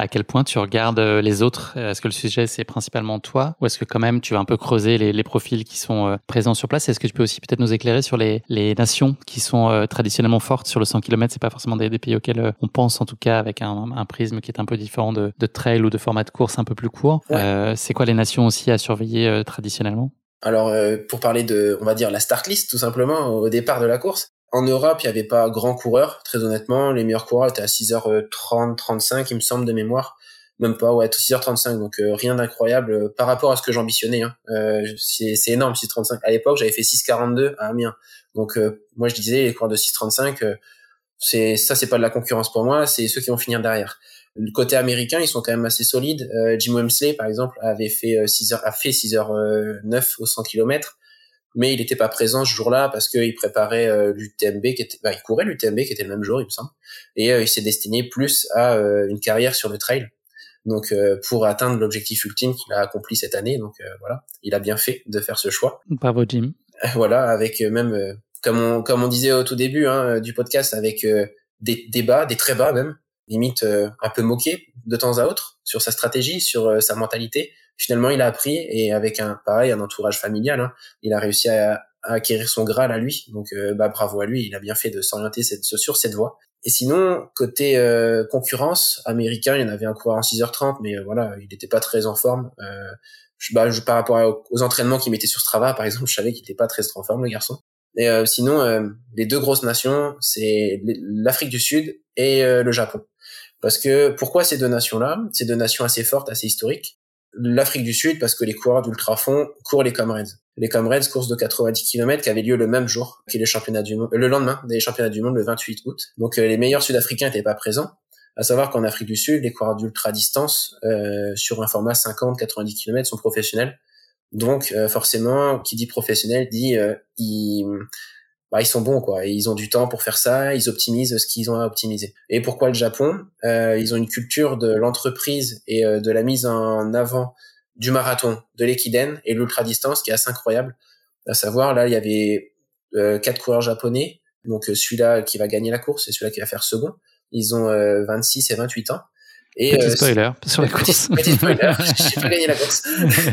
Speaker 2: À quel point tu regardes euh, les autres? Est-ce que le sujet c'est principalement toi? Ou est-ce que quand même tu vas un peu creuser les, les profils qui sont présents sur place? Est-ce que tu peux aussi peut-être nous éclairer sur les, les nations qui sont traditionnellement fortes sur le 100 km C'est pas forcément des, des, pays auxquels on pense en tout cas avec un, un, prisme qui est un peu différent de, de trail ou de format de course un peu plus court. c'est quoi les nations aussi à surveiller traditionnellement?
Speaker 1: Alors, pour parler de, on va dire, la start list, tout simplement, au départ de la course, en Europe, il n'y avait pas grand coureur, très honnêtement. Les meilleurs coureurs étaient à 6h30, 35, il me semble, de mémoire. Même pas, ouais, 6h35, donc euh, rien d'incroyable euh, par rapport à ce que j'ambitionnais. Hein. Euh, c'est énorme, 6h35. À l'époque, j'avais fait 6h42 à Amiens. Donc, moi, je disais, les coureurs de 6h35, c'est ça, c'est pas de la concurrence pour moi, c'est ceux qui vont finir derrière. Le côté américain, ils sont quand même assez solides. Jim Wemsley, par exemple, avait fait 6 h a fait 6h09 au 100 km mais il n'était pas présent ce jour-là parce qu'il préparait euh, l'UTMB qui était, bah, il courait l'UTMB qui était le même jour, il me semble, et euh, il s'est destiné plus à euh, une carrière sur le trail. Donc pour atteindre l'objectif ultime qu'il a accompli cette année, donc voilà, il a bien fait de faire ce choix.
Speaker 2: Bravo Jim. *laughs*
Speaker 1: Voilà, avec même comme on comme on disait au tout début hein, du podcast, avec des débats, des très bas même, limite un peu moqué de temps à autre sur sa stratégie, sur sa mentalité, finalement il a appris et avec un pareil un entourage familial, hein, il a réussi à, acquérir son Graal à lui. Donc euh, bah bravo à lui, il a bien fait de s'orienter sur cette voie. Et sinon côté euh, concurrence américain, il y en avait un coureur en 6h30, mais euh, voilà, il n'était pas très en forme. Je, bah, je, par rapport aux entraînements qu'il mettait sur Strava, par exemple, je savais qu'il n'était pas très en forme le garçon. Et sinon, les deux grosses nations, c'est l'Afrique du Sud et le Japon. Parce que pourquoi ces deux nations-là Ces deux nations assez fortes, assez historiques l'Afrique du Sud parce que les coureurs d'ultra-fond courent les Comrades. Les Comrades, course de 90 km qui avait lieu le même jour que les championnats du monde, le lendemain des championnats du monde le 28 août. Donc euh, les meilleurs Sud-Africains n'étaient pas présents. À savoir qu'en Afrique du Sud, les coureurs d'ultra distance euh, sur un format 50-90 km sont professionnels. Donc euh, forcément, qui dit professionnel dit ils bah, ils sont bons quoi. Ils ont du temps pour faire ça, ils optimisent ce qu'ils ont à optimiser. Et pourquoi le Japon? Euh, Ils ont une culture de l'entreprise et euh, de la mise en avant du marathon, de l'équidène et l'ultra distance qui est assez incroyable. À savoir là, il y avait euh, quatre coureurs japonais, donc euh, celui-là qui va gagner la course et celui-là qui va faire second. Ils ont 26 et 28 ans.
Speaker 2: Et, petit euh, spoiler sur la course.
Speaker 1: Petit, spoiler, j'ai pas *laughs* gagné la course.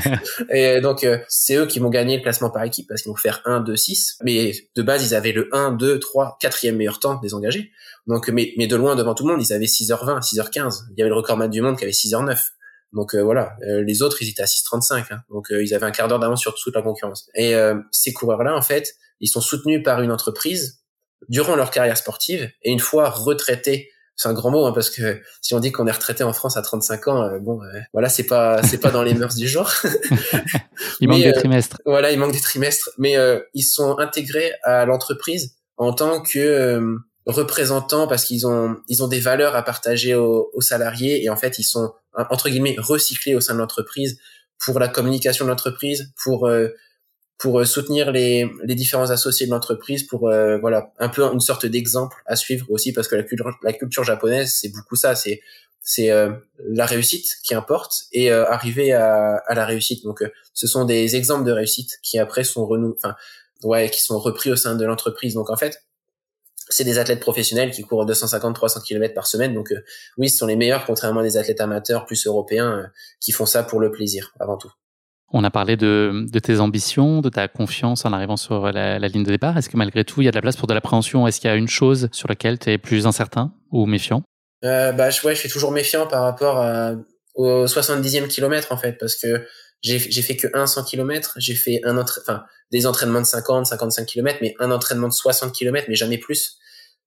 Speaker 1: *laughs* et donc euh, c'est eux qui vont gagner le classement par équipe parce qu'ils vont faire 1, 2, 6. Mais de base ils avaient le 1, 2, 3, 4e meilleur temps des engagés. Donc mais, mais de loin devant tout le monde ils avaient 6h20, 6h15. Il y avait le recordman du monde qui avait 6h09. Donc euh, voilà, les autres ils étaient à 6h35. Hein. Donc ils avaient un quart d'heure d'avance sur toute la concurrence. Et ces coureurs-là en fait, ils sont soutenus par une entreprise durant leur carrière sportive et une fois retraités c'est un grand mot hein, parce que si on dit qu'on est retraité en France à 35 ans, euh, bon, euh, voilà, c'est pas c'est pas dans les mœurs du jour. *laughs*
Speaker 2: il manque des euh, trimestres.
Speaker 1: Voilà, il manque des trimestres, mais ils sont intégrés à l'entreprise en tant que représentants parce qu'ils ont ils ont des valeurs à partager aux, aux, salariés et en fait ils sont entre guillemets recyclés au sein de l'entreprise pour la communication de l'entreprise, pour pour euh, soutenir les, les différents associés de l'entreprise, pour euh, voilà un peu une sorte d'exemple à suivre aussi parce que la culture, la culture japonaise c'est beaucoup ça, c'est c'est euh, la réussite qui importe et arriver à, à la réussite. Donc ce sont des exemples de réussite qui après sont renou enfin ouais qui sont repris au sein de l'entreprise. Donc en fait c'est des athlètes professionnels qui courent 250-300 km par semaine. Donc oui, ce sont les meilleurs, contrairement à des athlètes amateurs plus européens qui font ça pour le plaisir avant tout.
Speaker 2: On a parlé de, tes ambitions, de ta confiance en arrivant sur la, ligne de départ. Est-ce que malgré tout, il y a de la place pour de l'appréhension? Est-ce qu'il y a une chose sur laquelle tu es plus incertain ou méfiant?
Speaker 1: Euh, bah, je, suis toujours méfiant par rapport au 70e kilomètre, en fait, parce que j'ai fait que un 100 km, j'ai fait des entraînements de 50, 55 km, mais un entraînement de 60 km, mais jamais plus.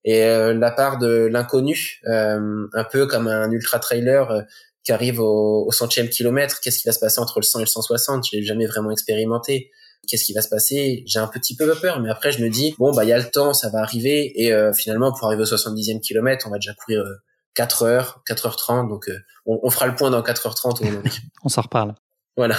Speaker 1: Et euh, la part de l'inconnu, euh, un peu comme un ultra trailer, euh, qui arrive au, au centième kilomètre, qu'est-ce qui va se passer entre le 100 et le 160 Je l'ai jamais vraiment expérimenté. Qu'est-ce qui va se passer? J'ai un petit peu peur, mais après je me dis bon bah il y a le temps, ça va arriver et euh, finalement pour arriver au 70e kilomètre, on va déjà courir 4 euh, heures, 4h30, donc euh, on, on, fera le point dans 4h30 *laughs*
Speaker 2: on s'en reparle.
Speaker 1: Voilà.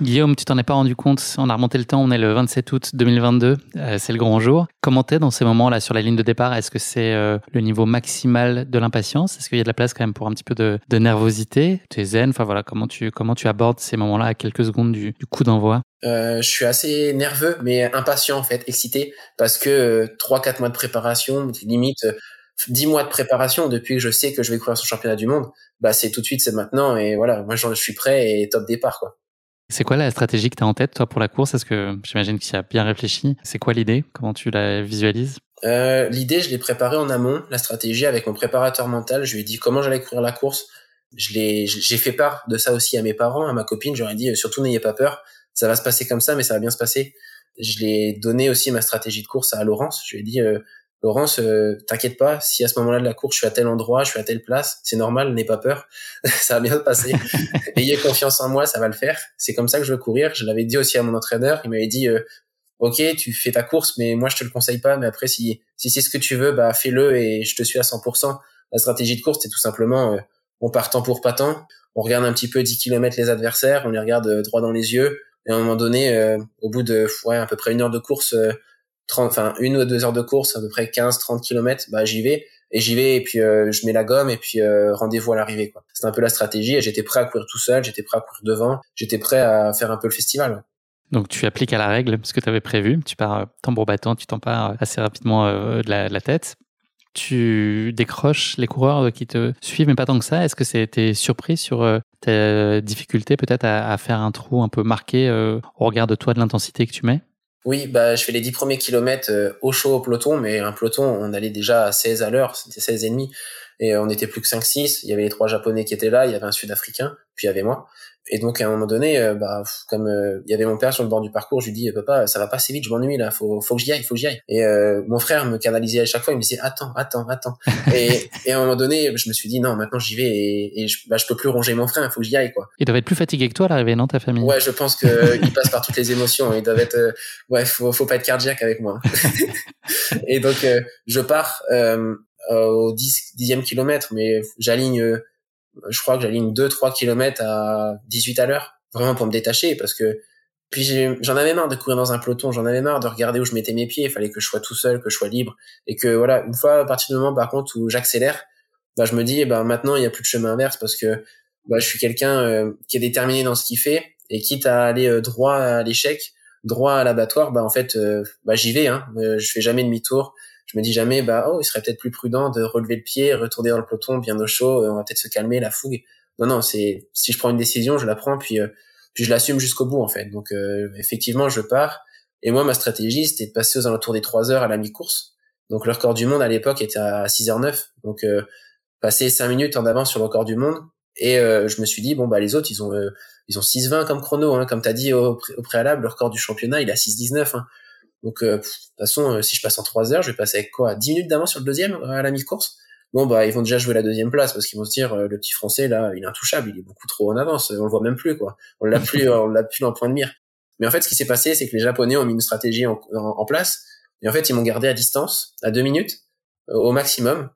Speaker 2: Guillaume, tu t'en es pas rendu compte, on a remonté le temps, on est le 27 août 2022, euh, c'est le grand jour. Comment t'es dans ces moments-là sur la ligne de départ? Est-ce que c'est euh, le niveau maximal de l'impatience? Est-ce qu'il y a de la place quand même pour un petit peu de, de nervosité? Tu es zen, enfin voilà, comment tu, comment tu abordes ces moments-là à quelques secondes du, du coup d'envoi?
Speaker 1: Euh, je suis assez nerveux, mais impatient en fait, excité, parce que 3-4 mois de préparation, limite, dix mois de préparation depuis que je sais que je vais courir le championnat du monde, bah c'est tout de suite, c'est maintenant et voilà, moi je suis prêt et top départ quoi.
Speaker 2: C'est quoi la stratégie que tu as en tête toi pour la course? Est-ce que j'imagine que tu as bien réfléchi C'est quoi l'idée? Comment tu la visualises?
Speaker 1: Euh, L'idée, je l'ai préparée en amont, la stratégie avec mon préparateur mental. Je lui ai dit comment j'allais courir la course. J'ai fait part de ça aussi à mes parents, à ma copine. J'aurais dit surtout n'ayez pas peur, ça va se passer comme ça, mais ça va bien se passer. Je l'ai donné aussi ma stratégie de course à Laurence. Je lui ai dit euh, Laurence, euh, t'inquiète pas, si à ce moment-là de la course, je suis à tel endroit, je suis à telle place, c'est normal, n'aie pas peur, *laughs* ça va bien se passer. *laughs* Ayez confiance en moi, ça va le faire. C'est comme ça que je veux courir. Je l'avais dit aussi à mon entraîneur, il m'avait dit, euh, ok, tu fais ta course, mais moi je te le conseille pas. Mais après, si si c'est ce que tu veux, bah fais-le et je te suis à 100%. La stratégie de course, c'est tout simplement, euh, on part temps pour pas temps, on regarde un petit peu 10 km les adversaires, on les regarde droit dans les yeux, et à un moment donné, au bout de ouais à peu près une heure de course 30, enfin une ou deux heures de course, à peu près 15-30 km, bah j'y vais et j'y vais et puis euh, je mets la gomme et puis euh, rendez-vous à l'arrivée quoi. C'est un peu la stratégie et j'étais prêt à courir tout seul, j'étais prêt à courir devant, j'étais prêt à faire un peu le festival.
Speaker 2: Donc tu appliques à la règle ce que tu avais prévu, tu pars euh, tambour battant, tu t'en pars assez rapidement de la, tête. Tu décroches les coureurs qui te suivent, mais pas tant que ça. Est-ce que c'était surpris sur ta difficulté peut-être à, à, faire un trou un peu marqué au regard de toi de l'intensité que tu mets?
Speaker 1: Oui, bah, je fais les 10 premiers kilomètres euh, au chaud au peloton, mais un peloton, on allait déjà à 16 à l'heure, c'était 16 et demi, et on était plus que 5-6. Il y avait les trois japonais qui étaient là, il y avait un sud-africain, puis il y avait moi. Et donc à un moment donné, euh, bah comme euh, il y avait mon père sur le bord du parcours, je lui dis papa, ça va pas assez vite, je m'ennuie là, faut faut que j'y aille, faut que j'y aille. Et euh, mon frère me canalisait à chaque fois, il me disait attends, attends, attends. *laughs* et, et à un moment donné, je me suis dit non, maintenant j'y vais et, et je, bah, je peux plus ronger mon frère, il faut que j'y aille quoi.
Speaker 2: Il devait être plus fatigué que toi à l'arrivée, non ta famille?
Speaker 1: Ouais, je pense que il passe par toutes les émotions, il doit être ouais, faut faut pas être cardiaque avec moi. *laughs* et donc je pars au 10 dixième kilomètre, mais j'aligne je crois que j'aligne 2-3 km à 18 à l'heure vraiment pour me détacher parce que puis j'en avais marre de courir dans un peloton, j'en avais marre de regarder où je mettais mes pieds, il fallait que je sois tout seul, que je sois libre et que voilà, une fois à partir du moment par contre où j'accélère, bah je me dis bah maintenant il y a plus de chemin inverse parce que bah je suis quelqu'un euh, qui est déterminé dans ce qu'il fait et quitte à aller euh, droit à l'échec, droit à l'abattoir, bah en fait euh, bah j'y vais hein, je fais jamais demi-tour, je me dis jamais bah oh il serait peut-être plus prudent de relever le pied, retourner dans le peloton bien au chaud, on va peut-être se calmer la fougue. Non non, c'est si je prends une décision, je la prends puis puis je l'assume jusqu'au bout en fait. Donc euh, effectivement, je pars. Et moi, ma stratégie, c'était de passer aux alentours des 3 heures à la mi-course. Donc le record du monde à l'époque était à 6h09. Donc euh, passer 5 minutes en avance sur le record du monde. Et euh, je me suis dit, bon, bah les autres, ils ont ils ont 6-20 comme chrono. Hein. Comme tu as dit au, préalable, le record du championnat, il est à 6-19. Hein. Donc de toute façon, si je passe en 3 heures, je vais passer avec quoi 10 minutes d'avance sur le deuxième à la mi-course? Bon bah ils vont déjà jouer la deuxième place parce qu'ils vont se dire euh, le petit français là il est intouchable il est beaucoup trop en avance on le voit même plus quoi. On l'a plus *laughs* on l'a plus dans le point de mire. Mais en fait ce qui s'est passé c'est que les japonais ont mis une stratégie en, en, place et en fait ils m'ont gardé à distance à deux minutes euh, au maximum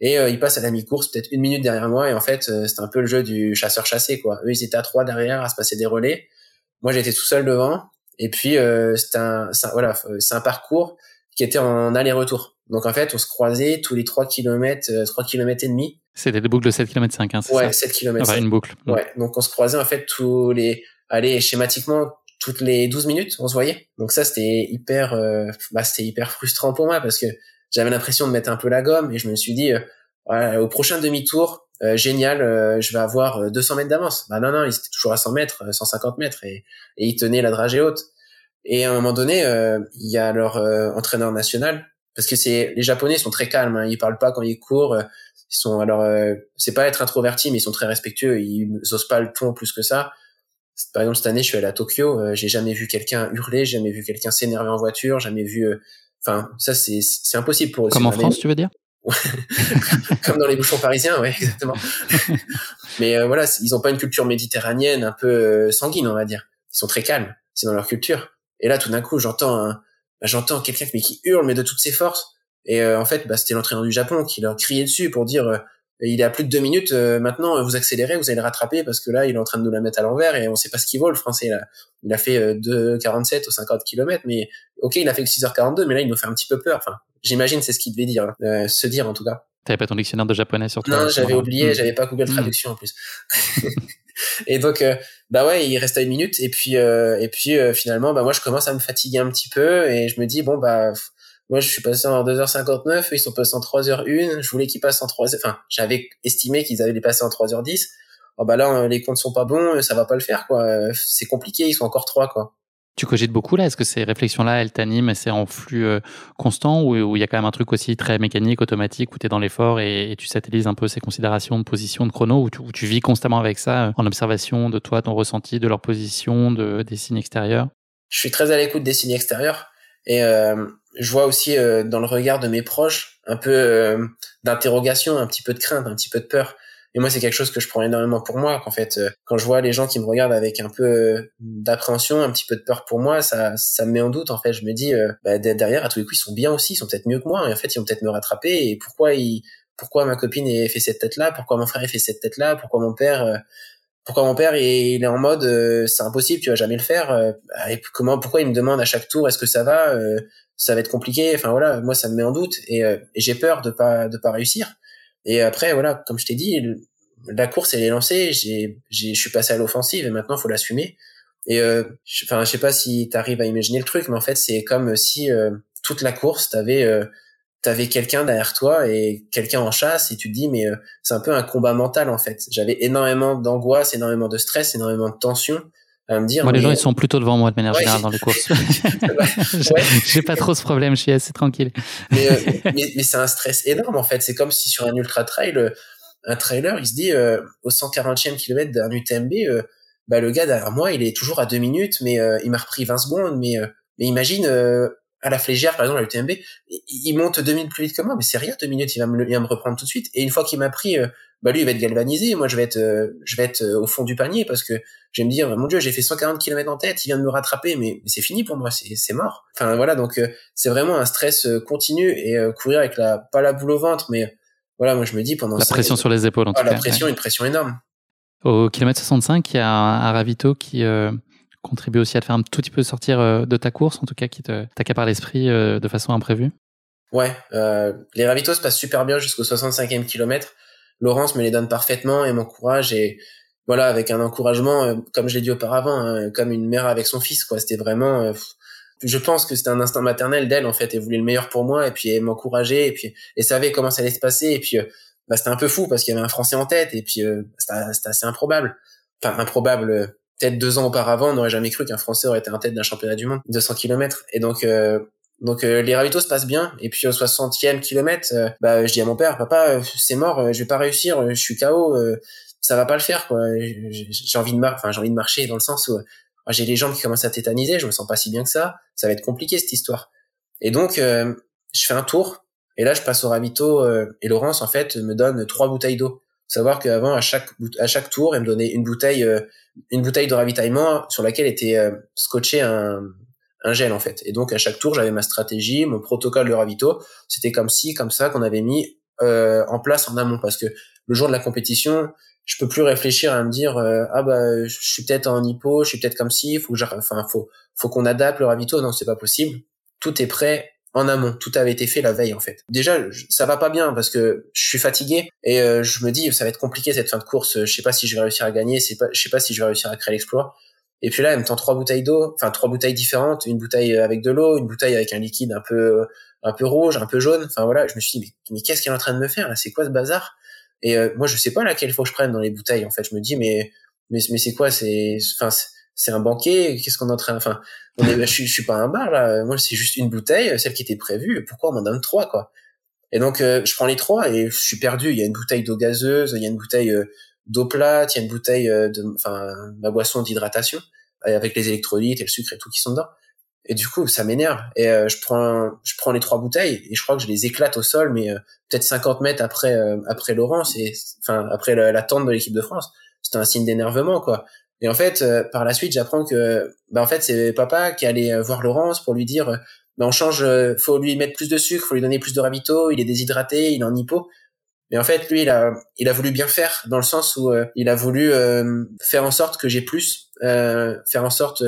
Speaker 1: et euh, ils passent à la mi-course peut-être une minute derrière moi et en fait c'était un peu le jeu du chasseur chassé quoi. Eux ils étaient à trois derrière à se passer des relais. Moi j'étais tout seul devant et puis c'est un, voilà c'est un parcours qui était en aller-retour donc en fait, on se croisait tous les 3 km, 3 km et demi.
Speaker 2: C'était des boucles de 7 km 5, hein,
Speaker 1: c'est ouais, 7 km.
Speaker 2: Enfin, une boucle.
Speaker 1: Ouais, donc on se croisait en fait tous les allez schématiquement toutes les 12 minutes, on se voyait. Donc ça c'était hyper euh, bah c'était hyper frustrant pour moi parce que j'avais l'impression de mettre un peu la gomme et je me suis dit euh, au prochain demi-tour euh, génial, euh, je vais avoir 200 mètres d'avance. Bah non non, ils étaient toujours à 100 mètres, 150 mètres et, et ils tenaient la dragée haute. Et à un moment donné, il y a leur entraîneur national parce que c'est les Japonais sont très calmes, hein, ils parlent pas quand ils courent. Euh, ils sont alors euh, c'est pas être introverti, mais ils sont très respectueux. Ils osent pas le ton plus que ça. Par exemple cette année, je suis allé à Tokyo, euh, j'ai jamais vu quelqu'un hurler, j'ai jamais vu quelqu'un s'énerver en voiture, jamais vu. Enfin, ça c'est c'est impossible pour eux.
Speaker 2: Comme en France, tu veux dire? *laughs*
Speaker 1: Comme dans les bouchons parisiens, ouais, exactement. *laughs* mais voilà, ils ont pas une culture méditerranéenne un peu sanguine, on va dire. Ils sont très calmes, c'est dans leur culture. Et là, tout d'un coup, j'entends bah, j'entends quelqu'un mais qui hurle mais de toutes ses forces. Et euh, en fait, bah, c'était l'entraîneur du Japon qui leur criait dessus pour dire euh, il est à plus de deux minutes euh, maintenant, vous accélérez, vous allez le rattraper parce que là, il est en train de nous la mettre à l'envers et on sait pas ce qu'il vaut le français là. Il a fait 2,47 ou 50 km, mais ok, il a fait que 6h42, mais là, il nous fait un petit peu peur. Enfin, j'imagine c'est ce qu'il devait dire, se dire en tout cas.
Speaker 2: T'avais pas ton dictionnaire de japonais sur toi
Speaker 1: Non, j'avais oublié, j'avais pas Google hmm. Traduction en plus. *laughs* et donc, euh, bah ouais, il reste à une minute. Et puis, euh, et puis euh, finalement, bah moi, je commence à me fatiguer un petit peu et je me dis bon bah moi, je suis passé en 2h59, ils sont passés en 3h01. Je voulais qu'ils passent en 3 h Enfin, j'avais estimé qu'ils allaient les passer en 3h10. Oh bah là, les comptes sont pas bons, ça va pas le faire, quoi. C'est compliqué, ils sont encore trois, quoi.
Speaker 2: Tu cogites beaucoup là? Est-ce que ces réflexions-là, elles t'animent et c'est en flux euh, constant ou il y a quand même un truc aussi très mécanique, automatique, où tu es dans l'effort et, tu satellises un peu ces considérations de position, de chrono, où tu, vis constamment avec ça, euh, en observation de toi, ton ressenti, de leur position, de, des signes extérieurs?
Speaker 1: Je suis très à l'écoute des signes extérieurs et euh, je vois aussi dans le regard de mes proches un peu d'interrogation, un petit peu de crainte, un petit peu de peur. Et moi, c'est quelque chose que je prends énormément pour moi. Qu'en fait, euh, quand je vois les gens qui me regardent avec un peu euh, d'appréhension, un petit peu de peur pour moi, ça, ça me met en doute. En fait, je me dis, euh, bah, derrière, à tous les coups, ils sont bien aussi, ils sont peut-être mieux que moi. Et en fait, ils vont peut-être me rattraper. Et pourquoi ils, pourquoi ma copine ait fait cette tête-là Pourquoi mon frère ait fait cette tête-là Pourquoi mon père pourquoi mon père il est en mode c'est impossible tu vas jamais le faire et comment pourquoi il me demande à chaque tour est-ce que ça va ça va être compliqué enfin voilà moi ça me met en doute et, et j'ai peur de pas de pas réussir et après, voilà, comme je t'ai dit, la course, elle est lancée. J'ai, je suis passé à l'offensive et maintenant, faut l'assumer. Et euh, enfin, je sais pas si tu arrives à imaginer le truc, mais en fait, c'est comme si euh, toute la course, t'avais euh, t'avais quelqu'un derrière toi et quelqu'un en chasse et tu te dis mais euh, c'est un peu un combat mental en fait. J'avais énormément d'angoisse, énormément de stress, énormément de tension à me dire.
Speaker 2: Moi, les gens ils sont plutôt devant moi de manière générale dans les courses. *laughs* *laughs* J'ai pas trop ce problème, je suis assez tranquille.
Speaker 1: mais, *laughs* mais, mais c'est un stress énorme en fait. C'est comme si sur un ultra trail un trailer, il se dit euh, au 140e kilomètre d'un UTMB, euh, bah le gars derrière moi, il est toujours à deux minutes, mais euh, il m'a repris 20 secondes. Mais, mais imagine à la flégère, par exemple, à l'UTMB, il monte deux minutes plus vite que moi, mais c'est rien, deux minutes, il va me, il va me reprendre tout de suite. Et une fois qu'il m'a pris, bah lui, il va être galvanisé. Moi, je vais être, je vais être au fond du panier parce que je vais me dire, mon Dieu, j'ai fait 140 km en tête, il vient de me rattraper, mais, c'est fini pour moi, c'est mort. Enfin voilà, donc c'est vraiment un stress continu et courir avec la pas la boule au ventre, mais voilà, moi je me dis pendant
Speaker 2: la pression sur les épaules en
Speaker 1: ah,
Speaker 2: tout
Speaker 1: la pression, une pression énorme.
Speaker 2: Au kilomètre 65, il y a un, ravito qui euh, contribue aussi à te faire un tout petit peu sortir euh, de ta course, en tout cas qui par l'esprit euh, de façon imprévue.
Speaker 1: Ouais, les ravitaux se passent super bien jusqu'au 65e kilomètre. Laurence me les donne parfaitement et m'encourage et voilà avec un encouragement comme je l'ai dit auparavant, hein, comme une mère avec son fils quoi. C'était vraiment je pense que c'était un instinct maternel d'elle en fait elle voulait le meilleur pour moi et puis elle m'encourageait et puis elle savait comment ça allait se passer et puis euh, bah, c'était un peu fou parce qu'il y avait un français en tête et puis euh, c'était assez improbable enfin improbable euh, peut-être deux ans auparavant on n'aurait jamais cru qu'un français aurait été en tête d'un championnat du monde 200 km et donc donc les ravitaux se passent bien. Et puis au 60e kilomètre bah je dis à mon père papa c'est mort je vais pas réussir je suis KO ça va pas le faire quoi. J'ai envie de enfin j'ai envie de marcher dans le sens où j'ai les jambes qui commencent à tétaniser, je me sens pas si bien que ça, ça va être compliqué cette histoire. Et donc, euh, je fais un tour, et là, je passe au ravito, euh, et Laurence, en fait, me donne trois bouteilles d'eau. Savoir qu'avant, à chaque, à chaque tour, elle me donnait une bouteille, euh, une bouteille de ravitaillement sur laquelle était scotché un, un gel, en fait. Et donc, à chaque tour, j'avais ma stratégie, mon protocole de ravito. C'était comme si, comme ça, qu'on avait mis en place en amont, parce que le jour de la compétition, je peux plus réfléchir à me dire euh, ah bah je suis peut-être en hypo, je suis peut-être comme si, faut que enfin faut faut qu'on adapte le ravito, non c'est pas possible. Tout est prêt en amont, tout avait été fait la veille en fait. Déjà ça va pas bien parce que je suis fatigué et euh, je me dis ça va être compliqué cette fin de course, je sais pas si je vais réussir à gagner, je sais pas si je vais réussir à créer l'exploit. Et puis là, elle me tend trois bouteilles d'eau, enfin trois bouteilles différentes, une bouteille avec de l'eau, une bouteille avec un liquide un peu un peu rouge, un peu jaune. Enfin voilà, je me suis dit mais, mais qu'est-ce qu'elle est en train de me faire là? C'est quoi ce bazar? Et euh, moi, je sais pas laquelle faut que je prenne dans les bouteilles. En fait, je me dis, mais mais, mais c'est quoi? C'est enfin c'est un banquet. Qu'est-ce qu'on est en train Enfin, on est, je, je suis pas un bar là. Moi, c'est juste une bouteille, celle qui était prévue. Pourquoi on m'en donne trois quoi? Et donc, euh, je prends les trois et je suis perdu. Il y a une bouteille d'eau gazeuse, il y a une bouteille euh, d'eau plate, il y a une bouteille de, enfin, ma boisson d'hydratation avec les électrolytes et le sucre et tout qui sont dedans. Et du coup, ça m'énerve. Et euh, je prends, je prends les trois bouteilles et je crois que je les éclate au sol, mais euh, peut-être 50 mètres après, euh, après Laurence et enfin après la, tente de l'équipe de France. C'était un signe d'énervement, quoi. Et en fait, par la suite, j'apprends que, bah en fait, c'est papa qui allait voir Laurence pour lui dire, bah on change, faut lui mettre plus de sucre, faut lui donner plus de ravito, il est déshydraté, il est en hypo. Mais en fait, lui, il a, il a voulu bien faire dans le sens où il a voulu faire en sorte que j'ai plus, faire en sorte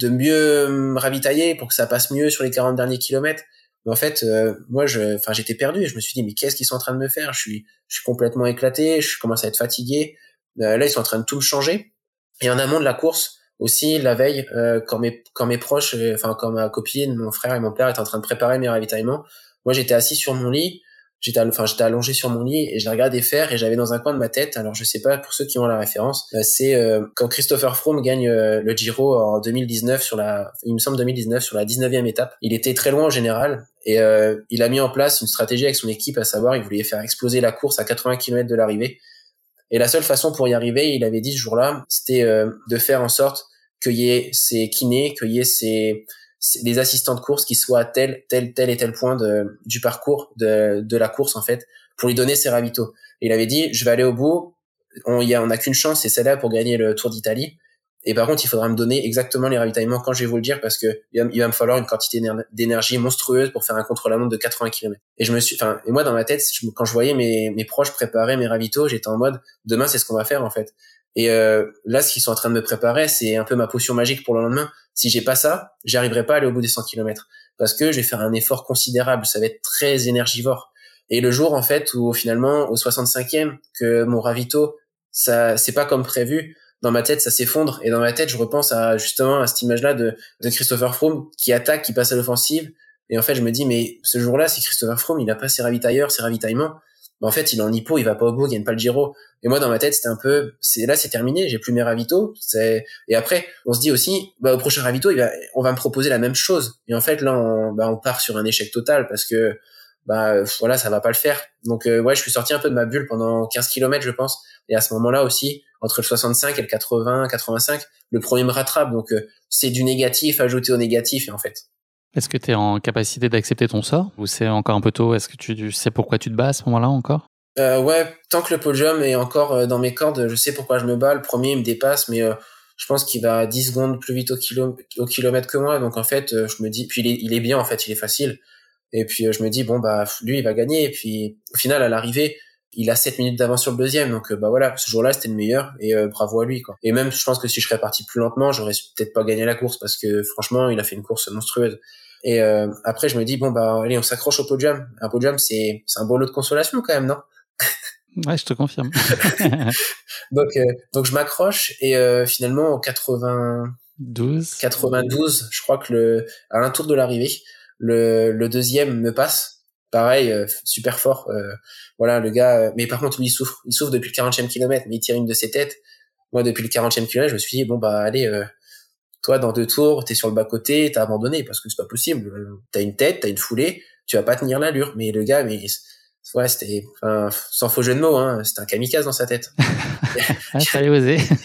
Speaker 1: de mieux ravitailler pour que ça passe mieux sur les 40 derniers kilomètres. Mais en fait, euh, moi, je, enfin, j'étais perdu et je me suis dit, mais qu'est-ce qu'ils sont en train de me faire? Je suis, je suis complètement éclaté, je commence à être fatigué. Euh, là, ils sont en train de tout me changer. Et en amont de la course, aussi la veille quand mes quand mes proches, enfin quand ma copine, mon frère et mon père étaient en train de préparer mes ravitaillements, moi j'étais assis sur mon lit j'étais enfin j'étais allongé sur mon lit et je regardais faire et j'avais dans un coin de ma tête alors je sais pas pour ceux qui ont la référence euh, c'est euh, quand Christopher Froome gagne euh, le Giro en 2019 sur la il me semble 2019 sur la 19e étape il était très loin en général et il a mis en place une stratégie avec son équipe à savoir il voulait faire exploser la course à 80 km de l'arrivée et la seule façon pour y arriver il avait dit ce jour-là c'était de faire en sorte qu'il y ait ses kinés qu'il y ait ses des assistants de course qui soient à tel, tel, tel et tel point de, du parcours de, de la course, en fait, pour lui donner ses ravitaux. il avait dit, je vais aller au bout, on y a, on a qu'une chance, c'est celle-là pour gagner le Tour d'Italie. Et par contre, il faudra me donner exactement les ravitaillements quand je vais vous le dire parce que il va, me falloir une quantité d'énergie monstrueuse pour faire un contre-la-montre de 80 km. Et je me suis, enfin, et moi dans ma tête, quand je voyais mes, mes proches préparer mes ravitaux, j'étais en mode, demain c'est ce qu'on va faire en fait. Et euh, là, ce qu'ils sont en train de me préparer, c'est un peu ma potion magique pour le lendemain. Si j'ai pas ça, j'arriverai pas à aller au bout des 100 km parce que je vais faire un effort considérable. Ça va être très énergivore. Et le jour, en fait, où finalement, au 65e, que mon ravito, ça, c'est pas comme prévu. Dans ma tête, ça s'effondre. Et dans ma tête, je repense à justement à cette image-là de, de Christopher Froome qui attaque, qui passe à l'offensive. Et en fait, je me dis, mais ce jour-là, si Christopher Froome, il a pas ses ravitailleurs, ses ravitaillements, en fait, il est en hippo, il va pas au bout, il gagne pas le Giro. Et moi, dans ma tête, c'était un peu, c'est là, c'est terminé, j'ai plus mes ravitaux. C'est et après, on se dit aussi, bah, au prochain ravito, il va, on va me proposer la même chose. Et en fait, là, on, bah, on part sur un échec total parce que, bah, voilà, ça va pas le faire. Donc, euh, ouais, je suis sorti un peu de ma bulle pendant 15 km, je pense. Et à ce moment-là aussi, entre le 65 et le 80, 85, le premier me rattrape. Donc, euh, c'est du négatif ajouté au négatif, et en fait.
Speaker 2: Est-ce que tu es en capacité d'accepter ton sort? Ou c'est encore un peu tôt? Est-ce que tu sais pourquoi tu te bats à ce moment-là encore?
Speaker 1: Euh, Ouais, tant que le podium est encore euh, dans mes cordes, je sais pourquoi je me bats. Le premier, il me dépasse, mais euh, je pense qu'il va 10 secondes plus vite au, kilo, au kilomètre que moi. Donc en fait, je me dis, puis il est, il est bien en fait, il est facile. Et puis je me dis, bon, bah lui, il va gagner. Et puis au final, à l'arrivée, il a 7 minutes d'avance sur le deuxième. Donc bah voilà, ce jour-là, c'était le meilleur. Et bravo à lui. Quoi. Et même, je pense que si je serais parti plus lentement, j'aurais peut-être pas gagné la course parce que franchement, il a fait une course monstrueuse. Et euh, après, je me dis bon bah allez, on s'accroche au podium. Un podium, c'est c'est un beau lot de consolation quand même, non? *laughs*
Speaker 2: Ouais, je te confirme. *laughs*
Speaker 1: donc euh, donc je m'accroche et euh, finalement en 92 92, je crois que le à un tour de l'arrivée, le le deuxième me passe. Pareil, super fort. voilà, le gars. mais par contre, lui, il souffre. Il souffre depuis le 40e kilomètre, mais il tire une de ses têtes. Moi, depuis le 40e kilomètre, je me suis dit bon bah allez toi, dans deux tours, t'es sur le bas-côté, t'as abandonné parce que c'est pas possible. T'as une tête, t'as une foulée, tu vas pas tenir l'allure. Mais le gars, mais ouais, c'était, enfin, sans faux jeu de mots, hein, c'était un kamikaze dans sa tête. *laughs*
Speaker 2: ah.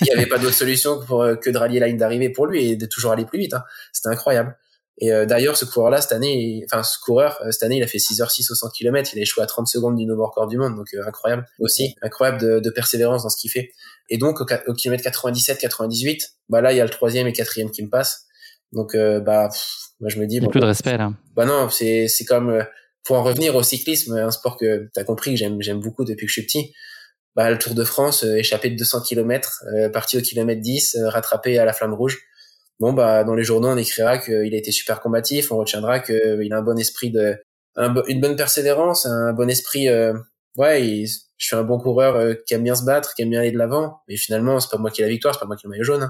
Speaker 1: Il y avait pas d'autre solution pour, que de rallier la ligne d'arrivée pour lui et de toujours aller plus vite. Hein. C'était incroyable. Et euh, d'ailleurs, ce coureur-là, cette année, enfin, ce coureur, euh, cette année, il a fait 6h06 au 100 km, il a échoué à 30 secondes du nouveau record du monde, donc euh, incroyable aussi, incroyable de, de, persévérance dans ce qu'il fait. Et donc, au, au kilomètre 97-98, bah là, il y a le troisième et quatrième qui me passent. Donc, bah, moi, je me dis...
Speaker 2: Bon, plus de respect, là.
Speaker 1: Bah non, c'est, c'est comme, pour en revenir au cyclisme, un sport que tu as compris que j'aime, j'aime beaucoup depuis que je suis petit. Bah, le Tour de France, échappé de 200 km, parti au kilomètre 10, rattrapé à la flamme rouge bon bah dans les journaux on écrira qu'il a été super combatif, on retiendra qu'il a un bon esprit de une bonne persévérance, un bon esprit euh, ouais, je suis un bon coureur euh, qui aime bien se battre, qui aime bien aller de l'avant, mais finalement c'est pas moi qui ai la victoire, c'est pas moi qui ai le maillot jaune.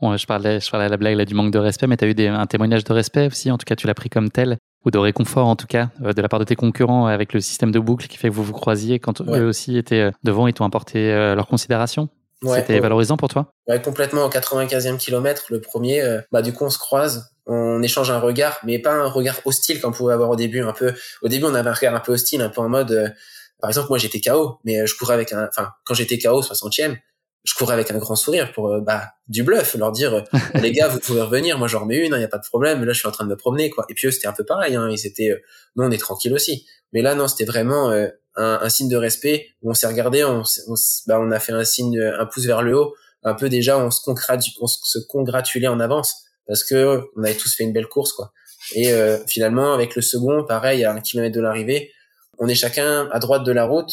Speaker 2: Hein. je parlais je parlais à la blague là, du manque de respect, mais tu as eu des, un témoignage de respect aussi, en tout cas tu l'as pris comme tel ou de réconfort en tout cas euh, de la part de tes concurrents avec le système de boucle qui fait que vous vous croisiez quand eux aussi étaient devant et t'ont apporté leur considération? C'était valorisant pour toi
Speaker 1: Ouais, complètement. Au 95e kilomètre, le premier, euh, bah du coup on se croise, on échange un regard, mais pas un regard hostile qu'on pouvait avoir au début. Un peu, au début on avait un regard un peu hostile, un peu en mode, euh, par exemple moi j'étais KO, mais euh, je courais avec un, enfin quand j'étais KO 60e, je courais avec un grand sourire pour bah du bluff, leur dire *laughs* les gars vous pouvez revenir, moi j'en remets une, il hein, y a pas de problème. Là je suis en train de me promener quoi. Et puis eux c'était un peu pareil, hein, ils étaient, nous on est tranquille aussi. Mais là non c'était vraiment un, un, signe de respect. On s'est regardé, on, on, bah, on, a fait un signe, un pouce vers le haut. Un peu déjà, on se, on se congratulait en avance parce que on avait tous fait une belle course, quoi. Et euh, finalement, avec le second, pareil, à un kilomètre de l'arrivée, on est chacun à droite de la route,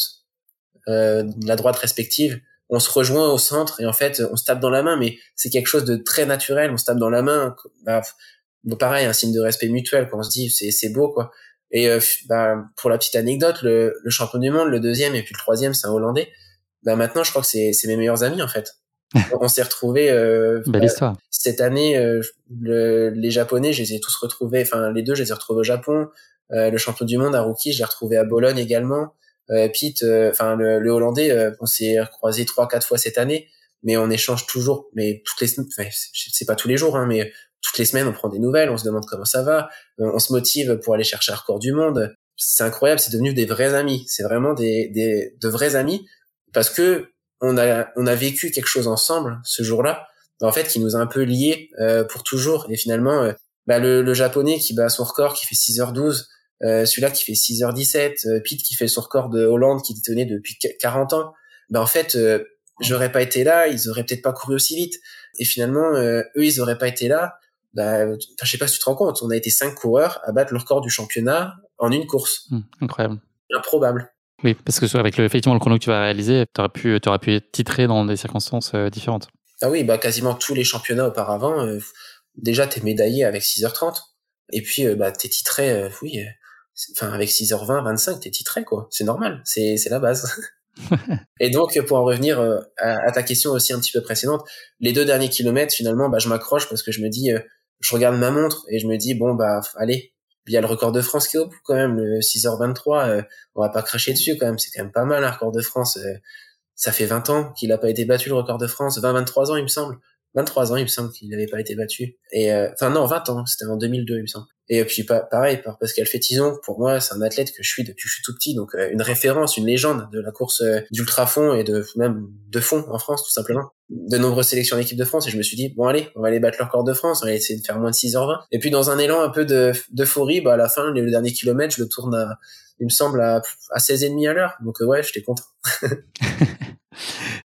Speaker 1: euh, la droite respective. On se rejoint au centre et en fait, on se tape dans la main, mais c'est quelque chose de très naturel. On se tape dans la main. Bah, pareil, un signe de respect mutuel. Quand on se dit, c'est beau, quoi. Et euh, bah, pour la petite anecdote, le, le, champion du monde, le deuxième et puis le troisième, c'est un Hollandais. Bah, maintenant, je crois que c'est mes meilleurs amis en fait. *laughs* on s'est retrouvés. Euh,
Speaker 2: Belle histoire.
Speaker 1: Cette année, les Japonais, je les ai tous retrouvés. Enfin, les deux, je les ai retrouvés au Japon. le champion du monde, Haruki, je l'ai retrouvé à Bologne également. Pete, enfin le, Hollandais, on s'est croisé trois, quatre fois cette année, mais on échange toujours. Mais toutes les, enfin, c'est pas tous les jours, hein, mais toutes les semaines, on prend des nouvelles, on se demande comment ça va, on se motive pour aller chercher un record du monde c'est incroyable, c'est devenu des vrais amis. C'est vraiment des, des de vrais amis parce que on a on a vécu quelque chose ensemble ce jour-là, en fait, qui nous a un peu liés euh, pour toujours. Et finalement, euh, bah, le, le, japonais qui bat son record, qui fait 6h12, euh, celui-là qui fait 6h17, euh, Pete qui fait son record de Hollande qui tenait depuis 40 ans, bah en fait, euh, j'aurais pas été là, ils auraient peut-être pas couru aussi vite. Et finalement, eux, ils auraient pas été là. Bah, je sais pas si tu te rends compte, on a été cinq coureurs à battre le record du championnat en une course.
Speaker 2: Hmm, incroyable.
Speaker 1: Improbable.
Speaker 2: Oui, parce que avec le, effectivement le chrono que tu vas réaliser, tu aurais pu, aurais pu titré dans des circonstances euh, différentes.
Speaker 1: Ah oui, bah quasiment tous les championnats auparavant, euh, déjà t'es médaillé avec 6h30, et puis euh, bah t'es titré, oui, enfin avec 6h20, 25, t'es titré quoi. C'est normal, c'est c'est la base. *laughs* et donc pour en revenir à, à, ta question aussi un petit peu précédente, les deux derniers kilomètres finalement, bah je m'accroche parce que je me dis, je regarde ma montre et je me dis bon bah allez, il y a le record de France qui est au bout quand même, le 6h23. Euh, on va pas cracher dessus quand même, c'est quand même pas mal un record de France. Euh, ça fait 20 ans qu'il a pas été battu le record de France, 20-23 ans il me semble. 23 ans il me semble qu'il n'avait pas été battu. Et euh, enfin non, 20 ans, c'était en 2002 il me semble. Et puis pareil, par Pascal Fétizon, pour moi, c'est un athlète que je suis depuis que je suis tout petit, donc euh, une référence, une légende de la course euh, d'ultra fond et de même de fond en France, tout simplement. De nombreuses sélections d'équipe de France, et je me suis dit, bon allez, on va aller battre leur record de France, on va essayer de faire moins de 6h20. Et puis dans un élan un peu d'euphorie, bah à la fin, le dernier kilomètre, je le tourne à, il me semble, à, à 16,5 à l'heure. Donc euh, ouais, j'étais content. *laughs*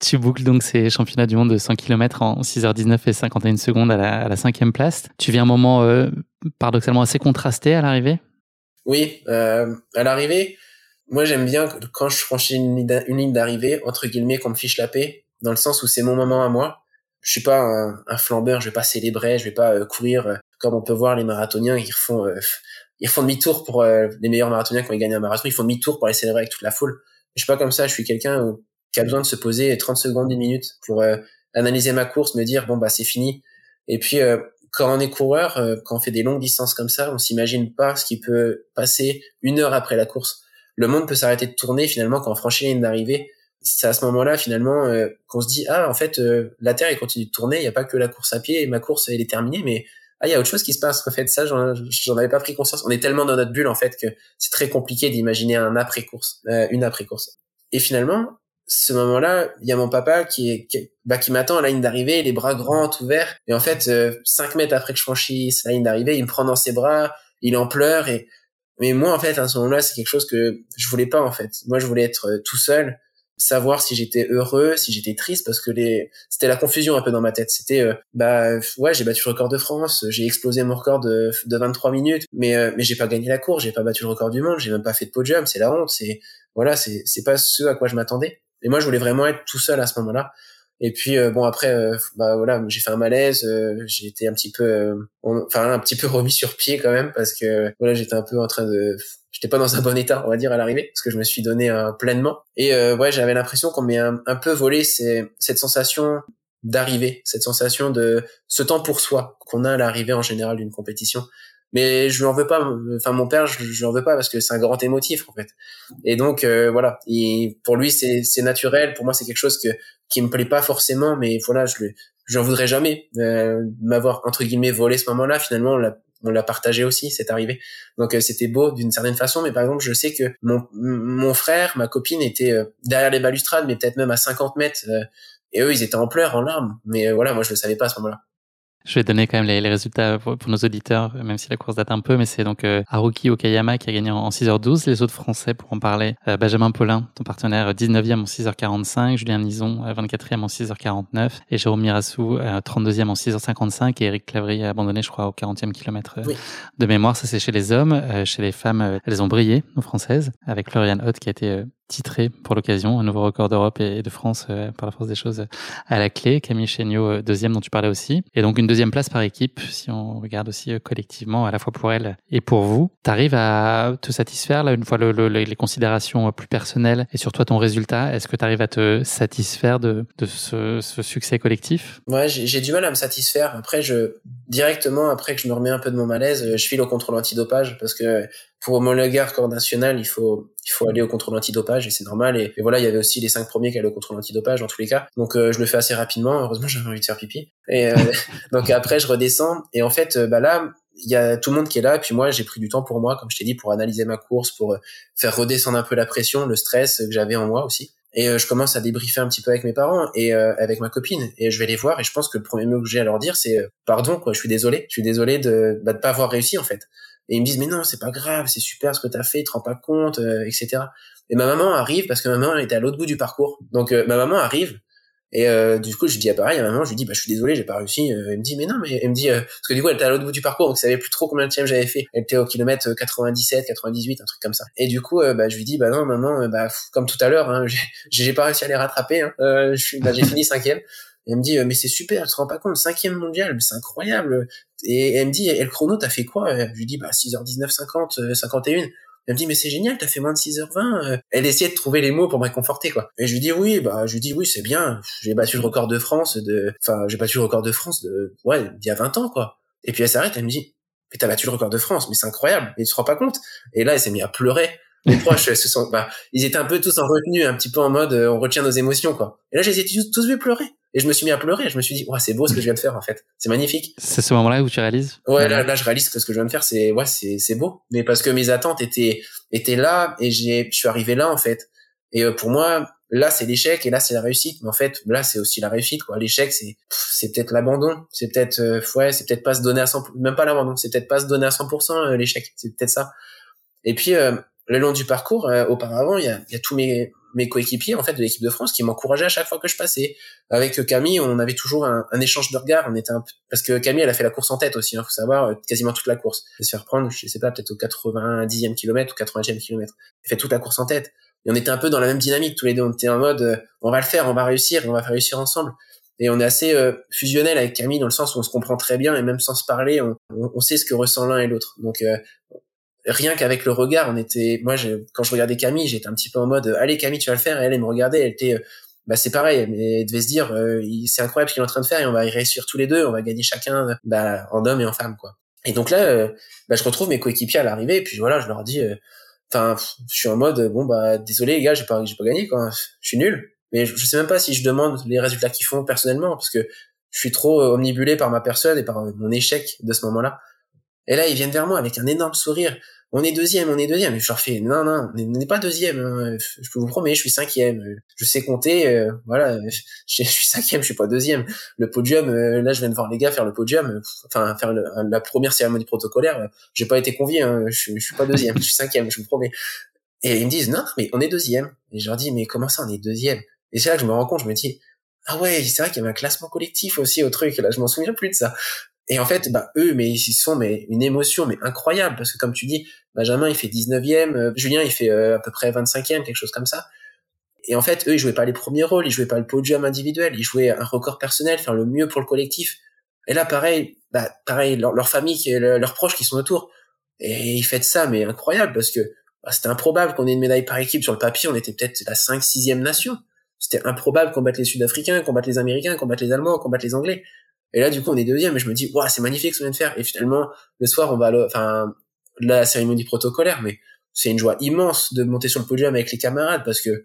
Speaker 2: tu boucles donc ces championnats du monde de 100 km en 6h19 et 51 secondes à la, à la cinquième place. Tu vis un moment euh, paradoxalement assez contrasté à l'arrivée?
Speaker 1: Oui, euh, à l'arrivée, moi j'aime bien quand je franchis une, ligne d'arrivée, entre guillemets, qu'on me fiche la paix, dans le sens où c'est mon moment à moi. Je suis pas un, flambeur, je vais pas célébrer, je vais pas euh, courir comme on peut voir les marathoniens, ils refont ils font demi-tour pour les meilleurs marathoniens quand ils gagnent un marathon, ils font demi-tour pour aller célébrer avec toute la foule. Je suis pas comme ça, je suis quelqu'un qui a besoin de se poser 30 secondes, 10 minutes pour euh, analyser ma course, me dire bon bah c'est fini. Et puis euh, quand on est coureur, euh, quand on fait des longues distances comme ça, on s'imagine pas ce qui peut passer une heure après la course. Le monde peut s'arrêter de tourner finalement quand on franchit la ligne d'arrivée. C'est à ce moment-là finalement qu'on se dit ah en fait la Terre elle continue de tourner, il n'y a pas que la course à pied et ma course elle est terminée, mais ah il y a autre chose qui se passe en fait ça j'en avais pas pris conscience. On est tellement dans notre bulle en fait que c'est très compliqué d'imaginer un après course, une après course. Et finalement ce moment-là, il y a mon papa qui est bah, qui m'attend à la ligne d'arrivée, les bras grands, ouverts. Et en fait, euh, cinq mètres après que je franchisse la ligne d'arrivée, il me prend dans ses bras, il en pleure. Et mais moi, en fait, à ce moment-là, c'est quelque chose que je voulais pas. En fait, moi, je voulais être euh, tout seul, savoir si j'étais heureux, si j'étais triste, parce que les c'était la confusion un peu dans ma tête. C'était euh, bah ouais, j'ai battu le record de France, j'ai explosé mon record de, de 23 minutes, mais mais j'ai pas gagné la course, j'ai pas battu le record du monde, j'ai même pas fait de podium, c'est la honte. C'est voilà, c'est c'est pas ce à quoi je m'attendais. Et moi, je voulais vraiment être tout seul à ce moment-là. Et puis euh, bon après euh, bah voilà j'ai fait un malaise euh, j'ai été un petit peu enfin un petit peu remis sur pied quand même parce que voilà j'étais un peu en train de j'étais pas dans un bon état on va dire à l'arrivée parce que je me suis donné pleinement et ouais j'avais l'impression qu'on m'ait un, peu volé cette sensation d'arriver cette sensation de ce temps pour soi qu'on a à l'arrivée en général d'une compétition mais je lui en veux pas enfin mon père je, je lui en veux pas parce que c'est un grand émotif en fait. Et donc euh, voilà. Et pour lui c'est c'est naturel. Pour moi c'est quelque chose que qui me plaît pas forcément mais voilà je lui j'en voudrais jamais euh, m'avoir entre guillemets volé ce moment-là. Finalement on l'a on l'a partagé aussi c'est arrivé. Donc euh, c'était beau d'une certaine façon. Mais par exemple je sais que mon mon frère ma copine était euh, derrière les balustrades mais peut-être même à 50 mètres et eux ils étaient en pleurs en larmes. Mais voilà moi je le savais pas à ce moment-là
Speaker 2: je vais donner quand même les, résultats pour, nos auditeurs, même si la course date un peu, mais c'est donc euh, Haruki Okayama qui a gagné en, 6h12. Les autres Français, pour en parler, euh, Benjamin Paulin, ton partenaire, 19e en 6h45, Julien Nison, 24e en 6h49, et Jérôme Mirassou, 32e en 6h55, et Eric Clavry a abandonné, je crois, au 40e kilomètre euh, de mémoire. Ça, c'est chez les hommes. chez les femmes, elles ont brillé, nos Françaises, avec Florian Hoth qui a été titré pour l'occasion, un nouveau record d'Europe et de France euh, par la force des choses à la clé. Camille Chéniaud, euh, deuxième dont tu parlais aussi. Et donc une deuxième place par équipe, si on regarde aussi euh, collectivement, à la fois pour elle et pour vous. Tu arrives à te satisfaire, là, une fois le, les considérations plus personnelles et sur toi ton résultat, est-ce que tu arrives à te satisfaire de, de ce, ce, succès collectif?
Speaker 1: Ouais, j'ai du mal à me satisfaire. Après, je directement, après que je me remets un peu de mon malaise, je file au contrôle antidopage parce que pour homologuer un record national, il faut il faut aller au contrôle antidopage et c'est normal. Et, voilà, il y avait aussi les cinq premiers qui allaient au contrôle antidopage dans tous les cas. Donc euh, je le fais assez rapidement. Heureusement, j'avais envie de faire pipi. Et euh, *laughs* donc après, je redescends et en fait, euh, bah là, il y a tout le monde qui est là. Et puis moi, j'ai pris du temps pour moi, comme je t'ai dit, pour analyser ma course, pour faire redescendre un peu la pression, le stress que j'avais en moi aussi. Et je commence à débriefer un petit peu avec mes parents et avec ma copine. Et je vais les voir et je pense que le premier mot que j'ai à leur dire, c'est pardon, quoi. Je suis désolé. Je suis désolé de bah, de pas avoir réussi en fait et ils me disent mais non c'est pas grave c'est super ce que t'as fait tu te rends pas compte euh, etc et ma maman arrive parce que ma maman était à l'autre bout du parcours. Donc euh, ma maman arrive et euh, du coup je dis à pareil à ma maman je lui dis bah je suis désolé j'ai pas réussi elle me dit mais non mais elle me dit parce que du coup elle était à l'autre bout du parcours donc elle savait plus trop combien de tièmes j'avais fait. Elle était au kilomètre 97 98 un truc comme ça. Et du coup bah je lui dis bah non maman bah comme tout à l'heure hein, *laughs* j'ai pas réussi à les rattraper hein. bah, j'ai fini cinquième elle me dit mais c'est super, tu te rends pas compte, cinquième mondial, c'est incroyable. Et elle me dit et le chrono t'as fait quoi? Je lui dis bah 6h19 50 51. Elle me dit mais c'est génial, t'as fait moins de 6h20. Elle essayait de trouver les mots pour me réconforter quoi. Et je lui dis oui, bah je lui dis oui, c'est bien. J'ai battu le record de France de enfin, j'ai battu le record de France de ouais, il y a 20 ans quoi. Et puis elle s'arrête, elle me dit mais t'as battu le record de France, mais c'est incroyable. Et tu te rends pas compte Et là, elle s'est mise à pleurer les proches se sont, bah, ils étaient un peu tous en retenue, un petit peu en mode, euh, on retient nos émotions, quoi. Et là, je les ai tous, tous pleurer. Et je me suis mis à pleurer. Je me suis dit, ouais, c'est beau ce que je viens de faire, en fait. C'est magnifique.
Speaker 2: C'est ce moment-là où tu réalises?
Speaker 1: Ouais, là, là, je réalise que ce que je viens de faire, c'est, ouais, c'est, c'est beau. Mais parce que mes attentes étaient, étaient là et j'ai, je suis arrivé là, en fait. Et euh, pour moi, là, c'est l'échec et là, c'est la réussite. Mais en fait, là, c'est aussi la réussite, quoi. L'échec, c'est, c'est peut-être l'abandon. C'est peut-être, euh, ouais, c'est peut-être pas se donner à 100, même pas l'abandon. C'est peut-être pas se donner à 100%, l'échec. C'est peut-être ça. Et puis, le long du parcours, euh, auparavant, il y a, y a, tous mes, mes coéquipiers en fait de l'équipe de France qui m'encourageaient à chaque fois que je passais. Avec Camille, on avait toujours un, un échange de regards. On était un parce que Camille, elle a fait la course en tête aussi. Il hein, faut savoir euh, quasiment toute la course. Elle se faire prendre, je sais pas, peut-être au 90e kilomètre ou 80e kilomètre. Elle fait toute la course en tête. Et on était un peu dans la même dynamique tous les deux. On était en mode, euh, on va le faire, on va réussir, on va faire réussir ensemble. Et on est assez euh, fusionnel avec Camille dans le sens où on se comprend très bien et même sans se parler, on, on, sait ce que ressent l'un et l'autre. Donc rien qu'avec le regard, on était, moi, je, quand je regardais Camille, j'étais un petit peu en mode, allez Camille, tu vas le faire. Et elle, elle me regardait, elle était, bah c'est pareil, mais elle devait se dire, euh, c'est incroyable ce qu'il est en train de faire et on va y réussir tous les deux, on va gagner chacun, bah, en homme et en femme, quoi. Et donc là, euh, bah, je retrouve mes coéquipiers à l'arrivée, et puis voilà, je leur dis, euh, enfin, je suis en mode, bon bah, désolé les gars, j'ai pas, j'ai pas gagné, quoi. Je suis nul. Mais je, je sais même pas si je demande les résultats qu'ils font personnellement, parce que je suis trop omnibulé par ma personne et par mon échec de ce moment-là. Et là, ils viennent vers moi avec un énorme sourire on est deuxième, on est deuxième. Et je leur fais, non, non, on n'est pas deuxième. Hein. Je peux vous promettre, je suis cinquième. Je sais compter, euh, voilà. Je, suis cinquième, je suis pas deuxième. Le podium, euh, là, je viens de voir les gars faire le podium, enfin faire la première cérémonie protocolaire. J'ai pas été convié, hein. je, je suis pas deuxième, je suis cinquième, je vous promets. Et ils me disent, non, mais on est deuxième. Et je leur dis, mais comment ça, on est deuxième? Et c'est là que je me rends compte, je me dis, ah ouais, c'est vrai qu'il y avait un classement collectif aussi au truc. Là, je m'en souviens plus de ça. Et en fait, bah, eux, mais ils sont mais une émotion mais incroyable parce que comme tu dis, Benjamin il fait 19e, euh, Julien il fait euh, à peu près 25e, quelque chose comme ça. Et en fait, eux ils jouaient pas les premiers rôles, ils jouaient pas le podium individuel, ils jouaient un record personnel, faire le mieux pour le collectif. Et là, pareil, bah, pareil, leur, famille, leurs proches qui sont autour, et ils font ça, mais incroyable parce que bah, c'était improbable qu'on ait une médaille par équipe sur le papier. On était peut-être la 5 6 nation. C'était improbable qu'on batte les Sud-Africains, qu'on batte les Américains, qu'on batte les Allemands, qu'on batte les Anglais. Et là, du coup, on est deuxième, et je me dis, waouh, c'est magnifique ce qu'on vient de faire. Et finalement, le soir, on va, enfin, la cérémonie protocolaire, mais c'est une joie immense de monter sur le podium avec les camarades, parce que,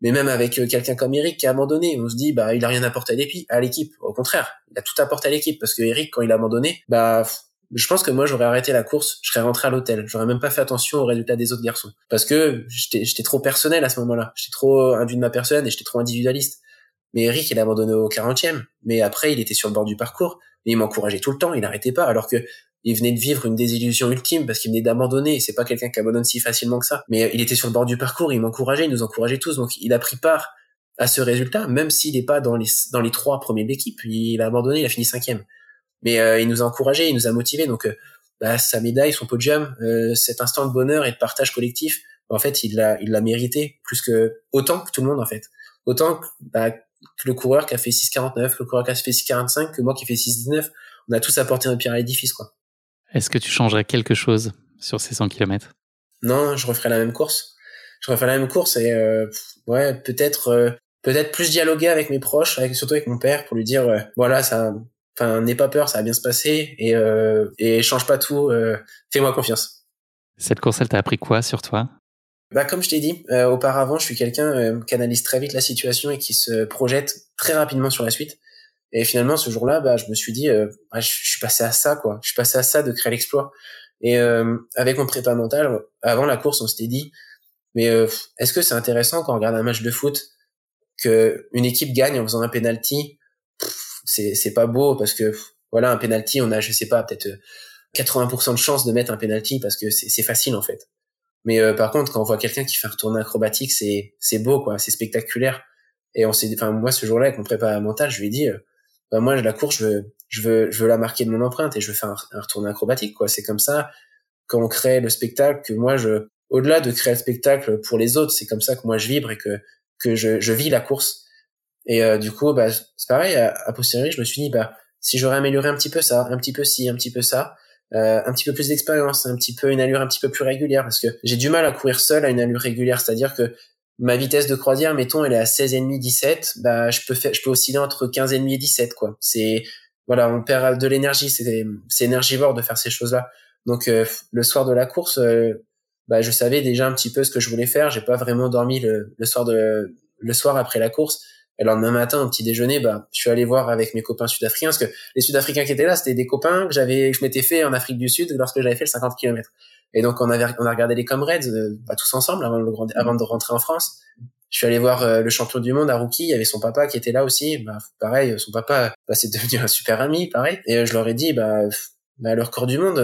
Speaker 1: mais même avec euh, quelqu'un comme Eric qui a abandonné, on se dit, bah, il a rien apporté à l'équipe. Au contraire, il a tout apporté à l'équipe, parce que Eric, quand il a abandonné, bah, je pense que moi j'aurais arrêté la course, je serais rentré à l'hôtel, j'aurais même pas fait attention aux résultats des autres garçons parce que j'étais trop personnel à ce moment-là, j'étais trop induit de ma personne et j'étais trop individualiste. Mais Eric, il a abandonné au 40e. Mais après, il était sur le bord du parcours. Et il m'encourageait tout le temps. Il n'arrêtait pas. Alors que il venait de vivre une désillusion ultime parce qu'il venait d'abandonner. C'est pas quelqu'un qui abandonne si facilement que ça. Mais il était sur le bord du parcours. Il m'encourageait. Il nous encourageait tous. Donc, il a pris part à ce résultat, même s'il n'est pas dans les, dans les trois premiers de l'équipe. Il a abandonné. Il a fini cinquième. Mais euh, il nous a encouragés. Il nous a motivés. Donc, euh, bah, sa médaille, son podium, euh, cet instant de bonheur et de partage collectif, en fait, il l'a, il l'a mérité plus que autant que tout le monde en fait. Autant que, bah, que le coureur qui a fait 6,49, que le coureur qui a fait 6,45, que moi qui fais 6,19, on a tous apporté notre pierre à l'édifice quoi.
Speaker 2: Est-ce que tu changerais quelque chose sur ces 100 km
Speaker 1: Non, je referais la même course. Je referais la même course et euh, ouais, peut-être euh, peut-être plus dialoguer avec mes proches, avec, surtout avec mon père, pour lui dire euh, voilà, ça, enfin, n'aie pas peur, ça va bien se passer et et change pas tout, fais-moi confiance.
Speaker 2: Cette course, elle t'a appris quoi sur toi?
Speaker 1: Bah, comme je t'ai dit, auparavant, je suis quelqu'un qui analyse très vite la situation et qui se projette très rapidement sur la suite. Et finalement, ce jour-là, bah, je me suis dit, euh, ah, je, suis passé à ça, quoi. Je suis passé à ça de créer l'exploit. Et euh, avec mon prépa mental, avant la course, on s'était dit, mais euh, est-ce que c'est intéressant quand on regarde un match de foot que une équipe gagne en faisant un penalty? C'est c'est pas beau parce que voilà, un penalty, on a, je sais pas, peut-être 80% de chance de mettre un penalty parce que c'est facile en fait. Mais par contre, quand on voit quelqu'un qui fait un retour acrobatique, c'est c'est beau, quoi. C'est spectaculaire. Et on s'est, enfin moi, ce jour-là, avec mon prépa mental, je lui ai dit bah moi la course je veux je veux je veux la marquer de mon empreinte et je veux faire un, retour acrobatique quoi c'est comme ça quand on crée le spectacle que moi je au-delà de créer le spectacle pour les autres c'est comme ça que moi je vibre et que que je, je vis la course et euh, du coup bah c'est pareil à, à, posteriori je me suis dit bah si j'aurais amélioré un petit peu ça un petit peu ci un petit peu ça euh, un petit peu plus d'expérience un petit peu une allure un petit peu plus régulière parce que j'ai du mal à courir seul à une allure régulière c'est-à-dire que ma vitesse de croisière, mettons, elle est à 16,5, 17, bah, je peux faire, je peux osciller entre 15,5 et 17, quoi. C'est, voilà, on perd de l'énergie, c'est, c'est énergivore de faire ces choses-là. Donc, euh, le soir de la course, euh, bah, je savais déjà un petit peu ce que je voulais faire. J'ai pas vraiment dormi le, le soir de, le soir après la course. Et le lendemain matin, au petit déjeuner, bah, je suis allé voir avec mes copains sud-africains, parce que les Sud-Africains qui étaient là, c'était des copains que j'avais, je m'étais fait en Afrique du Sud lorsque j'avais fait le 50 km. Et donc on avait on a regardé les Comrades euh, bah, tous ensemble avant, le avant de rentrer en France. Je suis allé voir euh, le champion du monde, Haruki, il y avait son papa qui était là aussi. Bah, pareil, son papa, bah, c'est devenu un super ami, pareil. Et euh, je leur ai dit, bah, bah le record du monde,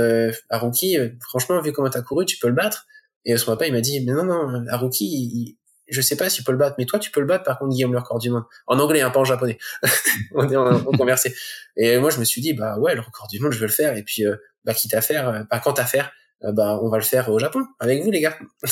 Speaker 1: Haruki, franchement, vu comment t'as couru, tu peux le battre. Et son papa, il m'a dit, mais non, non, Haruki, il, je sais pas si tu peux le battre, mais toi, tu peux le battre, par contre, Guillaume, le record du monde. En anglais, hein, pas en japonais. *laughs* on, on, conversait. Et moi, je me suis dit, bah ouais, le record du monde, je veux le faire. Et puis, bah, quitte à faire, bah, quand à faire, euh, bah, on va le faire au Japon avec vous les gars. *laughs*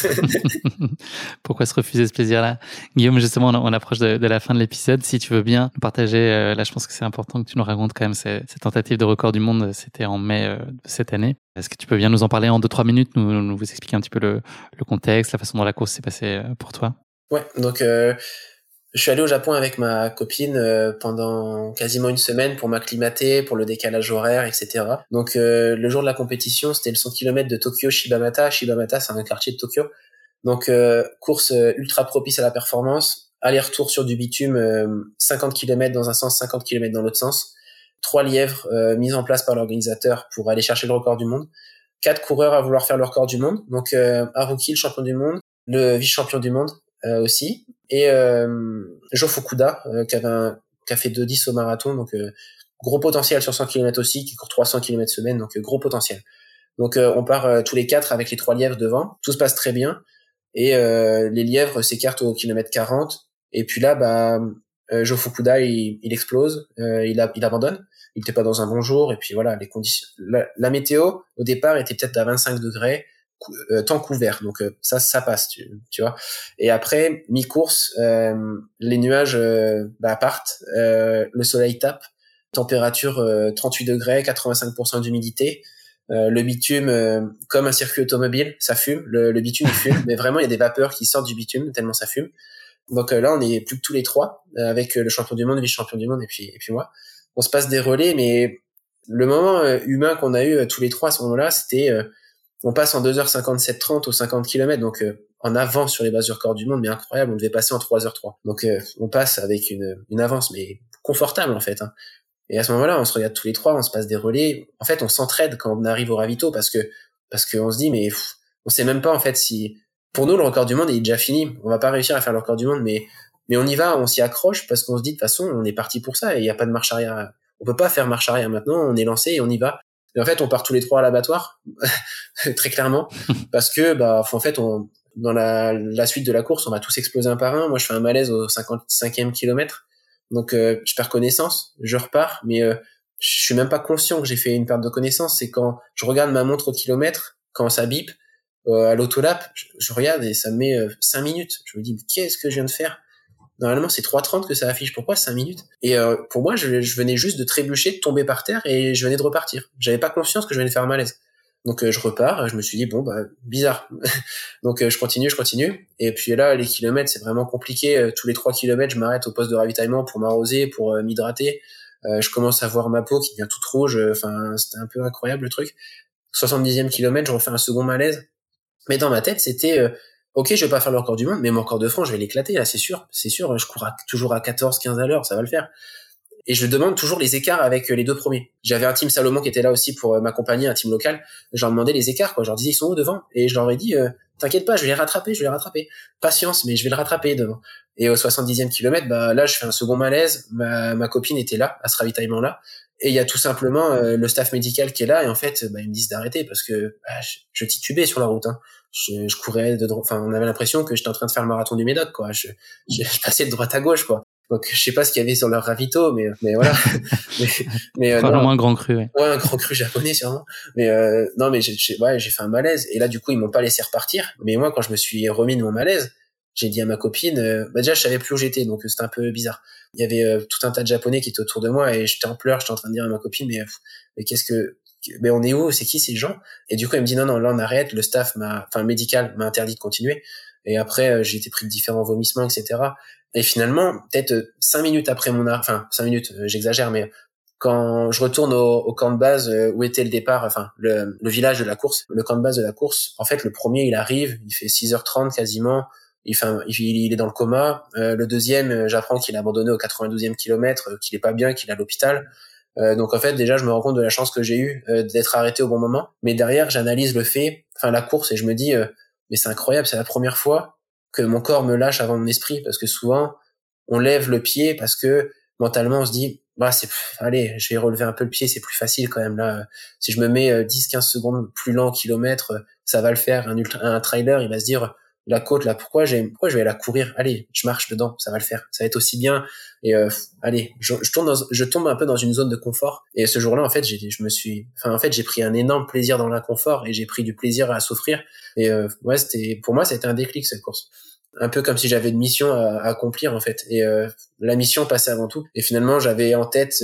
Speaker 1: *laughs*
Speaker 2: Pourquoi se refuser ce plaisir-là? Guillaume, justement, on, approche de, la fin de l'épisode. Si tu veux bien partager, euh, là je pense que c'est important que tu nous racontes quand même cette, tentative de record du monde, c'était en mai euh, de cette année. Est-ce que tu peux bien nous en parler en 2-3 minutes, nous, nous, vous expliquer un petit peu le, contexte, la façon dont la course s'est passée pour toi
Speaker 1: Ouais, donc je suis allé au Japon avec ma copine euh, pendant quasiment une semaine pour m'acclimater, pour le décalage horaire, etc. Donc euh, le jour de la compétition, c'était le 100 km de Tokyo Shibamata. Shibamata, c'est un quartier de Tokyo. Donc euh, course ultra propice à la performance, aller-retour sur du bitume, 50 km dans un sens, 50 km dans l'autre sens. Trois lièvres mis en place par l'organisateur pour aller chercher le record du monde. Quatre coureurs à vouloir faire le record du monde. Donc Haruki, le champion du monde, le vice-champion du monde, euh, aussi. Et euh, Jo Fukuda, euh, qui, avait un, qui a fait 2-10 au marathon, donc gros potentiel sur 100 km aussi, qui court 300 km semaine, donc gros potentiel. Donc on part tous les quatre avec les trois lièvres devant, tout se passe très bien, et les lièvres s'écartent au kilomètre 40, et puis là, bah, Jo Fukuda, il, il explose, il, a, il abandonne, il n'était pas dans un bon jour, et puis voilà, les conditions, la, la météo au départ était peut-être à 25 degrés, euh, temps couvert. Donc euh, ça, ça passe, tu, tu vois. Et après, mi-course, euh, les nuages bah, partent, le soleil tape, température 38 degrés, 85% d'humidité. le bitume, comme un circuit automobile, ça fume. Le, bitume fume, *laughs* mais vraiment il y a des vapeurs qui sortent du bitume tellement ça fume. Donc là, on est plus que tous les trois avec le champion du monde, le vice-champion du monde et puis et puis moi. On se passe des relais, mais le moment humain qu'on a eu tous les trois à ce moment-là, c'était on passe en 2h57 30 aux 50 km, donc euh, en avance sur les bases du record du monde, mais incroyable, on devait passer en 3h03. Donc euh, on passe avec une, une avance, mais confortable en fait. Hein. Et à ce moment-là, on se regarde tous les trois, on se passe des relais. En fait, on s'entraide quand on arrive au ravito parce que parce qu'on se dit mais on sait même pas en fait si pour nous le record du monde est déjà fini. On va pas réussir à faire le record du monde, mais mais on y va, on s'y accroche parce qu'on se dit de toute façon on est parti pour ça et il n'y a pas de marche arrière. On peut pas faire marche arrière maintenant, on est lancé et on y va. Et en fait, on part tous les trois à l'abattoir, *laughs* très clairement, *laughs* parce que bah en fait, on, dans la, la, suite de la course, on va tous exploser un par un. Moi, je fais un malaise au 55e kilomètre, donc euh, je perds connaissance, je repars, mais euh, je suis même pas conscient que j'ai fait une perte de connaissance. C'est quand je regarde ma montre au kilomètre, quand ça bip, à l'autolap, je, je, regarde et ça me met 5 minutes. Je me dis, qu'est-ce que je viens de faire? Normalement, c'est 3.30 que ça affiche. Pourquoi 5 minutes? Et pour moi, je, je, venais juste de trébucher, de tomber par terre et je venais de repartir. J'avais pas conscience que je venais de faire un malaise. Donc je repars, je me suis dit bon bah bizarre. *laughs* Donc je continue, je continue et puis là les kilomètres c'est vraiment compliqué, tous les 3 kilomètres je m'arrête au poste de ravitaillement pour m'arroser, pour m'hydrater. Euh, je commence à voir ma peau qui devient toute rouge. Euh, enfin, c'était un peu incroyable le truc. 70e kilomètre, je refais un second malaise. Mais dans ma tête, c'était euh, ok, je vais pas faire le record du monde, mais mon record de France, je vais l'éclater là, c'est sûr, c'est sûr. Je cours toujours à 14, 15 à l'heure, ça va le faire. Et je demande toujours les écarts avec les deux premiers. J'avais un team Salomon qui était là aussi pour m'accompagner, un team local. Je leur demandais les écarts, quoi. Je leur disais ils sont où devant, et je leur ai dit t'inquiète pas, je vais les rattraper, je vais les rattraper. Patience, mais je vais le rattraper devant. Et au 70e kilomètre, bah là, je fais un second malaise. Ma, ma copine était là, à ce ravitaillement-là. Et il y a tout simplement euh, le staff médical qui est là. Et en fait, bah, ils me disent d'arrêter parce que bah, je, titubais sur la route. Hein. Je, je, courais de enfin, on avait l'impression que j'étais en train de faire le marathon du Médoc, quoi. Je, je, je passais de droite à gauche, quoi. Donc je sais pas ce qu'il y avait sur leur ravito, mais mais voilà. *laughs* mais,
Speaker 2: mais euh, un grand cru. Ouais.
Speaker 1: ouais. un grand cru japonais sûrement. Mais euh, non, mais j'ai ouais, j'ai fait un malaise et là du coup ils m'ont pas laissé repartir. Mais moi quand je me suis remis de mon malaise, j'ai dit à ma copine, euh, bah déjà je savais plus où j'étais, donc c'était un peu bizarre. Il y avait euh, tout un tas de japonais qui étaient autour de moi et j'étais en pleurs, j'étais en train de dire à ma copine, mais mais qu'est-ce que mais on est où C'est qui ces gens? Et du coup, elle me dit non, non, là on arrête. Le staff m'a, enfin médical m'a interdit de continuer. Et après, j'ai été pris de différents vomissements, etc. Et finalement, peut-être euh, cinq minutes après mon enfin cinq minutes, euh, j'exagère, mais quand je retourne au, camp de base euh, où était le départ, enfin le, village de la course, le camp de base de la course, en fait le premier il arrive, il fait 6h30 quasiment, il, il, est dans le coma. le deuxième, j'apprends qu'il a abandonné au 92e kilomètre, qu'il est pas bien, qu'il est à l'hôpital. Donc en fait déjà je me rends compte de la chance que j'ai eue d'être arrêté au bon moment. Mais derrière j'analyse le fait, enfin la course et je me dis mais c'est incroyable, c'est la première fois que mon corps me lâche avant mon esprit. Parce que souvent on lève le pied parce que mentalement on se dit bah c'est allez je vais relever un peu le pied c'est plus facile quand même là. Si je me mets 10 euh, 15 secondes plus lent kilomètre ça va le faire. Un ultra, un trailer il va se dire la côte là. Pourquoi j'ai pourquoi je vais la courir? Allez je marche dedans ça va le faire. Ça va être aussi bien. Et euh, allez je, je tombe je tombe un peu dans une zone de confort. Et ce jour-là en fait j'ai je me suis enfin en fait j'ai pris un énorme plaisir dans l'inconfort et j'ai pris du plaisir à souffrir. Et euh, ouais c'était pour moi c'était un déclic cette course. Un peu comme si j'avais une mission à, accomplir en fait. Et euh, la mission passait avant tout. Et finalement j'avais en tête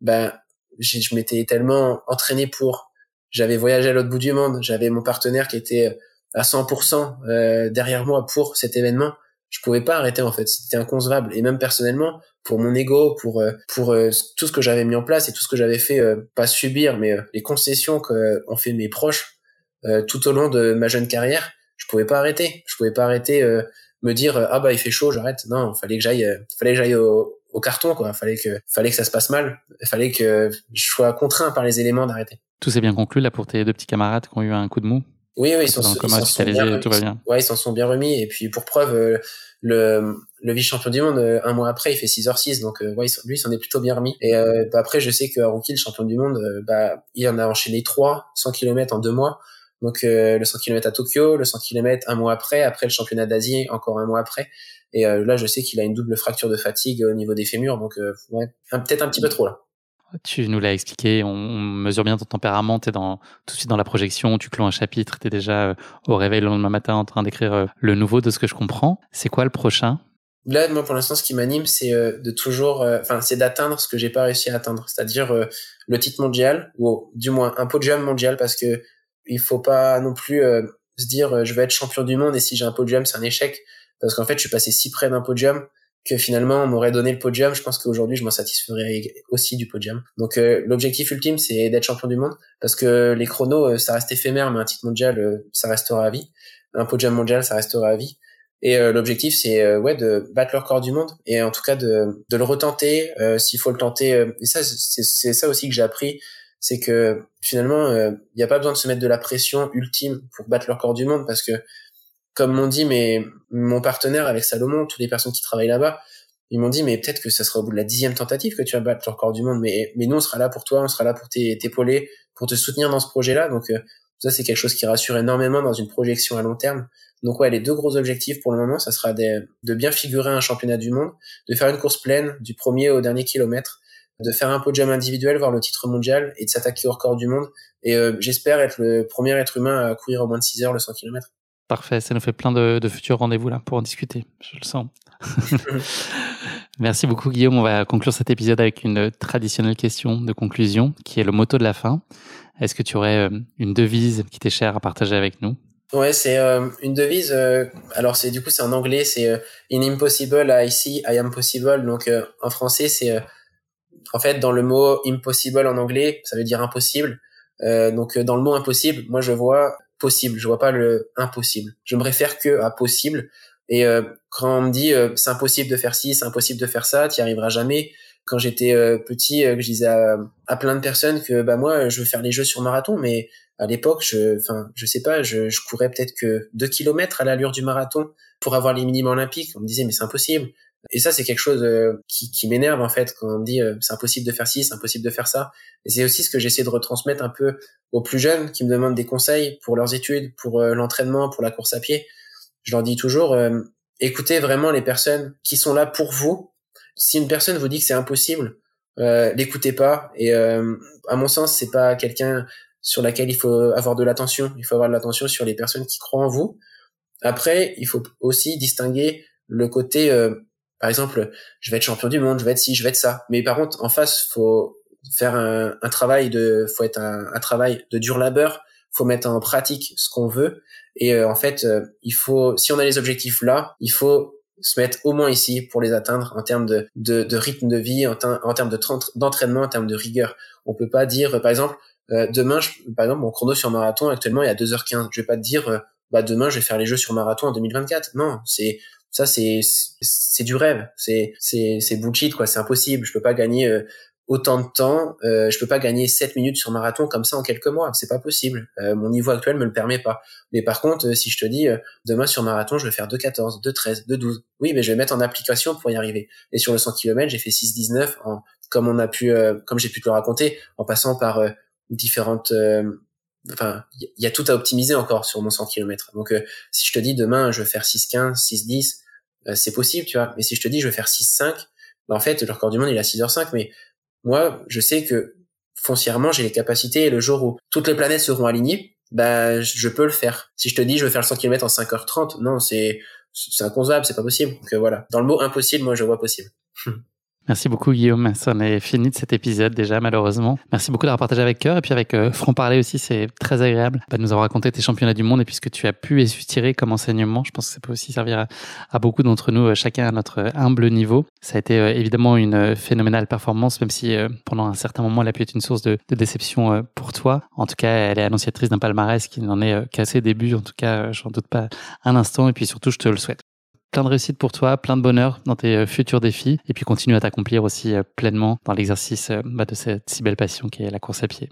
Speaker 1: ben je m'étais tellement entraîné pour j'avais voyagé à l'autre bout du monde. J'avais mon partenaire qui était à 100% euh, derrière moi pour cet événement, je pouvais pas arrêter en fait. C'était inconcevable. Et même personnellement, pour mon ego, pour euh, pour euh, tout ce que j'avais mis en place et tout ce que j'avais fait, pas subir, mais les concessions qu'ont fait mes proches tout au long de ma jeune carrière, je pouvais pas arrêter. Je pouvais pas arrêter me dire ah bah il fait chaud, j'arrête. Non, fallait que j'aille, fallait que j'aille au, au carton quoi. Fallait que fallait que ça se passe mal. Fallait que je sois contraint par les éléments d'arrêter.
Speaker 2: Tout s'est bien conclu là pour tes deux petits camarades qui ont eu un coup de mou?
Speaker 1: Oui, oui, ils s'en sont, bien, tout va bien. Ouais, ils s'en sont bien remis. Et puis pour preuve, euh, le, le vice-champion du monde, euh, un mois après, il fait 6h6. Donc euh, ouais, lui, il s'en est plutôt bien remis. Et bah, après, je sais que Rookie, le champion du monde, bah, il en a enchaîné 3 100 km en deux mois. Donc le 100 km à Tokyo, le 100 km un mois après, après le championnat d'Asie encore un mois après. Et là, je sais qu'il a une double fracture de fatigue au niveau des fémurs. Donc ouais, peut-être un petit peu trop là.
Speaker 2: Tu nous l'as expliqué, on, mesure bien ton tempérament, tu es dans, tout de suite dans la projection, tu clôt un chapitre, tu es déjà euh, au réveil le lendemain matin en train d'écrire euh, le nouveau de ce que je comprends. C'est quoi le prochain?
Speaker 1: Là, moi, pour l'instant, ce qui m'anime, c'est euh, de toujours, enfin, c'est d'atteindre ce que j'ai pas réussi à atteindre, c'est-à-dire le titre mondial, ou du moins un podium mondial, parce que il faut pas non plus se dire je vais être champion du monde et si j'ai un podium, c'est un échec, parce qu'en fait, je suis passé si près d'un podium que finalement on m'aurait donné le podium, je pense qu'aujourd'hui je m'en satisferais aussi du podium. Donc euh, l'objectif ultime c'est d'être champion du monde parce que les chronos euh, ça reste éphémère mais un titre mondial euh, ça restera à vie, un podium mondial ça restera à vie. Et l'objectif c'est ouais de battre le record du monde et en tout cas de, de le retenter s'il faut le tenter. et ça c'est ça aussi que j'ai appris, c'est que finalement il n'y a pas besoin de se mettre de la pression ultime pour battre le record du monde parce que comme m'ont dit mais mon partenaire avec Salomon, toutes les personnes qui travaillent là-bas, ils m'ont dit mais peut-être que ça sera au bout de la dixième tentative que tu vas battre le record du monde, mais mais nous on sera là pour toi, on sera là pour t'épauler, pour te soutenir dans ce projet-là. Donc euh, ça c'est quelque chose qui rassure énormément dans une projection à long terme. Donc ouais, les deux gros objectifs pour le moment, ça sera de, bien figurer un championnat du monde, de faire une course pleine du premier au dernier kilomètre, de faire un podium individuel, voir le titre mondial et de s'attaquer au record du monde. Et j'espère être le premier être humain à courir au moins de 6 heures le 100 km.
Speaker 2: Parfait, ça nous fait plein de, de futurs rendez-vous là pour en discuter, je le sens. *laughs* Merci beaucoup Guillaume. On va conclure cet épisode avec une traditionnelle question de conclusion qui est le motto de la fin. Est-ce que tu aurais euh, une devise qui t'est chère à partager avec nous?
Speaker 1: Ouais, c'est euh, une devise. Euh, alors c'est du coup c'est en anglais, c'est in impossible I see I am possible. Donc en français c'est en fait dans le mot impossible en anglais ça veut dire impossible. donc dans le mot impossible, moi je vois possible, je vois pas le impossible. Je me réfère que à possible et euh, quand on me dit euh, c'est impossible de faire ci, c'est impossible de faire ça, tu arriveras jamais. Quand j'étais euh, petit, que je disais à, plein de personnes que bah moi je veux faire les jeux sur marathon, mais à l'époque, je, enfin, je sais pas, je, je courais peut-être que 2 kilomètres à l'allure du marathon pour avoir les minima olympiques. On me disait mais c'est impossible. Et ça, c'est quelque chose qui, qui m'énerve en fait quand on me dit c'est impossible de faire ci, c'est impossible de faire ça. Et c'est aussi ce que j'essaie de retransmettre un peu aux plus jeunes qui me demandent des conseils pour leurs études, pour l'entraînement, pour la course à pied je leur dis toujours, euh, écoutez vraiment les personnes qui sont là pour vous. Si une personne vous dit que c'est impossible, euh, l'écoutez pas. Et euh, à mon sens, c'est pas quelqu'un sur laquelle il faut avoir de l'attention. Il faut avoir de l'attention sur les personnes qui croient en vous. Après, il faut aussi distinguer le côté, euh, par exemple, je vais être champion du monde, je vais être ci, je vais être ça. Mais par contre, en face, faut faire un, un travail de, faut être un, un travail de dur labeur. Faut mettre en pratique ce qu'on veut et euh, en fait, euh, il faut, si on a les objectifs là, il faut se mettre au moins ici pour les atteindre en termes de, de, de rythme de vie, en, en termes de d'entraînement, en termes de rigueur. On peut pas dire, par exemple, euh, demain, je, par exemple, mon chrono sur marathon actuellement est à 2h15. Je vais pas te dire, bah demain je vais faire les jeux sur marathon en 2024. Non, c'est ça, c'est c'est du rêve. C'est c'est c'est bullshit quoi. C'est impossible. Je peux pas gagner autant de temps, euh, je peux pas gagner 7 minutes sur marathon comme ça en quelques mois, c'est pas possible. Euh, mon niveau actuel me le permet pas. Mais par contre, euh, si je te dis euh, demain sur marathon, je vais faire 2,14, 2,13, 2,12. Oui, mais je vais mettre en application pour y arriver. Et sur le 100 km, j'ai fait 6,19 en comme on a pu comme j'ai pu te le raconter en passant par différentes enfin il y, a tout à optimiser encore sur mon 100 km. Donc si je te dis demain je vais faire 6,15, 6,10, c'est possible, tu vois. Mais si je te dis je vais faire 6,5, bah en fait le record du monde il est à 6h05 mais moi, je sais que foncièrement, j'ai les capacités et le jour où toutes les planètes seront alignées, bah, je peux le faire. Si je te dis, je vais faire le 100 km en 5h30, non, c'est, c'est inconcevable, c'est pas possible. Donc euh, voilà. Dans le mot impossible, moi, je vois possible.
Speaker 2: Merci beaucoup Guillaume, ça en est fini de cet épisode déjà malheureusement. Merci beaucoup d'avoir partagé avec cœur et puis avec euh, Franc Parler aussi, c'est très agréable bah, de nous avoir raconté tes championnats du monde et puis ce que tu as pu et tirer comme enseignement. Je pense que ça peut aussi servir à, beaucoup d'entre nous, euh, chacun à notre humble niveau. Ça a été euh, évidemment une phénoménale performance, même si pendant un certain moment elle a pu être une source de, de déception pour toi. En tout cas, elle est annonciatrice d'un palmarès qui n'en est qu'à ses débuts, en tout cas, j'en doute pas un instant et puis surtout je te le souhaite plein de réussite pour toi, plein de bonheur dans tes euh, futurs défis, et puis continue à t'accomplir aussi euh, pleinement dans l'exercice euh, bah, de cette si belle passion qui est la course à pied.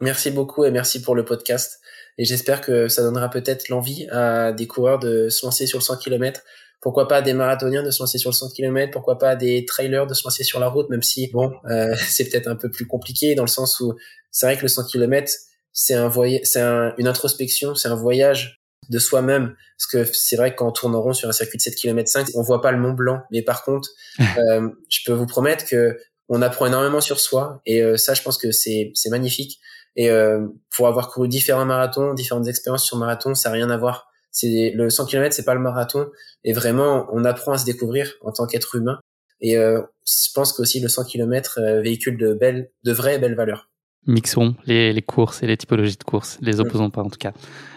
Speaker 1: Merci beaucoup et merci pour le podcast. Et j'espère que ça donnera peut-être l'envie à des coureurs de se lancer sur le 100 km. Pourquoi pas des marathoniens de se lancer sur le 100 km Pourquoi pas des trailers de se lancer sur la route? Même si, bon, *laughs* c'est peut-être un peu plus compliqué dans le sens où c'est vrai que le 100 km, c'est une introspection, c'est un voyage de soi-même parce que c'est vrai que quand on tourne en rond sur un circuit de 7 km 5 on voit pas le Mont Blanc. Mais par contre *laughs* euh, je peux vous promettre que on apprend énormément sur soi et euh, ça je pense que c'est c'est magnifique. Et euh, pour avoir couru différents marathons différentes expériences sur marathon ça n'a rien à voir. C'est le 100 km c'est pas le marathon. Et vraiment on apprend à se découvrir en tant qu'être humain. Et je pense qu'aussi le 100 km véhicule de belles de vraies belles valeurs.
Speaker 2: Mixons les, les courses et les typologies de courses les mm. opposons pas en tout cas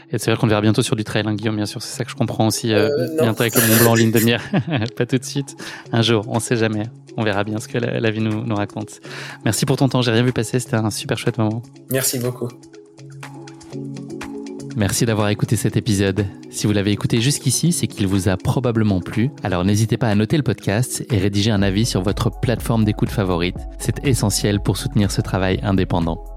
Speaker 2: et c'est vrai qu'on le verra bientôt sur du trail, hein, Guillaume, bien sûr. C'est ça que je comprends aussi. Euh, euh bientôt avec le Mont Blanc en ligne de mire. *laughs* Pas tout de suite. Un jour, on sait jamais. On verra bien ce que la, vie nous, nous raconte. Merci pour ton temps. J'ai rien vu passer. C'était un super chouette moment.
Speaker 1: Merci beaucoup.
Speaker 2: Merci d'avoir écouté cet épisode. Si vous l'avez écouté jusqu'ici, c'est qu'il vous a probablement plu. Alors n'hésitez pas à noter le podcast et rédiger un avis sur votre plateforme d'écoute favorite. C'est essentiel pour soutenir ce travail indépendant.